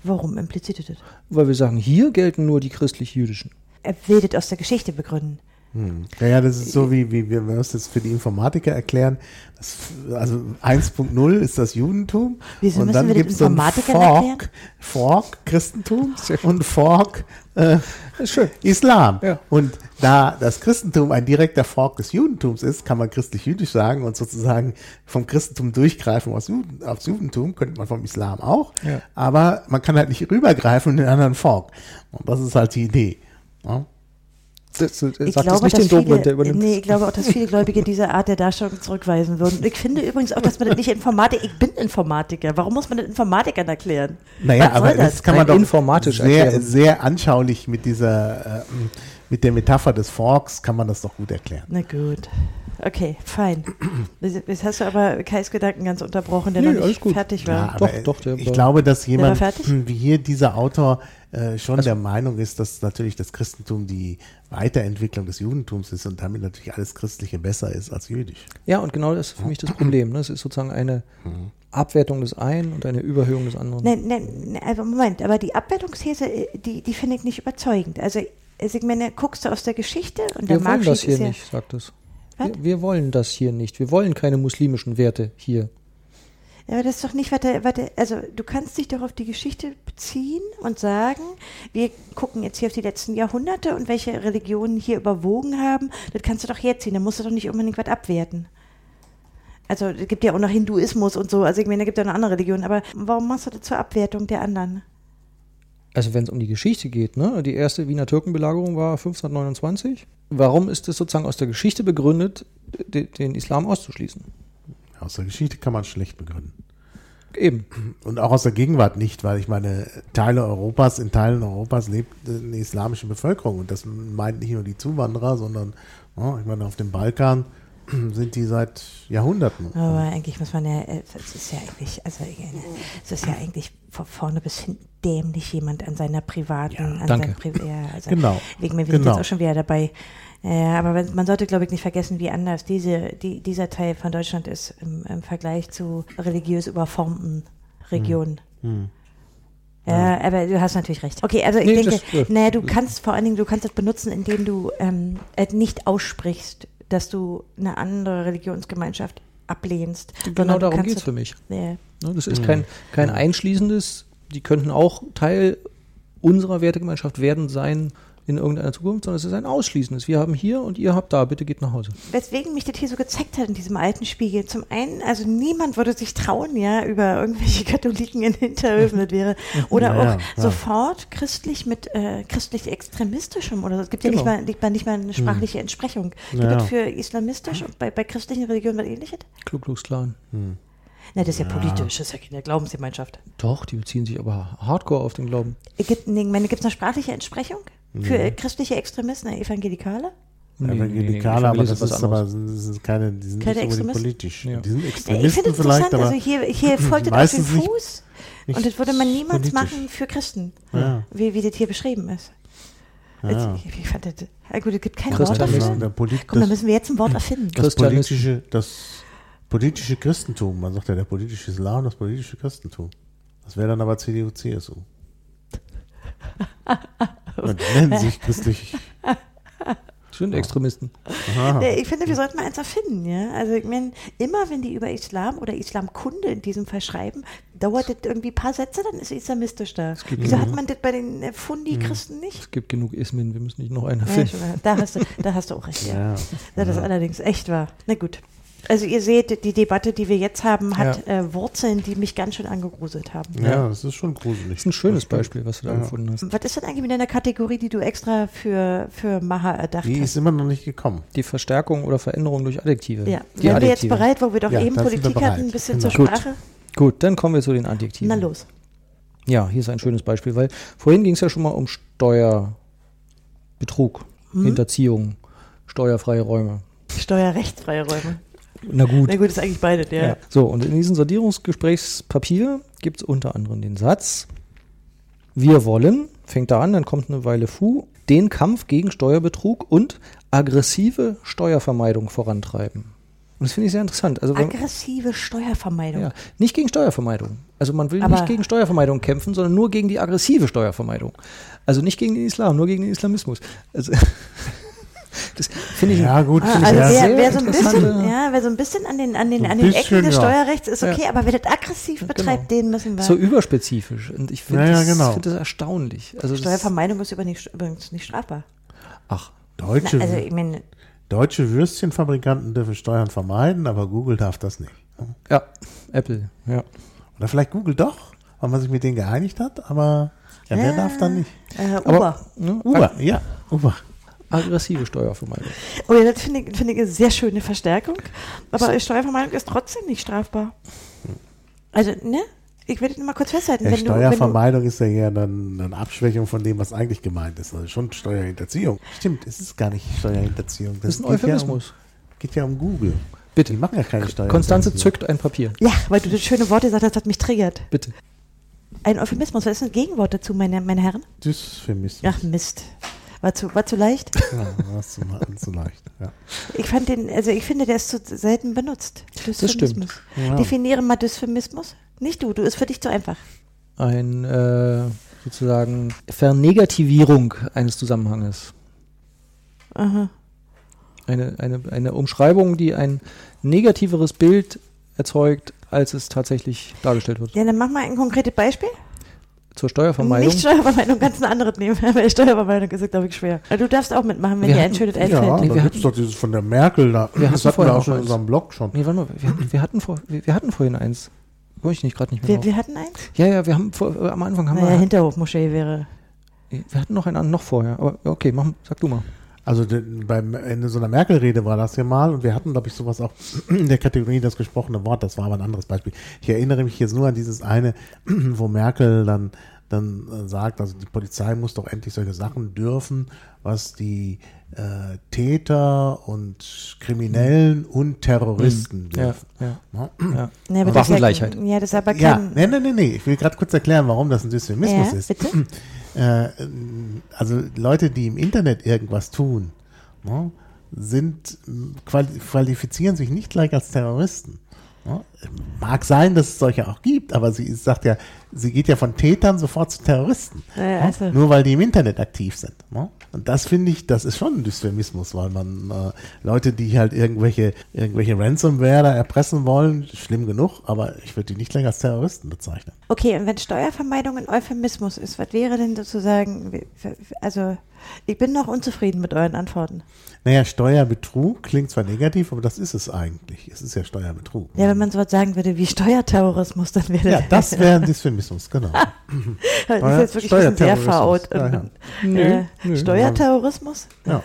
Warum impliziert er das? Weil wir sagen, hier gelten nur die christlich-jüdischen. Er will das aus der Geschichte begründen. Hm. Ja, ja, das ist so wie, wie wir müssen das für die Informatiker erklären. Das, also 1.0 ist das Judentum. Wieso und dann gibt es so ein Fork, erklären? Fork Christentum und Fork äh. Islam. Ja. Und da das Christentum ein direkter Fork des Judentums ist, kann man christlich-jüdisch sagen und sozusagen vom Christentum durchgreifen aufs, Juden, aufs Judentum, könnte man vom Islam auch. Ja. Aber man kann halt nicht rübergreifen in den anderen Fork. Und das ist halt die Idee. Ja? Das, das, Ich sagt glaube, das nicht dass den Dobrindt, der viele, übernimmt. nee, ich glaube auch, dass viele Gläubige [LAUGHS] diese Art der Darstellung zurückweisen würden. Und ich finde übrigens auch, dass man das nicht Informatik, ich bin Informatiker. Warum muss man das Informatikern erklären? Naja, aber das, kann man doch informatisch sehr, erklären. sehr anschaulich mit dieser, äh, mit der Metapher des Forks kann man das doch gut erklären. Na gut. Okay, fein. Jetzt hast du aber Kais Gedanken ganz unterbrochen, der Nö, noch nicht gut. fertig Ja, war. aber Doch, doch, der ich war- glaube, dass jemand fertig? wie hier dieser Autor äh, schon Also der Meinung ist, dass natürlich das Christentum die Weiterentwicklung des Judentums ist und damit natürlich alles Christliche besser ist als jüdisch. Ja, und genau das ist für mich das Problem. Ne? Es ist sozusagen eine Abwertung des einen und eine Überhöhung des anderen. Nein, nein, nein, also Moment, aber die Abwertungsthese, äh, die, die finde ich nicht überzeugend. Also, also ich meine, guckst du aus der Geschichte und der wir wollen das hier ja, nicht, sagt es. Wir, wir wollen das hier nicht. Wir wollen keine muslimischen Werte hier. Ja, aber das ist doch nicht, was der, also du kannst dich doch auf die Geschichte beziehen und sagen, wir gucken jetzt hier auf die letzten Jahrhunderte und welche Religionen hier überwogen haben, das kannst du doch herziehen, da musst du doch nicht unbedingt was abwerten. Also es gibt ja auch noch Hinduismus und so, also ich meine, da gibt ja noch andere Religionen, aber warum machst du das zur Abwertung der anderen? Also wenn es um die Geschichte geht, ne? die erste Wiener Türkenbelagerung war 1529. Warum ist es sozusagen aus der Geschichte begründet, de, den Islam auszuschließen? Aus der Geschichte kann man schlecht begründen. Eben. Und auch aus der Gegenwart nicht, weil ich meine, Teile Europas, in Teilen Europas lebt eine islamische Bevölkerung. Und das meint nicht nur die Zuwanderer, sondern, oh, ich meine, auf dem Balkan [CLEARS THROAT] sind die seit Jahrhunderten. Aber eigentlich muss man ja, äh, es ist ja eigentlich, also äh, es ist ja eigentlich von vorne bis hinten dämlich jemand an seiner privaten, Ja, an danke. Pri ja, also Genau. Wegen mir, wir sind Genau. jetzt auch schon wieder dabei. Ja, aber wenn- man sollte, glaube ich, nicht vergessen, wie anders diese, die, dieser Teil von Deutschland ist im, im Vergleich zu religiös überformten Regionen. Hm. Ja, aber du hast natürlich recht. Okay, also ich Nee, denke, das- ja. naja, du kannst vor allen Dingen, du kannst das benutzen, indem du ähm, äh, nicht aussprichst, dass du eine andere Religionsgemeinschaft ablehnst. Genau darum kannst geht es das- für mich. Ja. Ne, Das ist kein, kein einschließendes, die könnten auch Teil unserer Wertegemeinschaft werden sein in irgendeiner Zukunft, sondern es ist ein ausschließendes. Wir haben hier und ihr habt da, bitte geht nach Hause. Weswegen mich das hier so gezeigt hat in diesem alten Spiegel. Zum einen, also niemand würde sich trauen, ja, über irgendwelche [LAUGHS] Katholiken in Hinterhöfen, das wäre. [LAUGHS] Oder Ja, auch ja, ja. sofort christlich mit äh, christlich-extremistischem oder so. Es gibt ja Genau. nicht, mal, nicht, mal, nicht mal eine sprachliche Entsprechung. Gibt Ja. es für islamistisch und bei, bei christlichen Religionen was ähnliches? Ku Klux Klan. Na, das ist ja, politisch, das ist ja keine Glaubensgemeinschaft. Doch, die beziehen sich aber hardcore auf den Glauben. Gibt es eine sprachliche Entsprechung für äh, christliche Extremisten, äh, Evangelikale? Evangelikale, aber das ist aber das keine, die sind Keine nicht Extremisten? politisch. Ja. Die sind Ja, ich Extremisten finde es vielleicht, interessant, aber also hier, hier folgt es auf den Fuß und das würde man niemals politisch. machen für Christen, Ja. wie, wie das hier beschrieben ist. Ja. Also, ich, ich fand das, gut, es gibt kein Wort dafür. der Polit, Komm, da müssen wir jetzt ein Wort erfinden. das politische, das politische Christentum, man sagt ja der politische Islam, das politische Christentum. Das wäre dann aber CDU, CSU. [LAUGHS] Und nennen sich [LAUGHS] christlich. Sind Extremisten. Aha. Ja, Ich finde, wir sollten mal eins erfinden, ja. Also ich meine, immer wenn die über Islam oder Islamkunde in diesem Fall schreiben, dauert das irgendwie ein paar Sätze, dann ist es islamistisch da. Wieso hat man das bei den äh, Fundi-Christen nicht? Es gibt genug Ismen, wir müssen nicht noch einen Ja, erfinden. schon, da, hast du, da hast du auch recht, ja. Ja. Ja, das ist allerdings echt wahr. Na gut. Also ihr seht, die Debatte, die wir jetzt haben, hat äh, Wurzeln, die mich ganz schön angegruselt haben. Ja, das ist schon gruselig. Das ist ein schönes. Beispiel, was du da Ja. gefunden hast. Was ist denn eigentlich mit deiner Kategorie, die du extra für, für Maha erdacht Die hast? ist immer noch nicht gekommen. Die Verstärkung oder Veränderung durch Adjektive. Ja, Die wären wir jetzt Adjektive. bereit, wo wir doch Ja, eben Politik hatten, ein bisschen Genau. zur Gut. Sprache? Gut, dann kommen wir zu den Adjektiven. Na los. Ja, hier ist ein schönes Beispiel, weil vorhin ging es ja schon mal um Steuerbetrug, Mhm. Hinterziehung, steuerfreie Räume. Steuerrechtsfreie Räume. Na gut. Na gut, ist eigentlich beides, ja. Ja. So, und in diesem Sondierungsgesprächspapier gibt es unter anderem den Satz, wir wollen, fängt da an, dann kommt eine Weile Fu, den Kampf gegen Steuerbetrug und aggressive Steuervermeidung vorantreiben. Und das finde ich sehr interessant. Also Aggressive Steuervermeidung. ja, nicht gegen Steuervermeidung. Also man will Aber- nicht gegen Steuervermeidung kämpfen, sondern nur gegen die aggressive Steuervermeidung. Also nicht gegen den Islam, nur gegen den Islamismus. Also das finde ich Ja, gut. Ah, also wer, wer, so ein bisschen, ja, wer so ein bisschen an den, an den, So an den bisschen, Ecken des ja. Steuerrechts ist okay, Ja. aber wer das aggressiv betreibt, den müssen wir. so überspezifisch. Und ich finde Ja, ja, das, genau. find das erstaunlich. Also das, Steuervermeidung ist übrigens nicht strafbar. ach, Na, Deutsche, also ich meine, deutsche Würstchenfabrikanten dürfen Steuern vermeiden, aber Google darf das nicht. ja, Apple, ja. Oder vielleicht Google doch, weil man sich mit denen geeinigt hat, aber ja, wer Ja. darf dann nicht? äh, Aber Uber. ne, Uber, ja, Uber. Aggressive Steuervermeidung. Oh ja, das finde ich, finde ich eine sehr schöne Verstärkung. Aber Steuervermeidung ist trotzdem nicht strafbar. Also, ne? Ich das nur mal kurz festhalten. Ja, wenn du, Steuervermeidung ist ja eher dann eine Abschwächung von dem, was eigentlich gemeint ist. Also schon Steuerhinterziehung. Stimmt, es ist gar nicht Steuerhinterziehung. Das ist ein geht ja, um, Euphemismus. geht ja um Google. Bitte. Die machen ja keine Steuerhinterziehung. Konstanze zückt ein Papier. ja, weil du das schöne Wort gesagt hast, das hat mich triggert. Bitte. Ein Euphemismus, was ist ein Gegenwort dazu, meine, meine Herren? Dysphemismus. Ach, Mist. War zu, war zu leicht? [LAUGHS] Ja, das ist zu, zu leicht. Ja. Ich fand den, also ich finde, der ist zu selten benutzt. stimmt. Ja. Definiere mal Dysphemismus. Nicht du, du ist für dich zu einfach. Ein äh, sozusagen Vernegativierung eines Zusammenhanges. Aha. Eine, eine, eine Umschreibung, die ein negativeres Bild erzeugt, als es tatsächlich dargestellt wird. Ja, dann mach mal ein konkretes Beispiel. Zur Steuervermeidung. Nicht Steuervermeidung, ganz ein anderes nehmen, [LAUGHS] weil Steuervermeidung ist, glaube ich, schwer. Du darfst auch mitmachen, wenn Wir dir ein hatten- schönes Ja, einfällt. Nee, da wir gibt es doch dieses von der Merkel da. Wir das hatten hatten wir auch schon in unserem Blog schon. Nee, warte mal, wir, wir, hatten vor, wir, wir hatten vorhin eins. Komme ich nicht gerade nicht mehr Wir, drauf. wir hatten eins? Ja, ja, wir haben vor, äh, am Anfang haben Naja, wir, Hinterhofmoschee wäre. wir hatten noch einen noch vorher. Aber okay, mach, sag du mal. Also beim Ende so einer Merkel-Rede war das ja mal und wir hatten, glaube ich, sowas auch in der Kategorie das gesprochene Wort, das war aber ein anderes Beispiel. Ich erinnere mich jetzt nur an dieses eine, [CLEARS THROAT] wo Merkel dann, dann äh, sagt, also die Polizei muss doch endlich solche Sachen dürfen, was die äh, Täter und Kriminellen und Terroristen Ja, dürfen. ja, Ne? ja. [CLEARS THROAT] Das ist Waffengleichheit. Ja, ja, das ist aber Ja, kein. nee, nee, nee, nee. Ich will gerade kurz erklären, warum das ein Dystomismus ja, ist. bitte? [CLEARS THROAT] Äh, also Leute, die im Internet irgendwas tun, ne, sind qualifizieren sich nicht gleich als Terroristen. Mag sein, dass es solche auch gibt, aber sie sagt ja, sie geht ja von Tätern sofort zu Terroristen. Ja, also. Nur weil die im Internet aktiv sind. Und das finde ich, das ist schon ein Dystomismus, weil man äh, Leute, die halt irgendwelche, irgendwelche Ransomware da erpressen wollen, schlimm genug, aber ich würde die nicht gleich als Terroristen bezeichnen. Okay, und wenn Steuervermeidung ein Euphemismus ist, was wäre denn sozusagen, also ich bin noch unzufrieden mit euren Antworten. Naja, Steuerbetrug klingt zwar negativ, aber das ist es eigentlich. Es ist ja Steuerbetrug. Ja, wenn man sowas sagen würde wie Steuerterrorismus, dann wäre ja, [LAUGHS] das wäre ein Dysphemismus, genau. [LAUGHS] das ist jetzt wirklich ein bisschen sehr Steuerterrorismus. verhaut. Ja, ja. Und, Nö, äh, nö. Steuerterrorismus? Ja.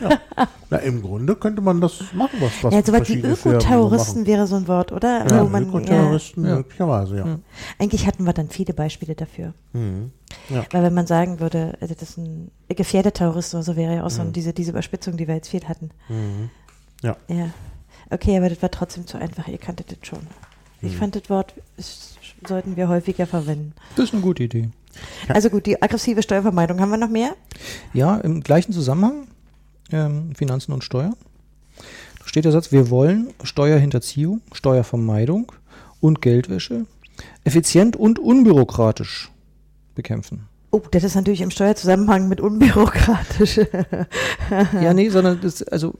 Ja. Na, im Grunde könnte man das machen, was, was Ja, sowas wie Ökoterroristen wäre so ein Wort, oder? Ja, Wo man, ja, Ökoterroristen Ja. möglicherweise, ja. eigentlich hatten wir dann viele Beispiele dafür. Mhm. Ja. Weil wenn man sagen würde, also das ist ein gefährdeter Terrorist oder so, wäre ja auch so Mhm. diese, diese Überspitzung, die wir jetzt viel hatten. Mhm. Ja. Ja. Okay, aber das war trotzdem zu einfach. Ihr kanntet das schon. Ich Mhm. fand das Wort ist, sollten wir häufiger verwenden. Das ist eine gute Idee. Ja. Also gut, die aggressive Steuervermeidung. Haben wir noch mehr? Ja, im gleichen Zusammenhang, ähm, Finanzen und Steuer, da steht der Satz, wir wollen Steuerhinterziehung, Steuervermeidung und Geldwäsche effizient und unbürokratisch bekämpfen. Oh, das ist natürlich im Steuerzusammenhang mit unbürokratisch. [LAUGHS] Ja, nee, sondern das, also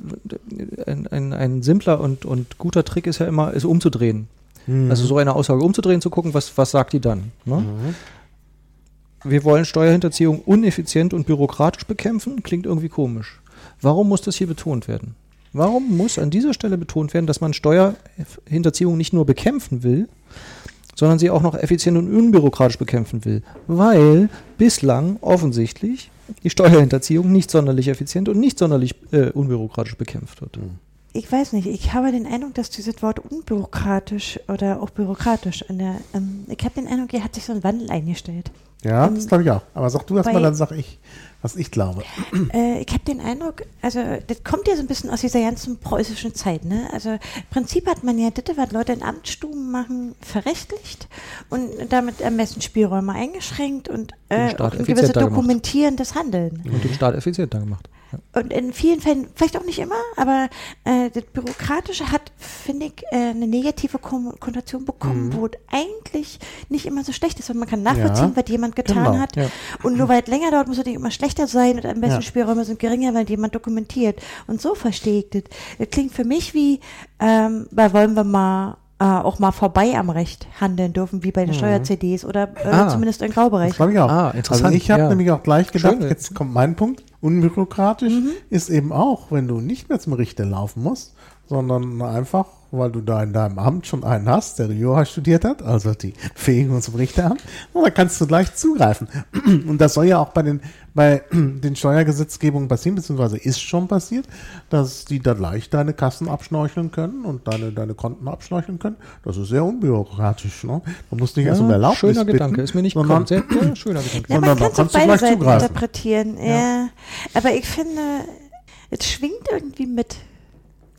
ein, ein, ein simpler und, und guter Trick ist ja immer, es umzudrehen. Mhm. Also so eine Aussage umzudrehen, zu gucken, was, was sagt die dann. Ne? Mhm. Wir wollen Steuerhinterziehung uneffizient und bürokratisch bekämpfen, klingt irgendwie komisch. Warum muss das hier betont werden? Warum muss an dieser Stelle betont werden, dass man Steuerhinterziehung nicht nur bekämpfen will, sondern sie auch noch effizient und unbürokratisch bekämpfen will? Weil bislang offensichtlich die Steuerhinterziehung nicht sonderlich effizient und nicht sonderlich äh, unbürokratisch bekämpft wird. Ich weiß nicht, ich habe den Eindruck, dass dieses Wort unbürokratisch oder auch bürokratisch an der, ähm, ich habe den Eindruck, hier hat sich so ein Wandel eingestellt. Ja, Ähm, das glaube ich auch. Aber sag du erst mal, dann sag ich, was ich glaube. Äh, ich habe den Eindruck, also das kommt ja so ein bisschen aus dieser ganzen preußischen Zeit, ne? Also im Prinzip hat man ja das, was Leute in Amtsstuben machen, verrechtlicht und damit Ermessensspielräume eingeschränkt und äh, ein gewisses dokumentierendes Handeln. Und den Staat effizienter gemacht. Und in vielen Fällen, vielleicht auch nicht immer, aber äh, das Bürokratische hat, finde ich, äh, eine negative Konnotation bekommen, Mhm. wo es eigentlich nicht immer so schlecht ist, weil man kann nachvollziehen, Ja, was jemand getan genau, hat. ja. Und nur weil es länger dauert, muss es nicht immer schlechter sein und am besten Ja. Spielräume sind geringer, weil jemand dokumentiert. Und so verstehe ich das. Das klingt für mich wie, ähm, bei wollen wir mal äh, auch mal vorbei am Recht handeln dürfen, wie bei den Steuer-CDs oder äh, Ah. zumindest im Das Graubereich. glaube ich auch. Ah, interessant, Also ich habe ja. nämlich auch gleich gedacht, Schön. jetzt kommt mein Punkt. Unbürokratisch ist eben auch, wenn du nicht mehr zum Richter laufen musst, sondern einfach, weil du da in deinem Amt schon einen hast, der Jura studiert hat, also die Befähigung zum Richteramt, und da kannst du gleich zugreifen. [CLEARS THROAT] Und das soll ja auch bei den, bei [CLEARS THROAT] den Steuergesetzgebungen passieren, beziehungsweise ist schon passiert, dass die da gleich deine Kassen abschnorcheln können und deine, deine Konten abschnorcheln können. Das ist sehr unbürokratisch. Ne? Du musst nicht erst um Erlaubnis schöner bitten, Gedanke, ist mir nicht sondern-. Sehr, ja, [CLEARS THROAT] schöner Gedanke. Ja, Sondern man kann es auf kannst du beide gleich Seiten zugreifen. interpretieren. Ja. Aber ich finde, es schwingt irgendwie mit.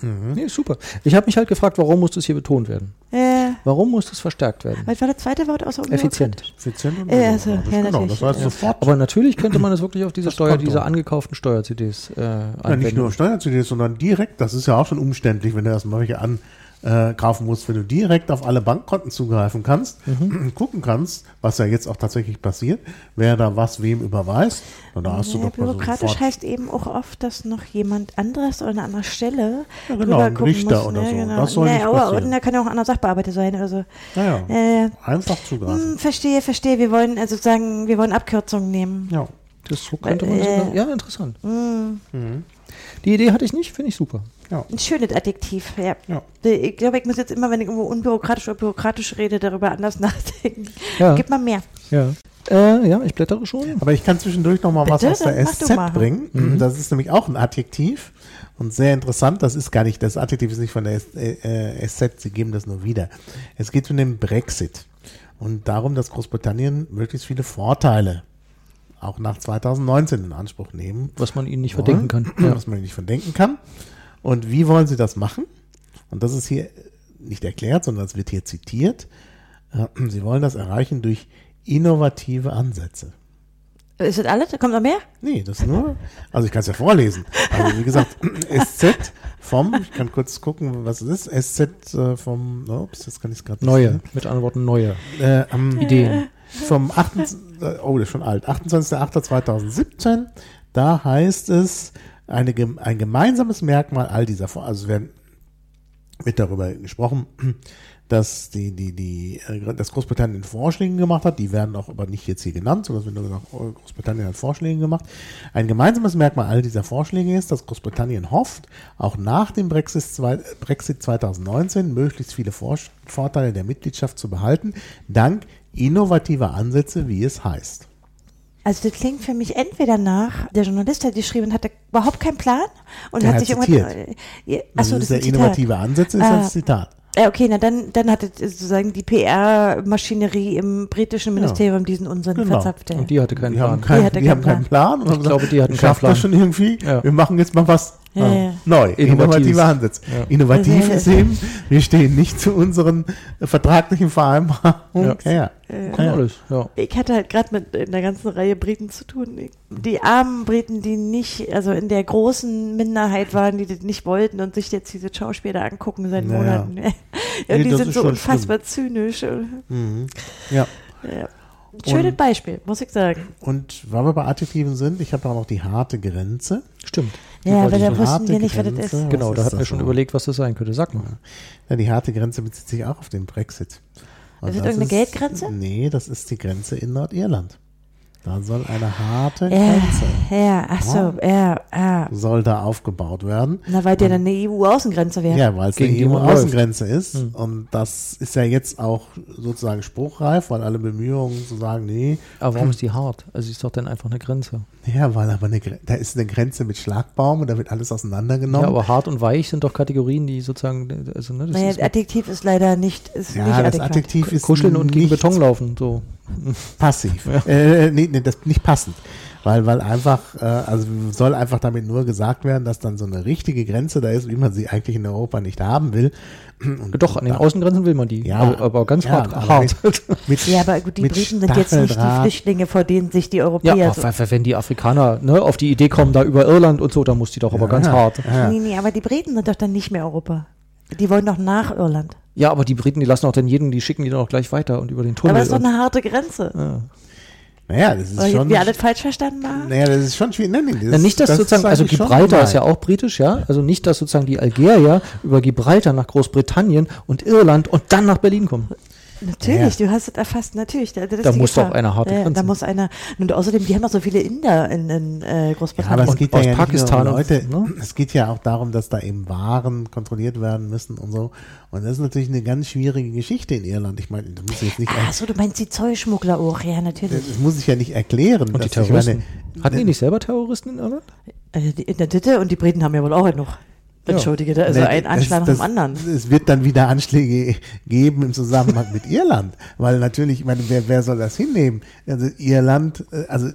Nee, super. Ich habe mich halt gefragt, warum muss das hier betont werden? Äh, Warum muss das verstärkt werden? was war das zweite Wort außer Effizient. Effizient und Ja, also, ja, genau. natürlich. Das heißt Ja. sofort. Aber natürlich könnte man es wirklich auf diese Das Steuer, Konto. diese angekauften Steuer-CDs äh, ja, nicht anwenden. nur Steuer-CDs, sondern direkt, das ist ja auch schon umständlich, wenn du erstmal welche ankaufen musst, wenn du direkt auf alle Bankkonten zugreifen kannst, Mhm. [CLEARS THROAT] gucken kannst, was ja jetzt auch tatsächlich passiert, wer da was wem überweist, und da hast du ja, doch mal so bürokratisch sofort, heißt eben auch oft, dass noch jemand anderes oder eine andere Stelle Ja, genau, drüber ein gucken Richter muss. oder ne, so. Genau. Das soll nee, nicht aber, passieren. und da kann ja auch ein anderer Sachbearbeiter sein oder so. ja, ja, Äh, einfach zugreifen. hm, verstehe, verstehe. Wir wollen also sagen, wir wollen Abkürzungen nehmen. Ja. Das so könnte man Äh, sogar, ja, interessant. Hm. Mhm. Die Idee hatte ich nicht, finde ich super. Ja. Ein schönes Adjektiv, ja. Ja. Ich glaube, ich muss jetzt immer, wenn ich irgendwo unbürokratisch oder bürokratisch rede, darüber anders [LAUGHS] nachdenken. Ja. Gib mal mehr. Ja. Äh, ja, ich blättere schon. Aber ich kann zwischendurch noch mal was Bitte? aus der Dann SZ bringen. Das ist nämlich auch ein Adjektiv und sehr interessant. Das ist gar nicht, das Adjektiv ist nicht von der S- äh, äh, SZ, sie geben das nur wieder. Es geht um den Brexit und darum, dass Großbritannien möglichst viele Vorteile auch nach 2019 in Anspruch nehmen Was man ihnen nicht wollen, verdenken kann. Ja. was man nicht verdenken kann. Und wie wollen sie das machen? Und das ist hier nicht erklärt, sondern es wird hier zitiert. Äh, Sie wollen das erreichen durch innovative Ansätze. Ist das alles? Kommt noch mehr? Nee, das nur, also ich kann es ja vorlesen. Also wie gesagt, [LAUGHS] SZ vom, ich kann kurz gucken, was es ist, SZ äh, vom, ups, jetzt kann ich es gerade nicht Neue, mit anderen Worten neue sehen. Äh, am, Ideen. vom 28, äh, oh, das ist schon alt, 28.08.2017, da heißt es, eine, ein gemeinsames Merkmal all dieser, Vor- also werden, wird darüber gesprochen, [CLEARS THROAT] dass die, die, die, äh, dass Großbritannien Vorschläge gemacht hat, die werden auch aber nicht jetzt hier genannt, sondern wird nur gesagt, oh, Großbritannien hat Vorschläge gemacht. Ein gemeinsames Merkmal all dieser Vorschläge ist, dass Großbritannien hofft, auch nach dem Brexit, Brexit 2019 möglichst viele Vor Vorteile der Mitgliedschaft zu behalten, dank innovativer Ansätze, wie es heißt. Also das klingt für mich entweder nach, der Journalist hat geschrieben, hatte überhaupt keinen Plan und Der hat hat sich zitiert. irgendwann. Äh, Also achso, das das ist ein Zitat. innovative Ansätze, ist Ah. das Zitat. Ja, okay, na dann, dann hat es sozusagen die PR-Maschinerie im britischen Ministerium diesen Unsinn Genau. verzapft. Ja. Und die hatte keinen Die haben, Plan. kein, Die hatte die haben keinen keinen Plan. Und haben Ich glaube, die hatten keinen schafft Plan. das schon irgendwie. Ja. Wir machen jetzt mal was Ja, ah, ja. neu. Innovatives. Innovative Ansätze. Ja. Innovativ Ja. ist eben, wir stehen nicht zu unseren äh, vertraglichen Vereinbarungen. Ja. Ja. Ja. Ich hatte halt gerade mit einer ganzen Reihe Briten zu tun. Die armen Briten, die nicht, also in der großen Minderheit waren, die das nicht wollten und sich jetzt diese Schauspieler angucken seit Ja, ja. Monaten. [LAUGHS] Ja, Nee, die sind so unfassbar zynisch. Mhm. ja. Ja. Schönes Und- Beispiel, muss ich sagen. Und weil wir bei Adjektiven sind, ich habe auch noch die harte Grenze. Stimmt. Ja, aber da wussten wir nicht, was das Grenze. ist. Was Genau, da ist hatten wir das schon so? überlegt, was das sein könnte. Sag mal. Ja, die harte Grenze bezieht sich auch auf den Brexit. Und Ist das das irgendeine Geldgrenze? Nee, das ist die Grenze in Nordirland. Da soll eine harte Ja, Grenze ja, ach so, ja, ja. soll da aufgebaut werden. Na, weil der dann eine EU-Außengrenze wäre. Ja, weil es eine Gegen die man EU-Außengrenze ist. Hm. Und das ist ja jetzt auch sozusagen spruchreif, weil alle Bemühungen zu sagen, nee, Aber warum ist die hart? Also sie ist doch dann einfach eine Grenze. ja, weil aber eine, da ist eine Grenze mit Schlagbaum und da wird alles Ja, auseinandergenommen. aber hart und weich sind doch Kategorien, die sozusagen, also ne, das Naja, ist das Adjektiv ist leider nicht, ist Ja, nicht das adäquat. Adjektiv ist kuscheln und gegen Beton laufen. So. Passiv. Äh, nee, nee, das nicht passend. Weil, weil einfach, äh, also soll einfach damit nur gesagt werden, dass dann so eine richtige Grenze da ist, wie man sie eigentlich in Europa nicht haben will. Und Doch, an den Außengrenzen will man die. Ja, aber, aber ganz ja, hart. aber hart. mit, [LAUGHS] Ja, aber gut, die Briten sind jetzt nicht die. Flüchtlinge, vor denen sich die Ja, Europäer so. aber wenn die Afrikaner ne, auf die Idee kommen, da über Irland und so, dann muss die doch aber ganz ja, hart. Ja. Nee, nee, aber die Briten sind doch dann nicht mehr Europa. Die wollen doch nach Irland. Ja, aber die Briten, die lassen auch dann jeden, die schicken die dann auch gleich weiter und über den Tunnel. Aber das ist doch eine harte Grenze. ja. Naja, das ist Weil schon. wir alles falsch verstanden haben. Naja, das ist schon schwierig. Nein, nee, das, Ja, nicht, dass das sozusagen, ist also Gibraltar ist ja auch britisch, ja. Also nicht, dass sozusagen die Algerier über Gibraltar nach Großbritannien und Irland und dann nach Berlin kommen. Natürlich, du hast es erfasst, natürlich. Da, Da muss Gefahr. doch eine harte ja. Da muss einer, und außerdem, die haben doch so viele Inder in, in äh, Ja, aber Großbritannien. es Und geht aus ja, ja Pakistan um und- Leute, ne? es geht ja auch darum, dass da eben Waren kontrolliert werden müssen und so. Und das ist natürlich eine ganz schwierige Geschichte in Irland. Ich meine, das muss ich jetzt nicht, Ach so, du meinst die Zollschmuggler auch, ja, natürlich. das muss ich ja nicht erklären. Und die Terroristen. meine, Hatten die nicht selber Terroristen in Irland? Äh, die, in der Ditte und die Briten haben ja wohl auch genug. Entschuldige, da ist Ne, also ein Anschlag nach dem anderen. Es wird dann wieder Anschläge geben im Zusammenhang mit Irland, weil natürlich, ich meine, wer, wer soll das hinnehmen? Also Irland, äh, also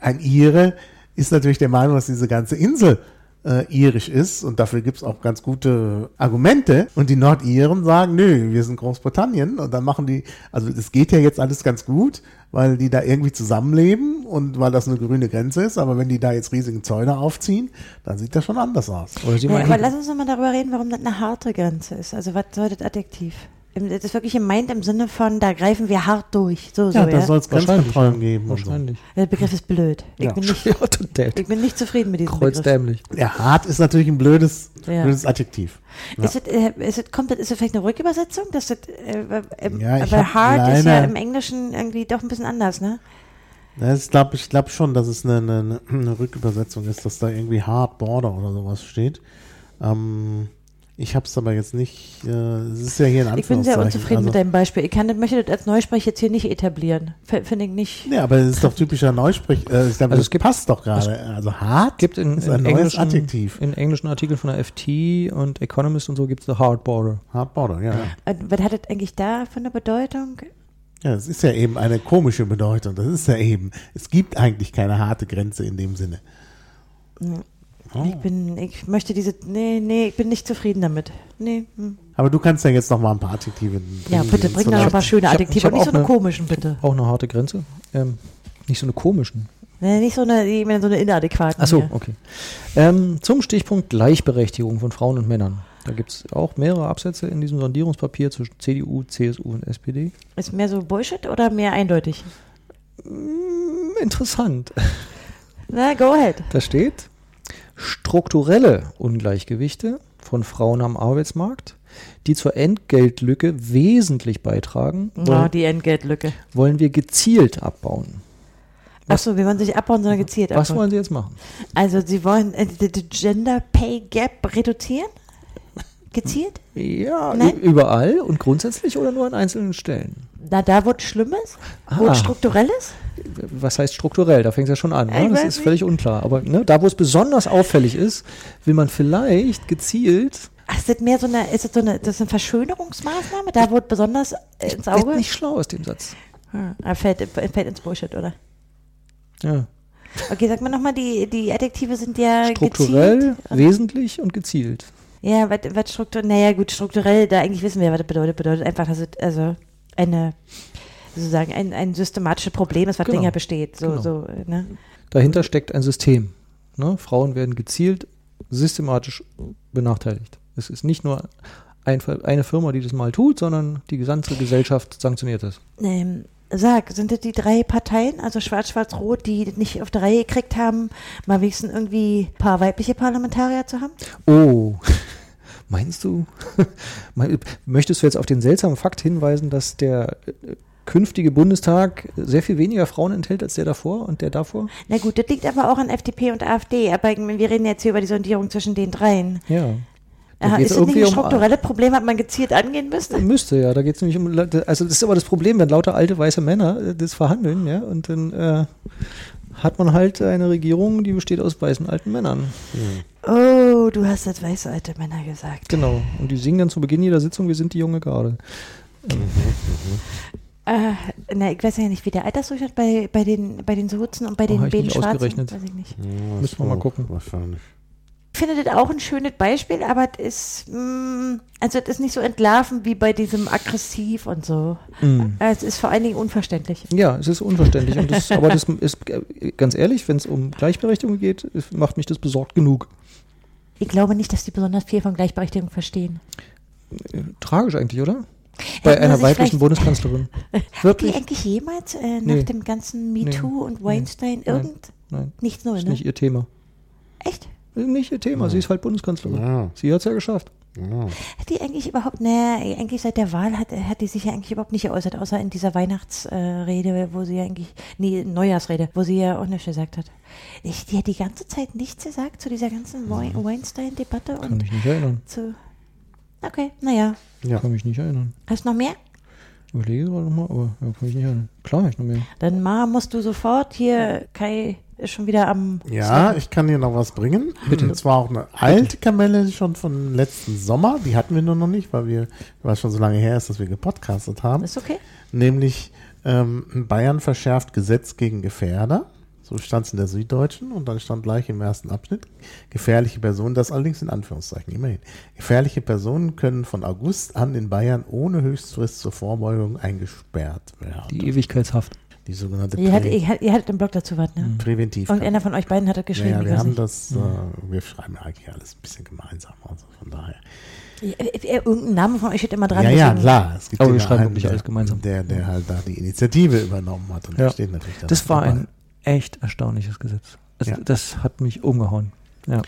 ein Ire ist natürlich der Meinung, dass diese ganze Insel äh, irisch ist und dafür gibt's auch ganz gute Argumente und die Nordiren sagen, nö, wir sind Großbritannien und dann machen die, also das geht ja jetzt alles ganz gut, weil die da irgendwie zusammenleben und weil das eine grüne Grenze ist, aber wenn die da jetzt riesigen Zäune aufziehen, dann sieht das schon anders aus. Oder sie Ja, aber lass uns noch mal darüber reden, warum das eine harte Grenze ist. Also was soll das Adjektiv? Das ist wirklich gemeint im Sinne von, da greifen wir hart durch. So, so, Ja, ja. da soll es Wahrscheinlich, Grenzkontrollen ja. geben. Wahrscheinlich. Der Begriff ist blöd. Ich, Ja. bin, nicht, [LAUGHS] Ja, ich bin nicht zufrieden mit diesem Begriff. Kreuzdämlich. Ja, hart ist natürlich ein blödes, Ja. blödes Adjektiv. Ja. Ist, es, äh, ist, es, kommt, das- ist es vielleicht eine Rückübersetzung? Das, äh, äh, Ja, ich aber hab hard ist ja im Englischen irgendwie doch ein bisschen anders, ne? Das ist, glaub, ich glaube schon, dass es eine, eine, eine Rückübersetzung ist, dass da irgendwie Hard Border oder sowas steht. Ähm, ich habe es aber jetzt nicht, äh, es ist ja hier in Ich bin sehr unzufrieden also, mit deinem Beispiel. Ich kann, möchte das als Neusprech jetzt hier nicht etablieren. F- Finde ich nicht. Ja, aber es ist doch typischer Neusprech. Äh, ich glaube, Also das es gibt- passt doch gerade. Also hart gibt in, ist in, ein neues englischen, Adjektiv. in englischen Artikeln von der FT und Economist und so gibt es the hard border. Hard border, ja. Äh, Was hat das eigentlich da für eine Bedeutung? Ja, es ist ja eben eine komische Bedeutung. Das ist ja eben. Es gibt eigentlich keine harte Grenze in dem Sinne. Oh. Ich bin, ich möchte diese, nee, nee, ich bin nicht zufrieden damit. Nee. Hm. Aber du kannst ja jetzt noch mal ein paar Adjektive Ja, bitte bring da noch paar schöne ich hab- Adjektive ich hab nicht so eine eine- komischen, bitte. Auch eine harte Grenze. Ähm, nicht so eine komischen. Nee, nicht so eine, ich meine, so eine inadäquaten. Achso, hier. okay. Ähm, zum Stichpunkt Gleichberechtigung von Frauen und Männern. Da gibt es auch mehrere Absätze in diesem Sondierungspapier zwischen CDU, CSU und SPD. Ist mehr so Bullshit oder mehr eindeutig? Hm, Interessant. Na, go ahead. Da steht, strukturelle Ungleichgewichte von Frauen am Arbeitsmarkt, die zur Entgeltlücke wesentlich beitragen, Oh, wollen, die Entgeltlücke. wollen wir gezielt abbauen. Achso, wir wollen sich abbauen, sondern gezielt Was abbauen. wollen Sie jetzt machen? Also, Sie wollen äh, die, Gender Pay Gap reduzieren? Gezielt? Ja, Nein. überall und grundsätzlich oder nur an einzelnen Stellen? Na, da, wo es schlimm ist? Wo Ah. es strukturell ist? Was heißt strukturell? Da fängt es ja schon an. Ich Ne? Das ist völlig unklar. Aber ne, da, wo es besonders auffällig ist, will man vielleicht gezielt, Ach, ist das mehr so eine, ist das so eine, das ist eine Verschönerungsmaßnahme? Da, wo es besonders äh, ins Auge? nicht schlau aus dem Satz. Hm, er fällt, er fällt ins Bullshit, oder? Ja. Okay, sag mal nochmal, die, die Adjektive sind ja Strukturell, gezielt. wesentlich und gezielt. Ja, was, was strukturell, naja gut, strukturell, da eigentlich wissen wir, was das bedeutet. Bedeutet einfach, dass es also eine, sozusagen ein, ein systematisches Problem ist, was Genau. länger besteht. So, Genau. so, ne? Dahinter steckt ein System. Ne? Frauen werden gezielt systematisch benachteiligt. Es ist nicht nur ein, eine Firma, die das mal tut, sondern die gesamte Gesellschaft sanktioniert das. Ähm, sag, sind das die drei Parteien, also Schwarz, Schwarz, Rot, die das nicht auf die Reihe gekriegt haben, mal wenigstens irgendwie ein paar weibliche Parlamentarier zu haben? Oh, [LAUGHS] meinst du? [LAUGHS] Möchtest du jetzt auf den seltsamen Fakt hinweisen, dass der äh, künftige Bundestag sehr viel weniger Frauen enthält als der davor und der davor? Na gut, das liegt aber auch an FDP und AfD, aber wir reden jetzt hier über die Sondierung zwischen den dreien. Ja. Da Aha, ist das nicht ein irgendwie um- strukturelles Problem, was man gezielt angehen müsste? Müsste, ja. Da geht es nämlich um. Also, das ist aber das Problem, wenn lauter alte weiße Männer äh, das verhandeln, ja. Und dann äh, hat man halt eine Regierung, die besteht aus weißen alten Männern. Oh, du hast jetzt weiße alte Männer gesagt. Genau. Und die singen dann zu Beginn jeder Sitzung: Wir sind die junge Garde. [LAUGHS] Äh, na, ich weiß ja nicht, wie der Altersdurchschnitt bei, bei den, bei den Sozen und bei Oh, den ich beiden Schwarzen, ausgerechnet. weiß ich nicht. Ja, Müssen wir mal gucken. Wahrscheinlich. Ich finde das auch ein schönes Beispiel, aber es ist, mh, also es ist nicht so entlarven wie bei diesem aggressiv und so. Mhm. Es ist vor allen Dingen unverständlich. Ja, es ist unverständlich. Und das, aber das ist äh, ganz ehrlich, wenn es um Gleichberechtigung geht, macht mich das besorgt genug. Ich glaube nicht, dass die besonders viel von Gleichberechtigung verstehen. Äh, Tragisch eigentlich, oder? Bei Hätten einer weiblichen Bundeskanzlerin. [LAUGHS] Habt ihr Wirklich? eigentlich jemals äh, Nee. nach dem ganzen MeToo und Weinstein Nein. irgend Nein, nichts Neues, ist ne? nicht ihr Thema. Echt? Nicht ihr Thema, sie ist halt Bundeskanzlerin. Ja, Sie hat es ja geschafft. ja. Hat die eigentlich überhaupt, ne, eigentlich seit der Wahl hat, hat die sich ja eigentlich überhaupt nicht geäußert, außer in dieser Weihnachtsrede, äh, wo sie ja eigentlich, nee, Neujahrsrede, wo sie ja auch nichts gesagt hat. Ich, die hat die ganze Zeit nichts gesagt zu dieser ganzen Wei- Weinstein-Debatte Kann und mich nicht erinnern. zu. Okay, naja. Ja. Kann mich nicht erinnern. Hast du noch mehr? Überlege gerade nochmal, aber ja, kann mich nicht erinnern. Klar, ich noch mehr. Dann Ma, musst du sofort hier, Kai ist schon wieder am. Ja, ich kann dir noch was bringen. Bitte. Und zwar auch eine alte Kamelle schon von letzten Sommer. Die hatten wir nur noch nicht, weil wir, weil es schon so lange her ist, dass wir gepodcastet haben. Ist okay? Nämlich ähm, Bayern verschärft Gesetz gegen Gefährder. So stand es in der Süddeutschen und dann stand gleich im ersten Abschnitt, gefährliche Personen, das allerdings in Anführungszeichen, immerhin. Gefährliche Personen können von August an in Bayern ohne Höchstfrist zur Vorbeugung eingesperrt werden. Die Ewigkeitshaft. Die sogenannte Ihr hattet, ihr, hattet- ihr hattet im Blog dazu was, ne? Präventiv. Irgendeiner von euch beiden hat das geschrieben. ja, wir haben nicht. das, äh, wir schreiben eigentlich alles ein bisschen gemeinsam, also von daher. Ja, äh, Irgendein Name von euch steht immer dran. ja, ja, klar. Es gibt Aber wir schreiben einen, wirklich der, alles gemeinsam. Der, der halt da die Initiative übernommen hat und Ja. der steht natürlich da Das war dabei. ein echt erstaunliches Gesetz. Also, Ja. Das hat mich umgehauen. Ja.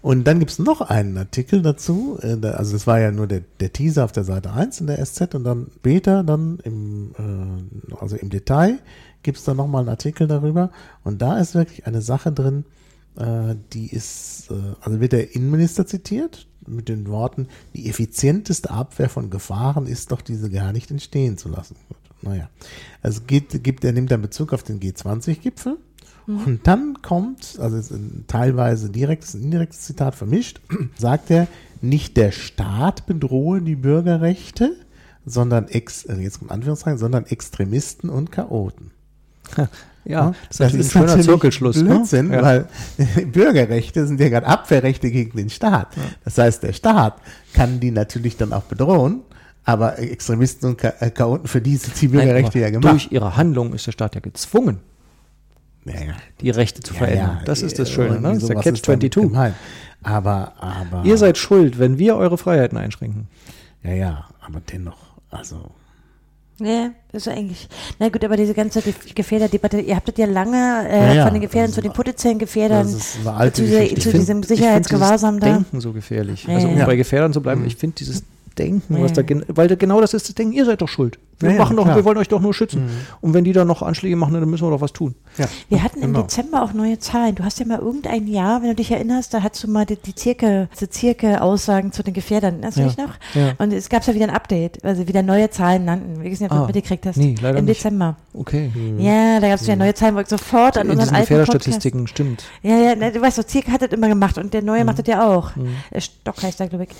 Und dann gibt's noch einen Artikel dazu, äh, also das war ja nur der, der Teaser auf der Seite 1 in der SZ und dann später dann im, äh, also im Detail gibt's da nochmal einen Artikel darüber und da ist wirklich eine Sache drin, Äh, die ist, also wird der Innenminister zitiert mit den Worten, die effizienteste Abwehr von Gefahren ist doch, diese gar nicht entstehen zu lassen. Naja, also geht, gibt, er nimmt dann Bezug auf den G20-Gipfel. Und dann kommt, also ist teilweise direktes und indirektes Zitat vermischt, [CLEARS THROAT] sagt er, nicht der Staat bedrohe die Bürgerrechte, sondern ex, also jetzt kommt Anführungszeichen, sondern Extremisten und Chaoten. Ja, das ist natürlich ein schöner Zirkelschluss. Blödsinn, ne? ja. weil [LAUGHS] Bürgerrechte sind ja gerade Abwehrrechte gegen den Staat. Das heißt, der Staat kann die natürlich dann auch bedrohen, aber Extremisten und äh, Chaoten, für die sind die Bürgerrechte aber ja gemacht. Durch ihre Handlung ist der Staat ja gezwungen, ja, ja. die Rechte zu verändern. das ist das Schöne, ne? Das ist der Sowas ist damit Catch-22. gemeint. Aber, aber. Ihr seid schuld, wenn wir eure Freiheiten einschränken. Ja, ja, aber dennoch, also. Ja, das ist eigentlich. Na gut, aber diese ganze Ge- Gefährderdebatte, ihr habt das ja lange äh, Ja, ja, von den Gefährdern das zu den potenziellen Gefährdern, zu, dieser, zu Ich diesem Sicherheitsgewahrsam da. Denken so gefährlich. Ja, also um ja. bei Gefährdern zu bleiben, Mhm. ich finde dieses Denken, Ja, was da weil da genau das ist das Denken, ihr seid doch schuld. Wir Ja, machen doch, klar. wir wollen euch doch nur schützen. Und wenn die dann noch Anschläge machen, dann müssen wir doch was tun. Ja, Wir hatten genau. im Dezember auch neue Zahlen. Du hast ja mal irgendein Jahr, wenn du dich erinnerst, da hast du mal die, die Zirke, diese Zirke-Aussagen zu den Gefährdern. Erinnerst du Ja, dich noch? ja. Und es gab ja wieder ein Update, also wieder neue Zahlen nannten. Ich weiß nicht, ob du Ah, das mitgekriegt hast. nee, leider Im nicht. Dezember. Okay. Ja, da gab es wieder neue Zahlen, wo ich sofort an In unseren alten Podcast. Gefährderstatistiken, stimmt. Ja, ja, ne, du weißt doch, Zirke hat das immer gemacht und der neue Mhm. macht das ja auch. Äh, Stock heißt er, glaube ich.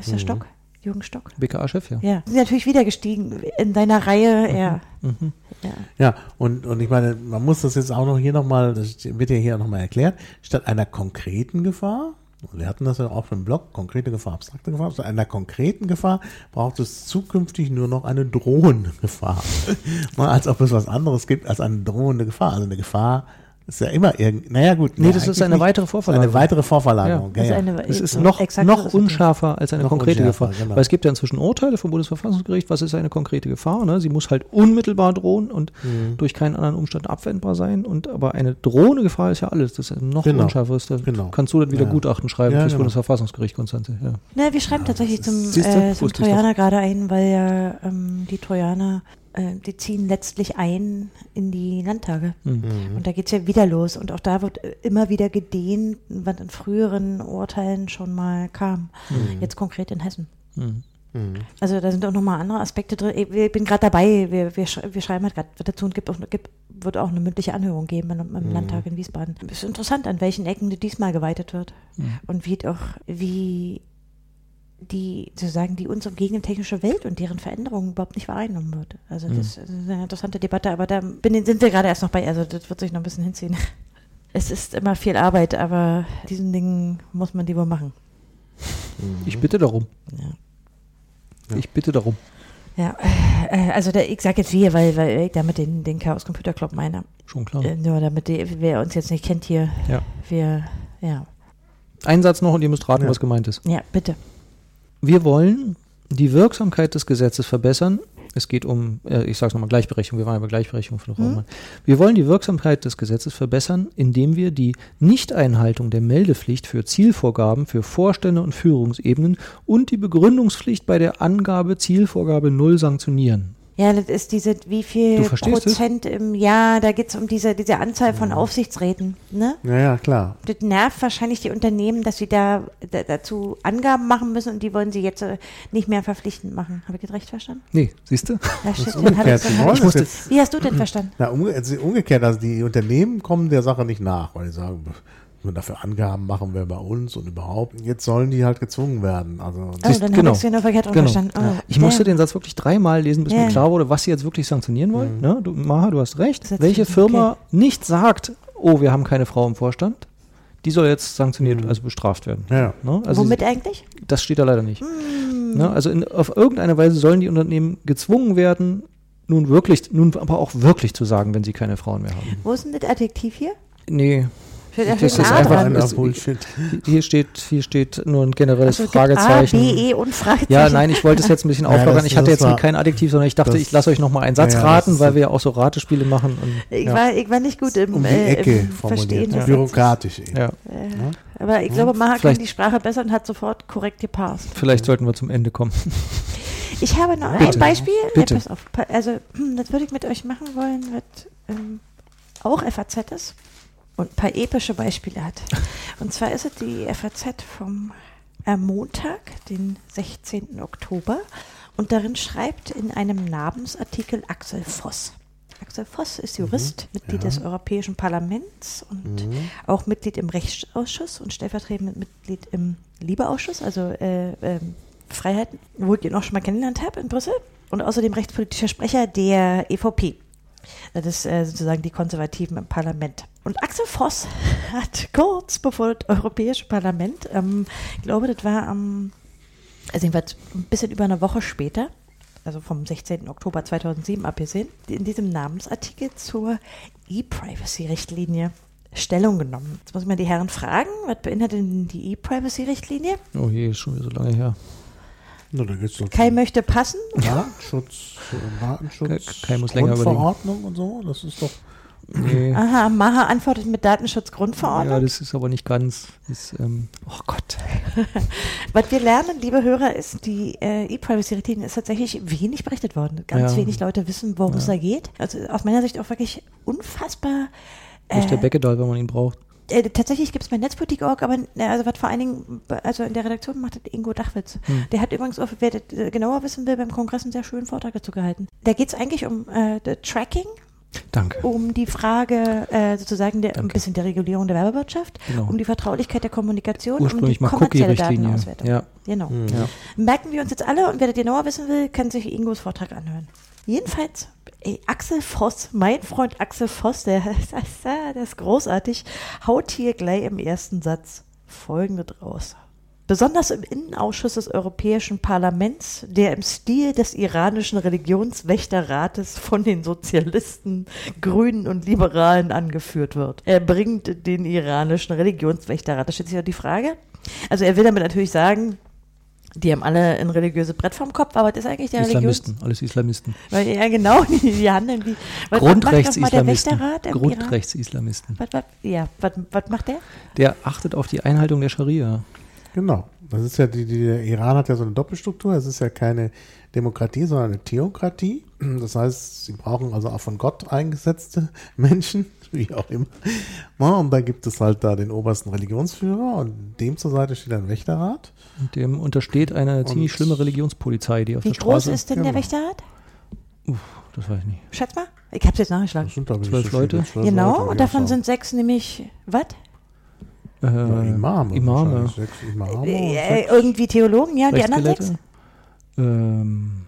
Ist Mhm. der Stock? Jürgen Stock? BKA-Chef, ja. Ja. Sind natürlich wieder gestiegen in deiner Reihe, ja. Mhm. ja. Ja, und, und ich meine, man muss das jetzt auch noch hier nochmal, das wird ja hier nochmal erklärt, statt einer konkreten Gefahr, wir hatten das ja auch im Blog, konkrete Gefahr, abstrakte Gefahr, statt einer konkreten Gefahr braucht es zukünftig nur noch eine drohende Gefahr. [LAUGHS] Mal als ob es was anderes gibt als eine drohende Gefahr. Also eine Gefahr ist ja immer irgendwie, naja gut. Nee, das ist eine weitere Das Vorverlagerung. Eine weitere Vorverlagerung, ja. Das ja. eine, Es ist noch, noch das unschärfer als eine konkrete Gefahr. genau. Weil es gibt ja inzwischen Urteile vom Bundesverfassungsgericht, was ist eine konkrete Gefahr. Ne? Sie muss halt unmittelbar drohen und Mhm. durch keinen anderen Umstand abwendbar sein. Und aber eine drohende Gefahr ist ja alles. Das ist noch Genau. unschärfer. Da Genau. kannst du dann wieder Ja. Gutachten schreiben Ja, fürs genau. Bundesverfassungsgericht, Konstanze. Ja. Na, wir schreiben tatsächlich zum, äh, zum Trojaner gerade ein, weil ja ähm, die Trojaner, äh, die ziehen letztlich ein in die Landtage. Mhm. Und da geht's ja wieder los. Und auch da wird immer wieder gedehnt, was in früheren Urteilen schon mal kam. Jetzt konkret in Hessen. Mhm. Mhm. Also da sind auch nochmal andere Aspekte drin. Ich bin gerade dabei, wir, wir, wir schreiben halt gerade dazu und gibt auch, gibt, wird auch eine mündliche Anhörung geben im, im Landtag in Wiesbaden. Es ist interessant, an welchen Ecken die diesmal geweitet wird. Und wie auch, wie die, sozusagen, die uns umgebende technische Welt und deren Veränderungen überhaupt nicht wahrgenommen wird. Also das, das ist eine interessante Debatte, aber da bin, sind wir gerade erst noch bei, also das wird sich noch ein bisschen hinziehen. [LAUGHS] Es ist immer viel Arbeit, aber diesen Dingen muss man die wohl machen. Ich bitte darum. Ja. Ich bitte darum. Ja, äh, also der, ich sage jetzt wir, weil, weil ich damit den, den Chaos Computer Club meine. Schon klar. Äh, nur damit die, wer uns jetzt nicht kennt hier, Ja. wir, ja, Ein Satz noch und ihr müsst raten, Ja. was gemeint ist. ja, bitte. Wir wollen die Wirksamkeit des Gesetzes verbessern. Es geht um, äh, ich sage es nochmal, Gleichberechtigung. Wir waren ja bei Gleichberechtigung von Frau Mhm. Wir wollen die Wirksamkeit des Gesetzes verbessern, indem wir die Nichteinhaltung der Meldepflicht für Zielvorgaben für Vorstände und Führungsebenen und die Begründungspflicht bei der Angabe Zielvorgabe null sanktionieren. Ja, das ist diese, wie viel verstehst es? Prozent im Jahr, da geht es um diese, diese Anzahl von Aufsichtsräten, ne? Ja, ja, klar. Das nervt wahrscheinlich die Unternehmen, dass sie da, da dazu Angaben machen müssen und die wollen sie jetzt äh, nicht mehr verpflichtend machen. Habe ich das recht verstanden? Nee, siehst du? Ja, shit, umgekehrt. Sie ich's- es jetzt- Wie hast du denn verstanden? Na, umge umgekehrt, also die Unternehmen kommen der Sache nicht nach, weil die sagen, wir dafür Angaben machen wir bei uns und überhaupt. Jetzt sollen die halt gezwungen werden. Also Oh, Siehst- dann genau. habe ich es nur verkehrt Genau. verstanden. Oh, Ich musste damn. den Satz wirklich dreimal lesen, bis Ja. mir klar wurde, was sie jetzt wirklich sanktionieren wollen. Ne? Du, Maha, du hast recht. Welche okay. Firma nicht sagt, oh, wir haben keine Frau im Vorstand, die soll jetzt sanktioniert, also bestraft werden. Ja, ja. Ne? Also Womit eigentlich? das steht da leider nicht. Hm. Ne? Also in, auf irgendeine Weise sollen die Unternehmen gezwungen werden, nun wirklich, nun aber auch wirklich zu sagen, wenn sie keine Frauen mehr haben. Wo ist denn das Adjektiv hier? Nee, Das ist einfach ein- Bullshit. hier steht, hier steht nur ein generelles Also, gibt A, Fragezeichen. B, E und Fragezeichen. Ja, nein, ich wollte es jetzt ein bisschen [LAUGHS] Ja, auflockern. ich hatte jetzt war- kein Adjektiv, sondern ich dachte, das- ich lasse euch noch mal einen Satz Ja, ja, raten, weil wir ja auch so Ratespiele machen. Und, Ich, ja. war, ich war nicht gut im, Um die äh, Ecke im formuliert. Verstehen. des Bürokratisch eben. ja. Äh, aber ich glaube, Maha kann die Sprache besser und hat sofort korrekt gepasst. vielleicht sollten wir zum Ende kommen. Ich habe noch Bitte. ein Beispiel. Bitte. Pass auf. Pa- Also, hm, das würde ich mit euch machen wollen, was ähm, auch FAZ ist. Und ein paar epische Beispiele hat. Und zwar ist es die FAZ vom äh, Montag, den 16. Oktober. Und darin schreibt in einem Namensartikel Axel Voss. Axel Voss ist Jurist, Mitglied ja. des Europäischen Parlaments und auch Mitglied im Rechtsausschuss und stellvertretend Mitglied im Liebeausschuss, also äh, ähm, Freiheiten, wo ich ihn auch schon mal kennengelernt habe in Brüssel. Und außerdem rechtspolitischer Sprecher der EVP. Das ist äh, sozusagen die Konservativen im Parlament. Und Axel Voss [LAUGHS] hat kurz bevor das Europäische Parlament, ähm, ich glaube, das war am, also ein bisschen über eine Woche später, also vom 16. Oktober 2007 abgesehen, in diesem Namensartikel zur E-Privacy-Richtlinie Stellung genommen. Jetzt muss ich mal die Herren fragen, was beinhaltet denn die E-Privacy-Richtlinie? Oh je, ist schon wieder so lange her. Na, da geht's doch Kai möchte passen. Datenschutz, äh, Datenschutz, Kai- Kai muss länger überlegen. Grundverordnung und so. Das ist doch. Nee. Aha, Maha antwortet mit Ja, Datenschutzgrundverordnung. das ist aber nicht ganz. Das, ähm, oh Gott. [LAUGHS] Was wir lernen, liebe Hörer, ist, die äh, E-Privacy-Richtlinie ist tatsächlich wenig berichtet worden. Ganz Ja. wenig Leute wissen, worum es da geht. Also aus meiner Sicht auch wirklich unfassbar. Wo ist der Äh, Beckedahl, wenn man ihn braucht? Äh, tatsächlich gibt es bei Netzpolitik.org, aber äh, also was vor allen Dingen, also in der Redaktion macht das Ingo Dachwitz. Hm. Der hat übrigens, auch, wer das äh, genauer wissen will, beim Kongress einen sehr schönen Vortrag dazu gehalten. Da geht es eigentlich um äh, Tracking, Danke. um die Frage äh, sozusagen der, ein bisschen der Regulierung der Werbewirtschaft, Genau. um die Vertraulichkeit der Kommunikation, Ursprünglich um die kommerzielle. Datenauswertung. Ja. Genau. Ja. Merken wir uns jetzt alle und wer das genauer wissen will, kann sich Ingos Vortrag anhören. Jedenfalls, ey, Axel Voss, mein Freund Axel Voss, der, [LAUGHS] der ist großartig, haut hier gleich im ersten Satz folgendes raus. Besonders im Innenausschuss des Europäischen Parlaments, der im Stil des iranischen Religionswächterrates von den Sozialisten, Grünen und Liberalen angeführt wird. Er bringt den iranischen Religionswächterrat. Da stellt sich ja die Frage. Also er will damit natürlich sagen, die haben alle ein religiöses Brett vom Kopf, aber das ist eigentlich der Religions... Islamisten, alles Islamisten. Weil, ja, genau, [LAUGHS] die, die handeln wie... Grundrechtsislamisten. Grundrechtsislamisten. Was, was, ja, was, was macht der? Der achtet auf die Einhaltung der Scharia. Genau. Das ist ja die, die, der Iran hat ja so eine Doppelstruktur. Es ist ja keine Demokratie, sondern eine Theokratie. Das heißt, sie brauchen also auch von Gott eingesetzte [LAUGHS] Menschen, wie auch immer. Und da gibt es halt da den obersten Religionsführer und dem zur Seite steht ein Wächterrat. Und dem untersteht eine ziemlich schlimme Religionspolizei, die auf Wie der groß Straße. ist denn der Genau. Wächterrat? Das weiß ich nicht. Schätz mal. Ich hab's jetzt nachgeschlagen. Das sind, glaube ich, Zwölf Leute? zwölf Genau, Leute, und davon sind sechs nämlich, was? Äh, ja, Imame. Sechs Imame und Äh, sechs- irgendwie Theologen, ja, und die anderen sechs? Ähm,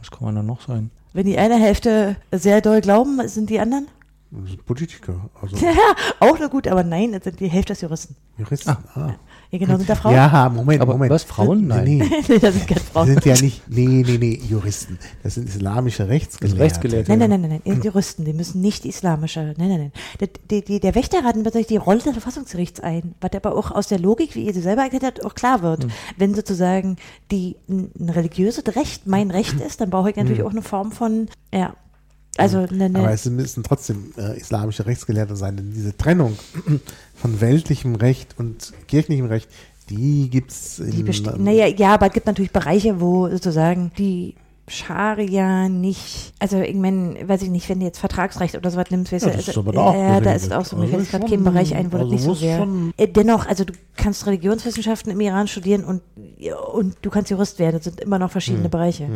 was kann man da noch sein? Wenn die eine Hälfte sehr doll glauben, sind die anderen? Das sind Politiker, also [LAUGHS] Ja, auch nur gut, aber nein, das sind die Hälfte des Juristen. Juristen. Ah. Ja, genau, sind da Frauen? Ja, Moment, Aber Moment. was, Frauen? Nein. Nee, [LAUGHS] nee. Das sind keine Das Frauen. sind ja nicht, nee, nee, nee, Juristen. Das sind islamische Rechtsgelehrte. Rechtsgelehrte. Nein, nein, nein, nein, nein, die Juristen, die müssen nicht islamische, nein, nein, nein. Der, die, die, der Wächterrat nimmt natürlich die Rolle des Verfassungsgerichts ein, was aber auch aus der Logik, wie ihr sie selber erklärt habt, auch klar wird. Wenn sozusagen die, ein, ein religiöses Recht mein Recht [CLEARS THROAT] ist, dann brauche ich natürlich auch eine Form von, ja, also eine, Aber eine es müssen trotzdem äh, islamische Rechtsgelehrte sein, denn diese Trennung [CLEARS THROAT] von weltlichem Recht und kirchlichem Recht, die gibt es die besteht, naja, ja, aber es gibt natürlich Bereiche, wo sozusagen die Scharia nicht, also ich meine, weiß ich nicht, wenn du jetzt Vertragsrecht oder sowas nimmst, weißt Ja, du, das also, aber auch ja, da ist auch so, mir fällt gerade kein Bereich ein, wo das also nicht so schon- Äh, Dennoch, also du kannst Religionswissenschaften im Iran studieren und, und du kannst Jurist werden, das sind immer noch verschiedene Hm. Bereiche.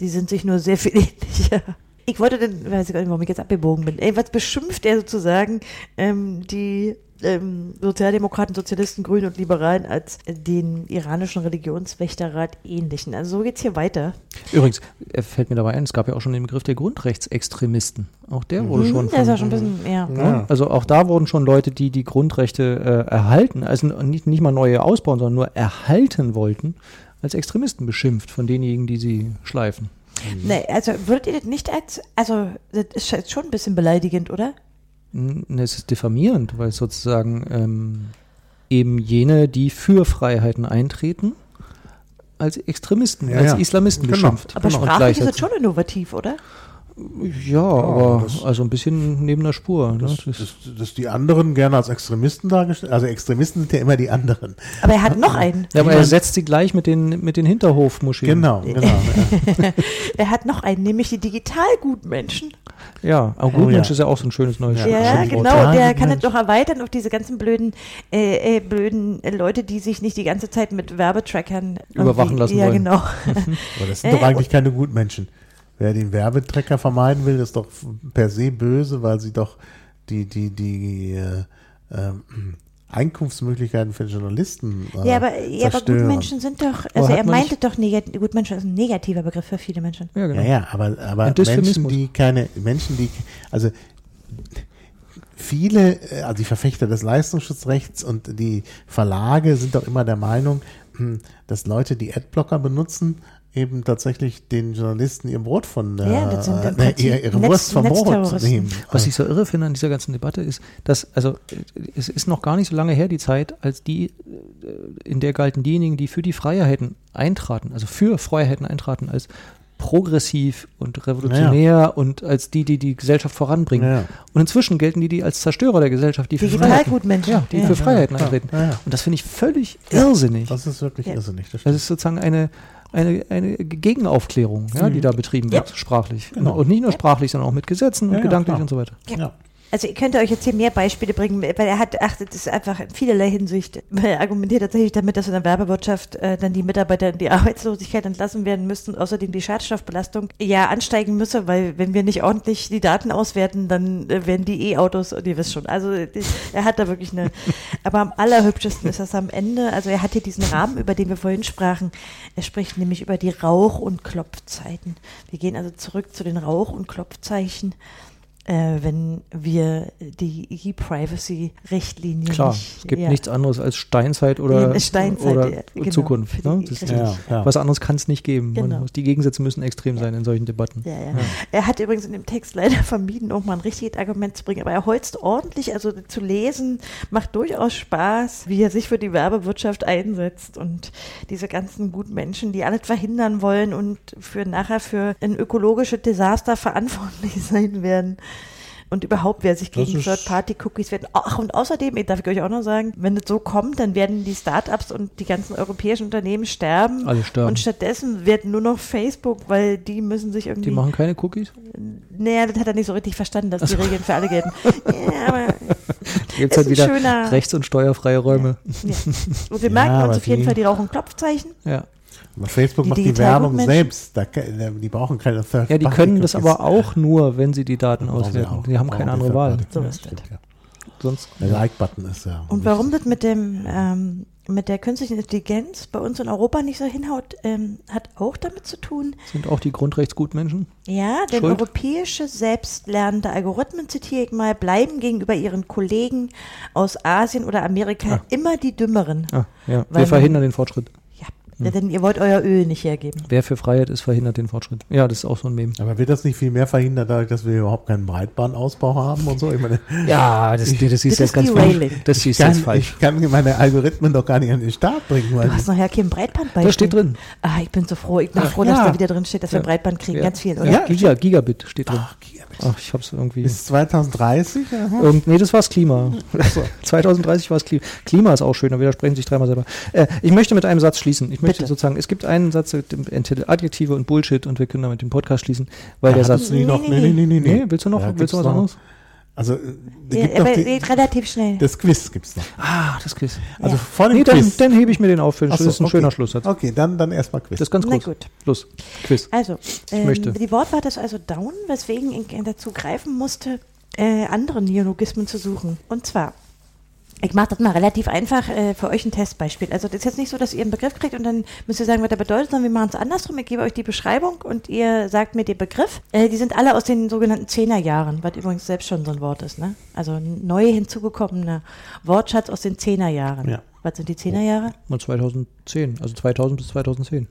Die sind sich nur sehr viel [LAUGHS] ähnlicher. Ich wollte denn, weiß ich gar nicht, warum ich jetzt abgebogen bin. Ey, was beschimpft er sozusagen ähm, die ähm, Sozialdemokraten, Sozialisten, Grünen und Liberalen als den iranischen Religionswächterrat ähnlichen. Also so geht's hier weiter. Übrigens, er fällt mir dabei ein, es gab ja auch schon den Begriff der Grundrechtsextremisten. Auch der wurde schon Hm, der ist von, ja schon ein bisschen, ja. Ja. Also auch da wurden schon Leute, die die Grundrechte äh, erhalten, also nicht, nicht mal neue ausbauen, sondern nur erhalten wollten, als Extremisten beschimpft von denjenigen, die sie schleifen. Nee, also würdet ihr das nicht als, also das ist jetzt schon ein bisschen beleidigend, oder? N- Es ist diffamierend, weil es sozusagen ähm, eben jene, die für Freiheiten eintreten, als Extremisten, Ja, als ja. Islamisten Genau. beschimpft. Aber Genau, sprachlich ist es schon innovativ, oder? Ja, aber das- also ein bisschen neben der Spur. Ne? Dass, Das ist- dass, dass die anderen gerne als Extremisten dargestellt Also Extremisten sind ja immer die anderen. Aber er hat noch einen. ja, aber er setzt sie gleich mit den, mit den Hinterhofmoscheen. Genau, genau. ja. [LAUGHS] Er hat noch einen, nämlich die Digitalgutmenschen. Ja, aber Oh, Gutmensch ja. ist ja auch so ein schönes neues Ja, Ja, ja, genau. Ja, Der kann das doch erweitern auf diese ganzen blöden, äh, äh, blöden Leute, die sich nicht die ganze Zeit mit Werbetrackern Überwachen lassen Ja, wollen. genau. [LAUGHS] Aber das sind Äh, doch eigentlich keine Gutmenschen. Wer den Werbetrecker vermeiden will, ist doch per se böse, weil sie doch die, die, die äh, ähm, Einkunftsmöglichkeiten für Journalisten äh, Ja, aber, ja, aber. Gutmenschen sind doch, also er meinte doch, negat Gutmenschen ist ein negativer Begriff für viele Menschen. Ja, genau. Ja, ja, aber, aber Menschen, die keine, Menschen, die, also viele, also die Verfechter des Leistungsschutzrechts und die Verlage sind doch immer der Meinung, hm, dass Leute, die Adblocker benutzen, eben tatsächlich den Journalisten ihr Brot von, äh, Ja, das sind äh, Prinzip ihre, ihre Netz- Wurst vom Brot nehmen. Was ich so irre finde an dieser ganzen Debatte ist, dass, also es ist noch gar nicht so lange her die Zeit, als die, äh, in der galten diejenigen, die für die Freiheiten eintraten, also für Freiheiten eintraten, als progressiv und revolutionär und als die, die die Gesellschaft voranbringen. Ja, ja. Und inzwischen gelten die, die als Zerstörer der Gesellschaft, die für Digital Freiheiten, ja, die Ja. für Freiheiten Ja, eintreten. ja, ja. Und das finde ich völlig irrsinnig. Das ist wirklich Ja. irrsinnig. Das Das ist sozusagen eine, eine, eine Gegenaufklärung, ja, die da betrieben wird, sprachlich. Genau. Und nicht nur sprachlich, sondern auch mit Gesetzen und Ja, ja, gedanklich klar. und so weiter. ja. Also ich könnte euch jetzt hier mehr Beispiele bringen, weil er hat, ach, das ist einfach in vielerlei Hinsicht, weil er argumentiert tatsächlich damit, dass in der Werbewirtschaft äh, dann die Mitarbeiter in die [LAUGHS] Arbeitslosigkeit entlassen werden müssten und außerdem die Schadstoffbelastung ja ansteigen müsse, weil wenn wir nicht ordentlich die Daten auswerten, dann äh, werden die E-Autos, und ihr wisst schon, also die, er hat da wirklich eine, [LAUGHS] aber am allerhübschesten ist das am Ende, also er hat hier diesen Rahmen, über den wir vorhin sprachen, er spricht nämlich über die Rauch- und Klopfzeiten. Wir gehen also zurück zu den Rauch- und Klopfzeichen äh, wenn wir die E-Privacy-Richtlinie Klar, nicht, es gibt ja. nichts anderes als Steinzeit oder, Steinzeit, oder genau, Zukunft. Ne? Das. Ja, ja. Was anderes kann es nicht geben. Genau. muss, die Gegensätze müssen extrem sein in solchen Debatten. Ja, ja. Er hat übrigens in dem Text leider [LAUGHS] vermieden, auch mal ein richtiges Argument zu bringen, aber er holzt ordentlich, also zu lesen macht durchaus Spaß, wie er sich für die Werbewirtschaft einsetzt und diese ganzen guten Menschen, die alles verhindern wollen und für nachher für ein ökologisches Desaster [LAUGHS] verantwortlich sein werden. Und überhaupt, wer sich gegen Third-Party-Cookies werden. Ach, und außerdem, darf ich euch auch noch sagen, wenn das so kommt, dann werden die Startups und die ganzen europäischen Unternehmen sterben. Alle sterben. Und stattdessen wird nur noch Facebook, weil die müssen sich irgendwie. Die machen keine Cookies? Naja, das hat er nicht so richtig verstanden, dass die Regeln für alle gelten. [LAUGHS] ja, aber Gibt es halt wieder schöner- rechts- und steuerfreie Räume. ja. Und wir merken aber uns auf jeden die- Fall die Rauch- und Klopfzeichen. Ja. Aber Facebook Die macht die Werbung selbst. Da, die brauchen keine Third ja, die können das aber auch nur, wenn sie die Daten auswerten. Die haben keine andere Wahl. So ist das. Sonst Der Like-Button ist ja. Und warum das mit dem ähm, mit der künstlichen Intelligenz bei uns in Europa nicht so hinhaut, ähm, hat auch damit zu tun, sind auch die Grundrechtsgutmenschen. ja, denn Schuld? europäische selbstlernende Algorithmen, zitiere ich mal, bleiben gegenüber ihren Kollegen aus Asien oder Amerika Ah. immer die dümmeren. Ah, ja. Wir verhindern den Fortschritt. Ja, denn ihr wollt euer Öl nicht hergeben. Wer für Freiheit ist, verhindert den Fortschritt. Ja, das ist auch so ein Meme. Aber wird das nicht viel mehr verhindert, dadurch, dass wir überhaupt keinen Breitbandausbau haben und so? Ich meine, [LAUGHS] Ja, das, das, Das ist jetzt ist ganz falsch. Das ich ist kann, jetzt falsch. ich kann meine Algorithmen doch gar nicht an den Start bringen. Weil Du hast nachher kein Breitband bei. Das steht drin. Ah, ich bin so froh. Ich bin Ja. froh, dass Ja. da wieder drin steht, dass wir Ja. Breitband kriegen. Ja. Ganz viel, oder? Ja, Giga, Gigabit steht drin. Ach, Gigabit. Ach, ich hab's irgendwie. Bis 2030? Aha. Irgend, nee, das war's Klima. 2030 war es Klima. Klima ist auch schön, da widersprechen sich dreimal selber. Äh, ich möchte mit einem Satz schließen. Ich möchte Bitte. sozusagen, es gibt einen Satz, der enthält Adjektive und Bullshit und wir können damit den Podcast schließen, weil der Da Satz. nicht noch, Nee, nee, nee, nee, Nee, willst du noch, Ja, willst du was anderes? Also, äh, Ja, gibt aber die, geht relativ schnell. das Quiz gibt's noch. Ah, das Quiz. Also Ja. vor dem Nee, dann, Quiz. dann hebe ich mir den auf für den Schluss. so, Das ist ein okay. schöner Schlusssatz. Okay, dann, dann erstmal Quiz. Das ist ganz Na kurz. gut. Schluss. Quiz. Also, ähm, möchte. die Wortwahl ist also down, weswegen ich dazu greifen musste, äh, andere Neologismen zu suchen. Und zwar, ich mache das mal relativ einfach äh, für euch ein Testbeispiel. Also das ist jetzt nicht so, dass ihr einen Begriff kriegt und dann müsst ihr sagen, was der bedeutet, sondern wir machen es andersrum. Ich gebe euch die Beschreibung und ihr sagt mir den Begriff. Äh, die sind alle aus den sogenannten Zehnerjahren, was übrigens selbst schon so ein Wort ist. Ne? Also ein neu hinzugekommener Wortschatz aus den Zehnerjahren. Ja. Was sind die Zehnerjahre? Mal 2010, also 2000 bis 2010.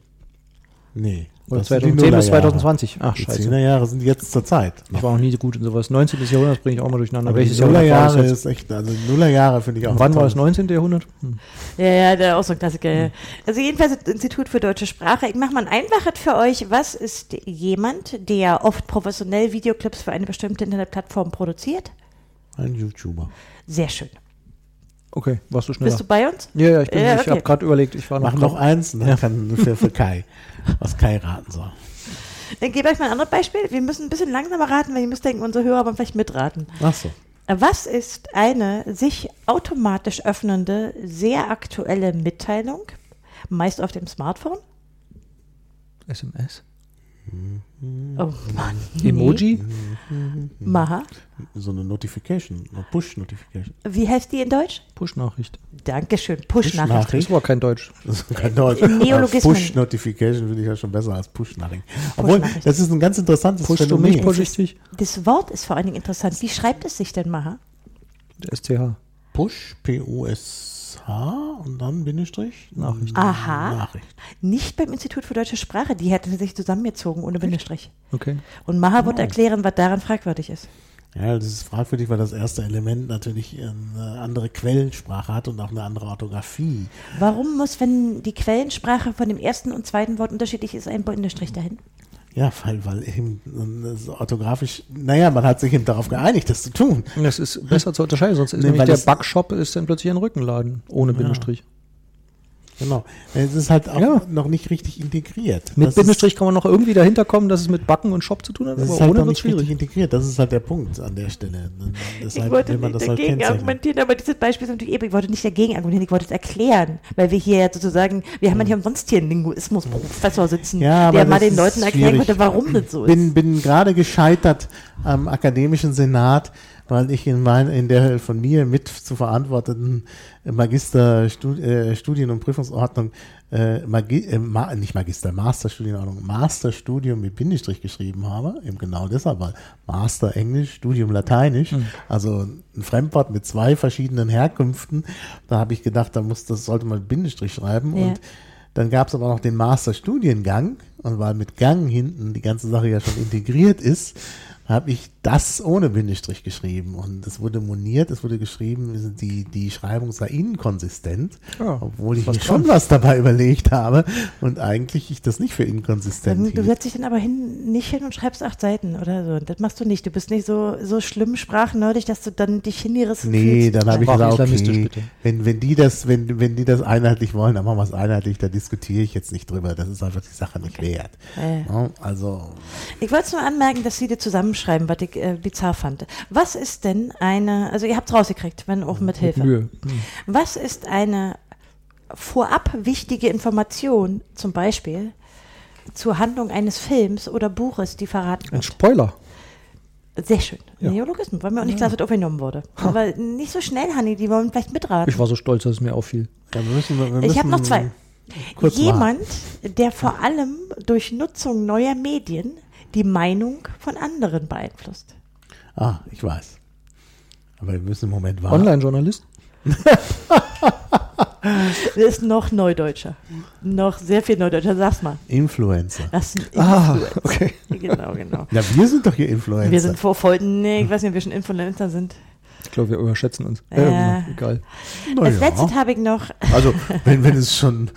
Nee. Oder das sind die 2010 bis Nullerjahre. 2020. Ach, Die scheiße. 10er Jahre sind jetzt zur Zeit. Ich war auch nie so gut in sowas. 19. Jahrhundert bringe ich auch mal durcheinander. Aber Welches die Jahrhundert jetzt? ist echt, also Nullerjahre finde ich auch. Und wann war das tolles- 19. Jahrhundert? Hm. Ja, ja, der auch so ein Klassiker. ja. Also jedenfalls das Institut für deutsche Sprache. Ich mache mal ein einfaches für euch. Was ist jemand, der oft professionell Videoclips für eine bestimmte Internetplattform produziert? Ein YouTuber. Sehr schön. Okay, warst du schneller? Bist du bei uns? ja, ja, ich, bin- Ja, ich habe okay. gerade überlegt, ich war noch. Mach noch eins und dann kann für, für Kai, [LAUGHS] was Kai raten soll. Ich gebe euch mal ein anderes Beispiel. Wir müssen ein bisschen langsamer raten, weil ihr müsst denken, unsere Hörer wollen vielleicht mitraten. Ach so. Was ist eine sich automatisch öffnende, sehr aktuelle Mitteilung, meist auf dem Smartphone? SMS. Oh Mann. Emoji. Maha. So eine Notification, eine Push-Notification. Wie heißt die in Deutsch? Push-Nachricht. Dankeschön. Push-Nachricht. Das war kein Deutsch. Das ist kein Deutsch. Neologismen. Push-Notification finde ich ja schon besser als Push-Nachricht. Obwohl, Push-Nachricht. das ist ein ganz interessantes Pushst du mich, Phänomen. push ich dich? Das Wort ist vor allen Dingen interessant. Wie schreibt es sich denn, Maha? STH. Push, P-U-S-H und dann Bindestrich. Nachricht. Aha. Nachricht. Nicht beim Institut für deutsche Sprache. Die hätten sich zusammengezogen ohne Bindestrich. Okay. Und Maha wird erklären, was daran fragwürdig ist. Ja, das ist fragwürdig, weil das erste Element natürlich eine andere Quellensprache hat und auch eine andere Orthographie. Warum muss, wenn die Quellensprache von dem ersten und zweiten Wort unterschiedlich ist, ein Bindestrich dahin? Ja, weil, weil eben äh, so orthografisch, naja, man hat sich eben darauf geeinigt, das zu tun. Das ist besser zu unterscheiden, sonst ist Nee, nämlich der Backshop ist dann plötzlich ein Rückenladen ohne Bindestrich. Genau. Es ist halt auch Ja. noch nicht richtig integriert. Mit das Bindestrich kann man noch irgendwie dahinter kommen, dass es mit Backen und Shop zu tun hat, Ist, das ist aber halt ohne noch wird nicht richtig schwierig. integriert. Das ist halt der Punkt an der Stelle. Deshalb ich wollte will man nicht das halt dagegen kennzeichnen. argumentieren, aber dieses Beispiel ist natürlich eben, ich wollte nicht dagegen argumentieren, ich wollte es erklären, weil wir hier ja sozusagen, wir haben ja nicht umsonst hier einen Linguismusprofessor sitzen, Ja, der mal den ist Leuten erklären schwierig. konnte, warum das so ist. bin, bin gerade gescheitert am akademischen Senat, weil ich in, mein, in der von mir mit zu verantworteten Magister Stud, äh, und Prüfungsordnung, äh, Magi äh, ma, nicht Magister, Masterstudienordnung, Masterstudium mit Bindestrich geschrieben habe, eben genau deshalb, weil Master Englisch, Studium Lateinisch, also ein Fremdwort mit zwei verschiedenen Herkünften, da habe ich gedacht, da muss, das sollte man mit Bindestrich schreiben. Ja. und dann gab es aber noch den Masterstudiengang. Und weil mit Gang hinten die ganze Sache ja schon integriert ist, habe ich das ohne Bindestrich geschrieben und es wurde moniert, es wurde geschrieben, die, die Schreibung sei inkonsistent, Ja, obwohl ich mir schon was dabei [LAUGHS] überlegt habe und eigentlich ich das nicht für inkonsistent Dann, du hielt. setzt dich dann aber hin, nicht hin und schreibst acht Seiten oder so. Das machst du nicht. Du bist nicht so, so schlimm sprachnerdig, dass du dann dich hingerissen Nee, fühlst. dann habe ich gesagt, okay, bitte. wenn, wenn, die das, wenn, wenn die das einheitlich wollen, dann machen wir es einheitlich, da diskutiere ich jetzt nicht drüber. Das ist einfach die Sache nicht wert. Äh. Ja, also, Ich wollte nur anmerken, dass Sie das zusammenschreiben, was ich äh, bizarr fand. Was ist denn eine, also ihr habt es rausgekriegt, wenn auch mit Hilfe. Mühe. Was ist eine vorab wichtige Information, zum Beispiel zur Handlung eines Films oder Buches, die verraten Ein wird? Spoiler. Sehr schön. Ja. Neologismus, weil mir auch nicht klar, dass das aufgenommen wurde. Aber nicht so schnell, Hanni, die wollen vielleicht mitraten. Ich war so stolz, dass es mir auffiel. dann müssen wir, wir Ich habe müssen noch zwei. kurz Jemand, der vor allem durch Nutzung neuer Medien die Meinung von anderen beeinflusst. Ah, ich weiß. Aber wir müssen im Moment warten. Online-Journalist? Das [LAUGHS] ist noch Neudeutscher. Noch sehr viel Neudeutscher. Sag's mal. Influencer. Das sind Ah, Influencer. okay. Genau, genau. Na, wir sind doch hier Influencer. Wir sind vor voll. Nee, ich weiß nicht, ob wir schon Influencer sind. Ich glaube, wir überschätzen uns. Äh. Äh, egal. Na Als letztes habe ich noch, Also, wenn, wenn es schon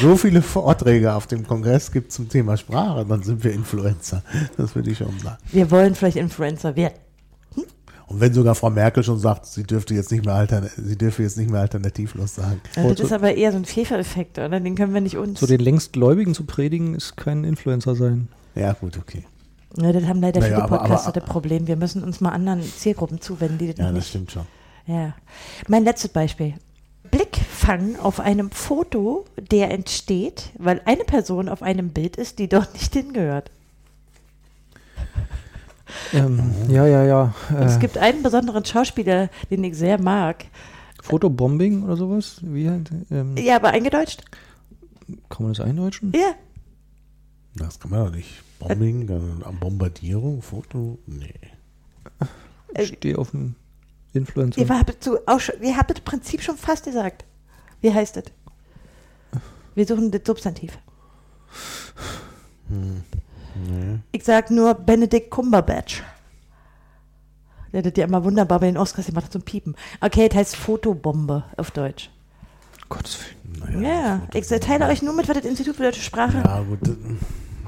so viele Vorträge auf dem Kongress gibt zum Thema Sprache, dann sind wir Influencer. Das würde ich schon sagen. wir wollen vielleicht Influencer werden. Und wenn sogar Frau Merkel schon sagt, sie dürfte jetzt nicht mehr, altern sie dürfe jetzt nicht mehr alternativlos sagen. Ja, das ist aber eher so ein Fefer-Effekt, oder? Den können wir nicht uns. So den längstgläubigen zu predigen, ist kein Influencer sein. Ja, gut, okay. Ja, das haben leider Naja, viele aber- Podcaster aber- das Problem. Wir müssen uns mal anderen Zielgruppen zuwenden, die das Ja, das nicht. stimmt schon. Ja. Mein letztes Beispiel. Blickfang auf einem Foto, der entsteht, weil eine Person auf einem Bild ist, die dort nicht hingehört. Ähm, ja, ja, ja. Und es Äh, gibt einen besonderen Schauspieler, den ich sehr mag. Fotobombing oder sowas? Wie halt, ähm, Ja, aber eingedeutscht? Kann man das eindeutschen? Ja. Das kann man doch nicht. Bombing, dann Bombardierung, Foto, nee. Ich stehe auf dem Influencer. Ihr habt, zu, auch schon, ihr habt das Prinzip schon fast gesagt. Wie heißt das? Wir suchen das Substantiv. nee. Ich sag nur Benedict Cumberbatch. Der hat das ja immer wunderbar bei den Oscars gemacht zum Piepen. Okay, das heißt Fotobombe auf Deutsch. Gottes Willen. Ja, Naja, ich teile euch nur mit, was das Institut für deutsche Sprache Ja, gut.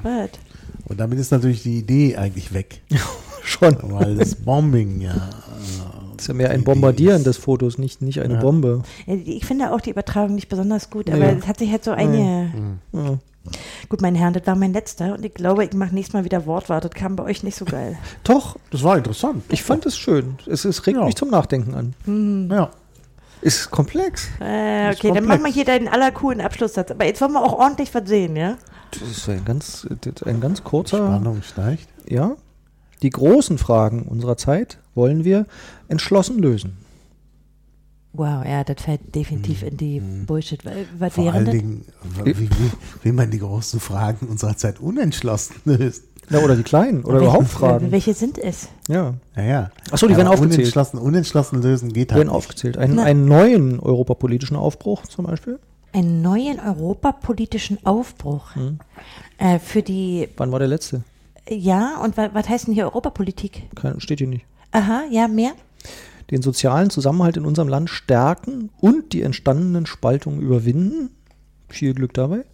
was? Und damit ist natürlich die Idee eigentlich weg. [LAUGHS] Schon. Weil das Bombing ja. äh, ist ja mehr ein Die Bombardieren des Fotos, nicht, nicht eine Ja. Bombe. Ja, Ich finde auch die Übertragung nicht besonders gut, Ja. aber es hat sich halt so eine. Ja. Gut, meine Herren, das war mein letzter und ich glaube, ich mache nächstes Mal wieder Wortwart. Das kam bei euch nicht so geil. Doch, Das war interessant. ich fand es schön. Es, es regt Ja. mich zum Nachdenken an. Ja. Ist komplex. Äh, Ist okay, dann komplex. machen wir hier deinen allercoolen Abschlusssatz. Aber jetzt wollen wir auch ordentlich was sehen, ja? Das ist ein ganz, ein ganz kurzer. Spannung steigt. Ja. Die großen Fragen unserer Zeit wollen wir entschlossen lösen. Wow, ja, das fällt definitiv in die Bullshit. Weil- Was Vor wäre allen das? Dingen, wie, wie, wie man die großen Fragen unserer Zeit unentschlossen [LAUGHS] löst. Ja, oder die kleinen oder Welche- überhaupt Fragen. Welche sind es? Ja, Naja. Ach so, die werden aufgezählt. Unentschlossen, unentschlossen lösen geht halt werden nicht. aufgezählt. Einen, Na. einen neuen europapolitischen Aufbruch zum Beispiel. Einen neuen europapolitischen Aufbruch. Hm. Äh, für die, Wann war der letzte? ja, und wa was heißt denn hier Europapolitik? Kein, steht hier nicht. Aha, ja, mehr? Den sozialen Zusammenhalt in unserem Land stärken und die entstandenen Spaltungen überwinden. Viel Glück dabei.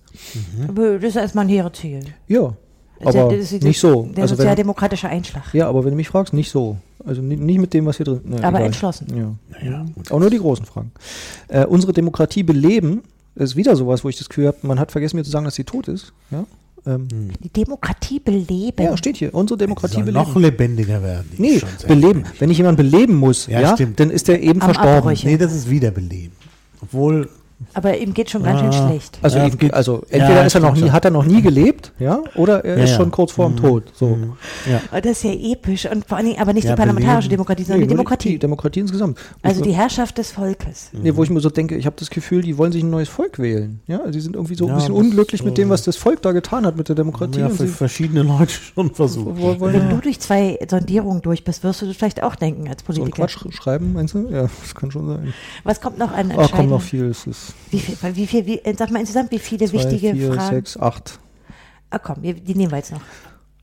Aber Das ist erstmal ein hehres Ziel. Ja, Das ist ja- aber das ist nicht so. Der Also wenn, sozialdemokratische Einschlag. ja, aber wenn du mich fragst, nicht so. Also ni- nicht mit dem, was hier drin ne, Aber egal. entschlossen. Ja. Naja. Auch nur die großen Fragen. Äh, unsere Demokratie beleben, ist wieder sowas, wo ich das Gefühl habe, man hat vergessen mir zu sagen, dass sie tot ist. Ja, ähm, Die Demokratie beleben. ja steht hier. Unsere Demokratie soll beleben. noch lebendiger werden. Nee, beleben. Wenn ich jemanden beleben muss, Ja, ja, dann ist der eben Am verstorben. Abbrechen. Nee, das ist Wiederbeleben. Obwohl, Aber ihm geht schon ganz schön Ah. schlecht. Also, Ja, es geht- also ja, entweder ist er noch nie, schon. hat er noch nie gelebt, ja, oder er Ja, ist ja. schon kurz vor dem Tod. So. ja. Oh, Das ist ja episch. Und vor allen Dingen aber nicht Ja, die parlamentarische. Demokratie, sondern Nee, die Demokratie. Die Demokratie insgesamt. also die Herrschaft des Volkes. nee, wo ich mir so denke, ich habe das Gefühl, die wollen sich ein neues Volk wählen. Ja, also sie sind irgendwie so Ja, ein bisschen unglücklich mit dem, was das Volk da getan hat mit der Demokratie. ja, für sie verschiedene Leute schon versucht. Wenn ja du durch zwei Sondierungen durch bist, wirst du das vielleicht auch denken als so Politiker. Quatsch schreiben, meinst du? Ja, das kann schon sein. Was kommt noch an Ah, kommt noch viel. Es ist Wie viel, wie viel, wie, äh, sag mal insgesamt, wie viele zwei, wichtige vier, Fragen? sechs, acht. Ah komm, wir, die nehmen wir jetzt noch.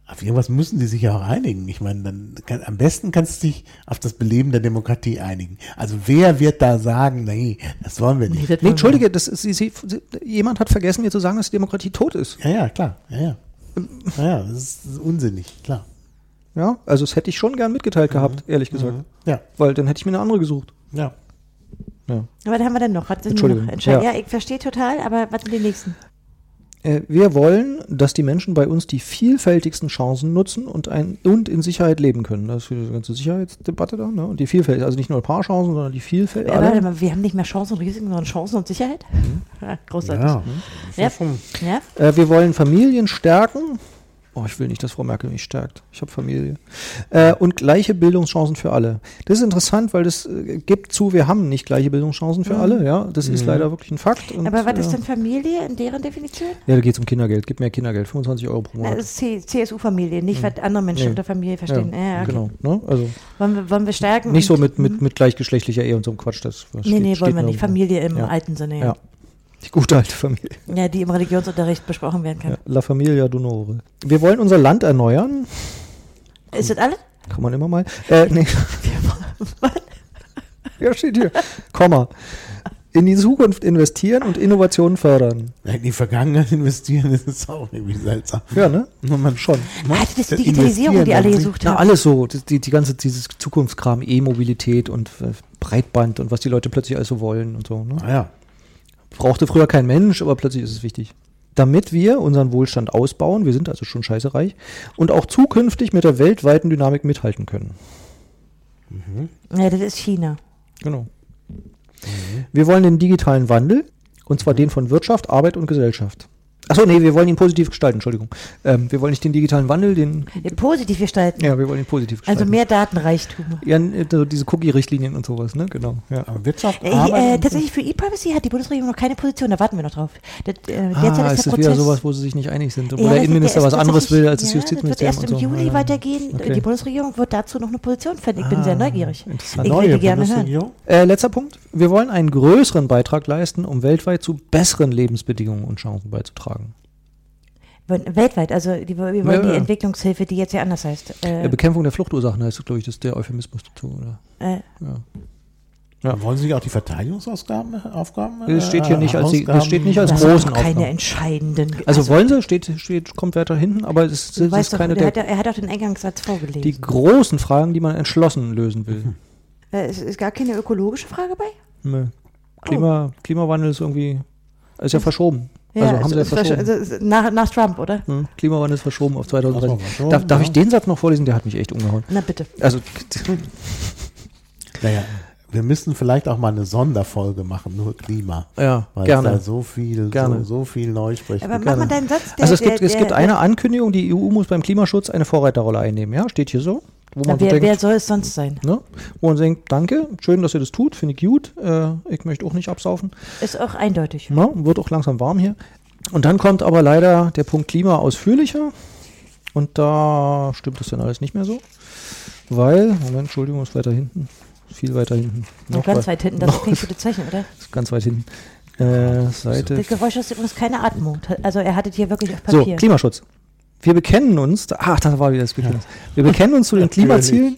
Auf irgendwas müssen die sich ja auch einigen. Ich meine, dann kann, am besten kannst du dich auf das Beleben der Demokratie einigen. Also wer wird da sagen, nee, das wollen wir nicht. das Nee, wollen Entschuldige, das ist, sie, sie, sie, jemand hat vergessen, mir zu sagen, dass die Demokratie tot ist. Ja, ja, klar. Ja, ja. Ja, ja das, ist, das ist unsinnig, klar. Ja, also das hätte ich schon gern mitgeteilt gehabt, ehrlich gesagt. Ja, Weil dann hätte ich mir eine andere gesucht. ja. Ja. wir. Was haben wir denn noch? Was sind Entschuldigung, noch entscheidend? ja. Ja. ich verstehe total, aber was sind die nächsten? Äh, wir wollen, dass die Menschen bei uns die vielfältigsten Chancen nutzen und, ein, und in Sicherheit leben können. Das ist die ganze Sicherheitsdebatte da. Ne? Und die Vielfalt, also nicht nur ein paar Chancen, sondern die Vielfalt. Äh, warte mal, wir haben nicht mehr Chancen und Risiken, sondern Chancen und Sicherheit? Ja, [LAUGHS] großartig. ja. Ja. schon- Ja? Äh, wir wollen Familien stärken. Oh, ich will nicht, dass Frau Merkel mich stärkt. Ich habe Familie. Äh, und gleiche Bildungschancen für alle. Das ist interessant, weil das äh, gibt zu, wir haben nicht gleiche Bildungschancen für alle. Ja, das ist leider wirklich ein Fakt. Und, Mhm. Aber was ist ja. denn Familie in deren Definition? Ja, da geht es um Kindergeld. Gib mehr Kindergeld. 25 Euro pro Na, Monat. das ist CSU-Familie, nicht was andere Menschen Nee. unter Familie verstehen. Ja, ja, okay. Genau. Ne? Also wollen, wir, wollen wir stärken? nicht so mit, mit, mit gleichgeschlechtlicher Ehe und so einem Quatsch. Das was Nee, steht- nee, wollen wir nicht. Familie im Ja. alten Sinne. Ja. Die gute alte Familie. ja, die im Religionsunterricht besprochen werden kann. Ja. La Familia d'Onore. Wir wollen unser Land erneuern. Ist das alles? Kann man immer mal. Äh, nee. [LAUGHS] ja, steht hier. Komma. In die Zukunft investieren und Innovationen fördern. In die Vergangenheit investieren, das ist auch irgendwie seltsam. Ja, ne? Nur man schon. Ah, das ist die Digitalisierung, die alle gesucht Ja, haben. alles so. Das, die, die ganze, dieses Zukunftskram, E-Mobilität und äh, Breitband und was die Leute plötzlich alles so wollen und so. Ne? Ah, ja. Brauchte früher kein Mensch, aber plötzlich ist es wichtig. Damit wir unseren Wohlstand ausbauen, wir sind also schon scheißereich, und auch zukünftig mit der weltweiten Dynamik mithalten können. Ja, das ist China. Genau. Wir wollen den digitalen Wandel, und zwar den von Wirtschaft, Arbeit und Gesellschaft. Achso, nee, wir wollen ihn positiv gestalten, Entschuldigung. Ähm, wir wollen nicht den digitalen Wandel, den. Ja, Positiv gestalten. Ja, wir wollen ihn positiv gestalten. Also mehr Datenreichtum. Ja, n- so diese Cookie-Richtlinien und sowas, ne? Genau. Ja. Aber Wirtschaft, Äh, äh, tatsächlich für E-Privacy hat die Bundesregierung noch keine Position, da warten wir noch drauf. Das, äh, Ah, ist ist das der wieder sowas, wo sie sich nicht einig sind, wo Ja, der das- Innenminister der was anderes will als das ja, Justizministerium Das wird erst im so. Juli Ja. weitergehen. Okay. Die Bundesregierung wird dazu noch eine Position finden. Ich bin Ah, sehr neugierig. interessant. Ich Neue würde gerne hören. Äh, letzter Punkt. Wir wollen einen größeren Beitrag leisten, um weltweit zu besseren Lebensbedingungen und Chancen beizutragen. Weltweit, also die, wir wollen Ja, die ja. Entwicklungshilfe, die jetzt ja anders heißt. Äh, Äh, Bekämpfung der Fluchtursachen heißt, glaube ich, das ist der Euphemismus dazu. Oder? äh, Ja. Wollen Sie auch die Verteidigungsaufgaben Aufgaben, Das steht hier nicht als die- Ausgaben- steht nicht als das großen keine Aufgaben. entscheidenden. Also, wollen sie, steht, steht, kommt weiter hinten, aber es es ist doch, keine der hat, ja- er hat auch den Eingangssatz vorgelesen. die großen Fragen, die man entschlossen lösen will. Äh, ist, ist gar keine ökologische Frage bei? Nö. Klima, Klimawandel ist irgendwie, ist ja verschoben. Also haben sie ja wahrscheinlich- verschoben. also, nach, nach Trump, oder? Hm, Klimawandel ist verschoben auf 2030. Ach so, verschoben, darf, darf ja. ich den Satz noch vorlesen? Der hat mich echt umgehauen. Na bitte. Also, Naja, wir müssen vielleicht auch mal eine Sonderfolge machen, nur Klima. ja, Weil gerne. da so viel, Gerne. So, so viel neu spricht. Aber mach gerne. mal deinen Satz. Der, also es gibt, der, es der, gibt eine Ankündigung, die EU muss beim Klimaschutz eine Vorreiterrolle einnehmen. Ja, steht hier so. Wo man so wer, denkt, wer soll es sonst sein? ne? wo man denkt, danke, schön, dass ihr das tut, finde ich gut. Äh, ich möchte auch nicht absaufen. Ist auch eindeutig. Na, wird auch langsam warm hier. Und dann kommt aber leider der Punkt Klima ausführlicher. Und da stimmt das dann alles nicht mehr so. Weil, Moment, Entschuldigung, ist weiter hinten. Viel weiter hinten. Noch Noch ganz wei- weit hinten, das ist kein gutes [LAUGHS] Zeichen, oder? ist ganz weit hinten. Äh, Seite. Das Geräusch ist übrigens keine Atmung. Also er hattet hier wirklich auf So, Papier. Klimaschutz. Wir bekennen uns, ach, das war wieder das Bekennen. Wir bekennen uns zu den [LAUGHS] Klimazielen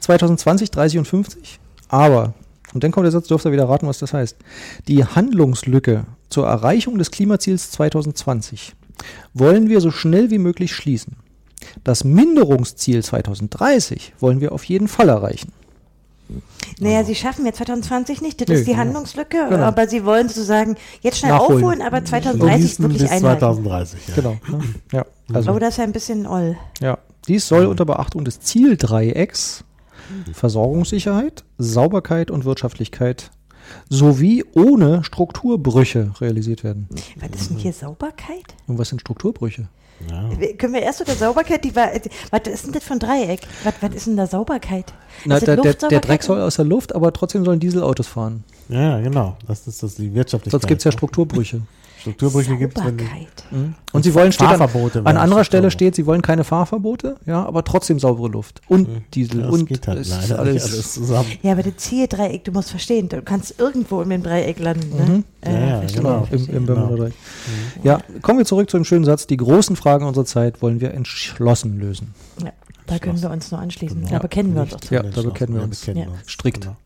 2020, 30 und 50. Aber, und dann kommt der Satz, dürft ihr wieder raten, was das heißt. Die Handlungslücke zur Erreichung des Klimaziels 2020 wollen wir so schnell wie möglich schließen. Das Minderungsziel 2030 wollen wir auf jeden Fall erreichen. Naja, sie schaffen ja 2020 nicht, das Nö, ist die genau. Handlungslücke, Genau. aber sie wollen sozusagen jetzt schnell Nachholen. aufholen, aber 2030 Schließen wirklich bis einhalten. 2030. Ja. Genau. ne? Ja, also. Oh, das ist ja ein bisschen oll. Ja, dies soll unter Beachtung des Zieldreiecks Versorgungssicherheit, Sauberkeit und Wirtschaftlichkeit sowie ohne Strukturbrüche realisiert werden. Was ist denn hier Sauberkeit? Und was sind Strukturbrüche? Ja. Können wir erst zu der Sauberkeit, die war, was ist denn das für ein Dreieck? Was, was ist denn da Sauberkeit? Na, der, der, der? Dreck soll aus der Luft, aber trotzdem sollen Dieselautos fahren. ja, genau. Das ist das die Wirtschaftlichkeit. Sonst gibt es ja Strukturbrüche. Strukturbrüche gibt es, Sauberkeit. Und sie wollen, steht an, Fahrverbote an anderer Stelle steht, sie wollen keine Fahrverbote, ja, aber trotzdem saubere Luft. Und Diesel das und geht halt es leider ist alles, alles, alles zusammen. Ja, aber das Zieldreieck, du musst verstehen, du kannst irgendwo in dem Dreieck landen. Ne? Ja, ja, verstehe, genau. Im, im Genau. Bermuda-Dreieck. Ja, kommen wir zurück zu dem schönen Satz. Die großen Fragen unserer Zeit wollen wir entschlossen lösen. Ja, da können wir uns nur anschließen. Genau. Da bekennen wir uns auch zu. Ja, da entschlossen. bekennen wir Ja, uns. bekennen Ja. wir uns. Strikt. Genau.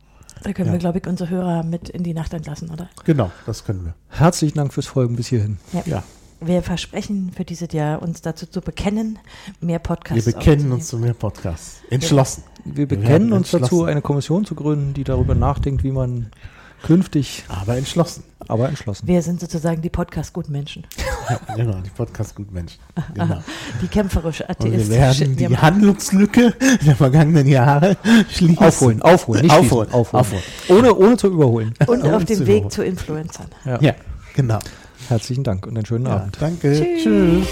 Da können Ja. wir, glaube ich, unsere Hörer mit in die Nacht entlassen, oder? genau, das können wir. Herzlichen Dank fürs Folgen bis hierhin. Ja, Wir versprechen für dieses Jahr, uns dazu zu bekennen, mehr wir Podcasts bekennen aufzunehmen. uns zu mehr Podcasts. Entschlossen. Wir Wir bekennen werden uns dazu, eine Kommission zu gründen, die darüber nachdenkt, wie man künftig, Aber entschlossen. aber entschlossen. Wir sind sozusagen die Podcast-Gutmenschen. [LAUGHS] Ja, genau, die Podcast-Gutmenschen. Genau. [LAUGHS] Die kämpferisch Und atheistischen. wir werden die Handlungslücke der vergangenen Jahre schließen. Aufholen, aufholen, nicht Aufholen, aufholen. aufholen. Ohne, ohne zu überholen. [LAUGHS] Und auf dem Weg überholen. zu Influencern. Ja. Ja, genau. Herzlichen Dank und einen schönen Ja, Abend. danke. Tschüss. Tschüss.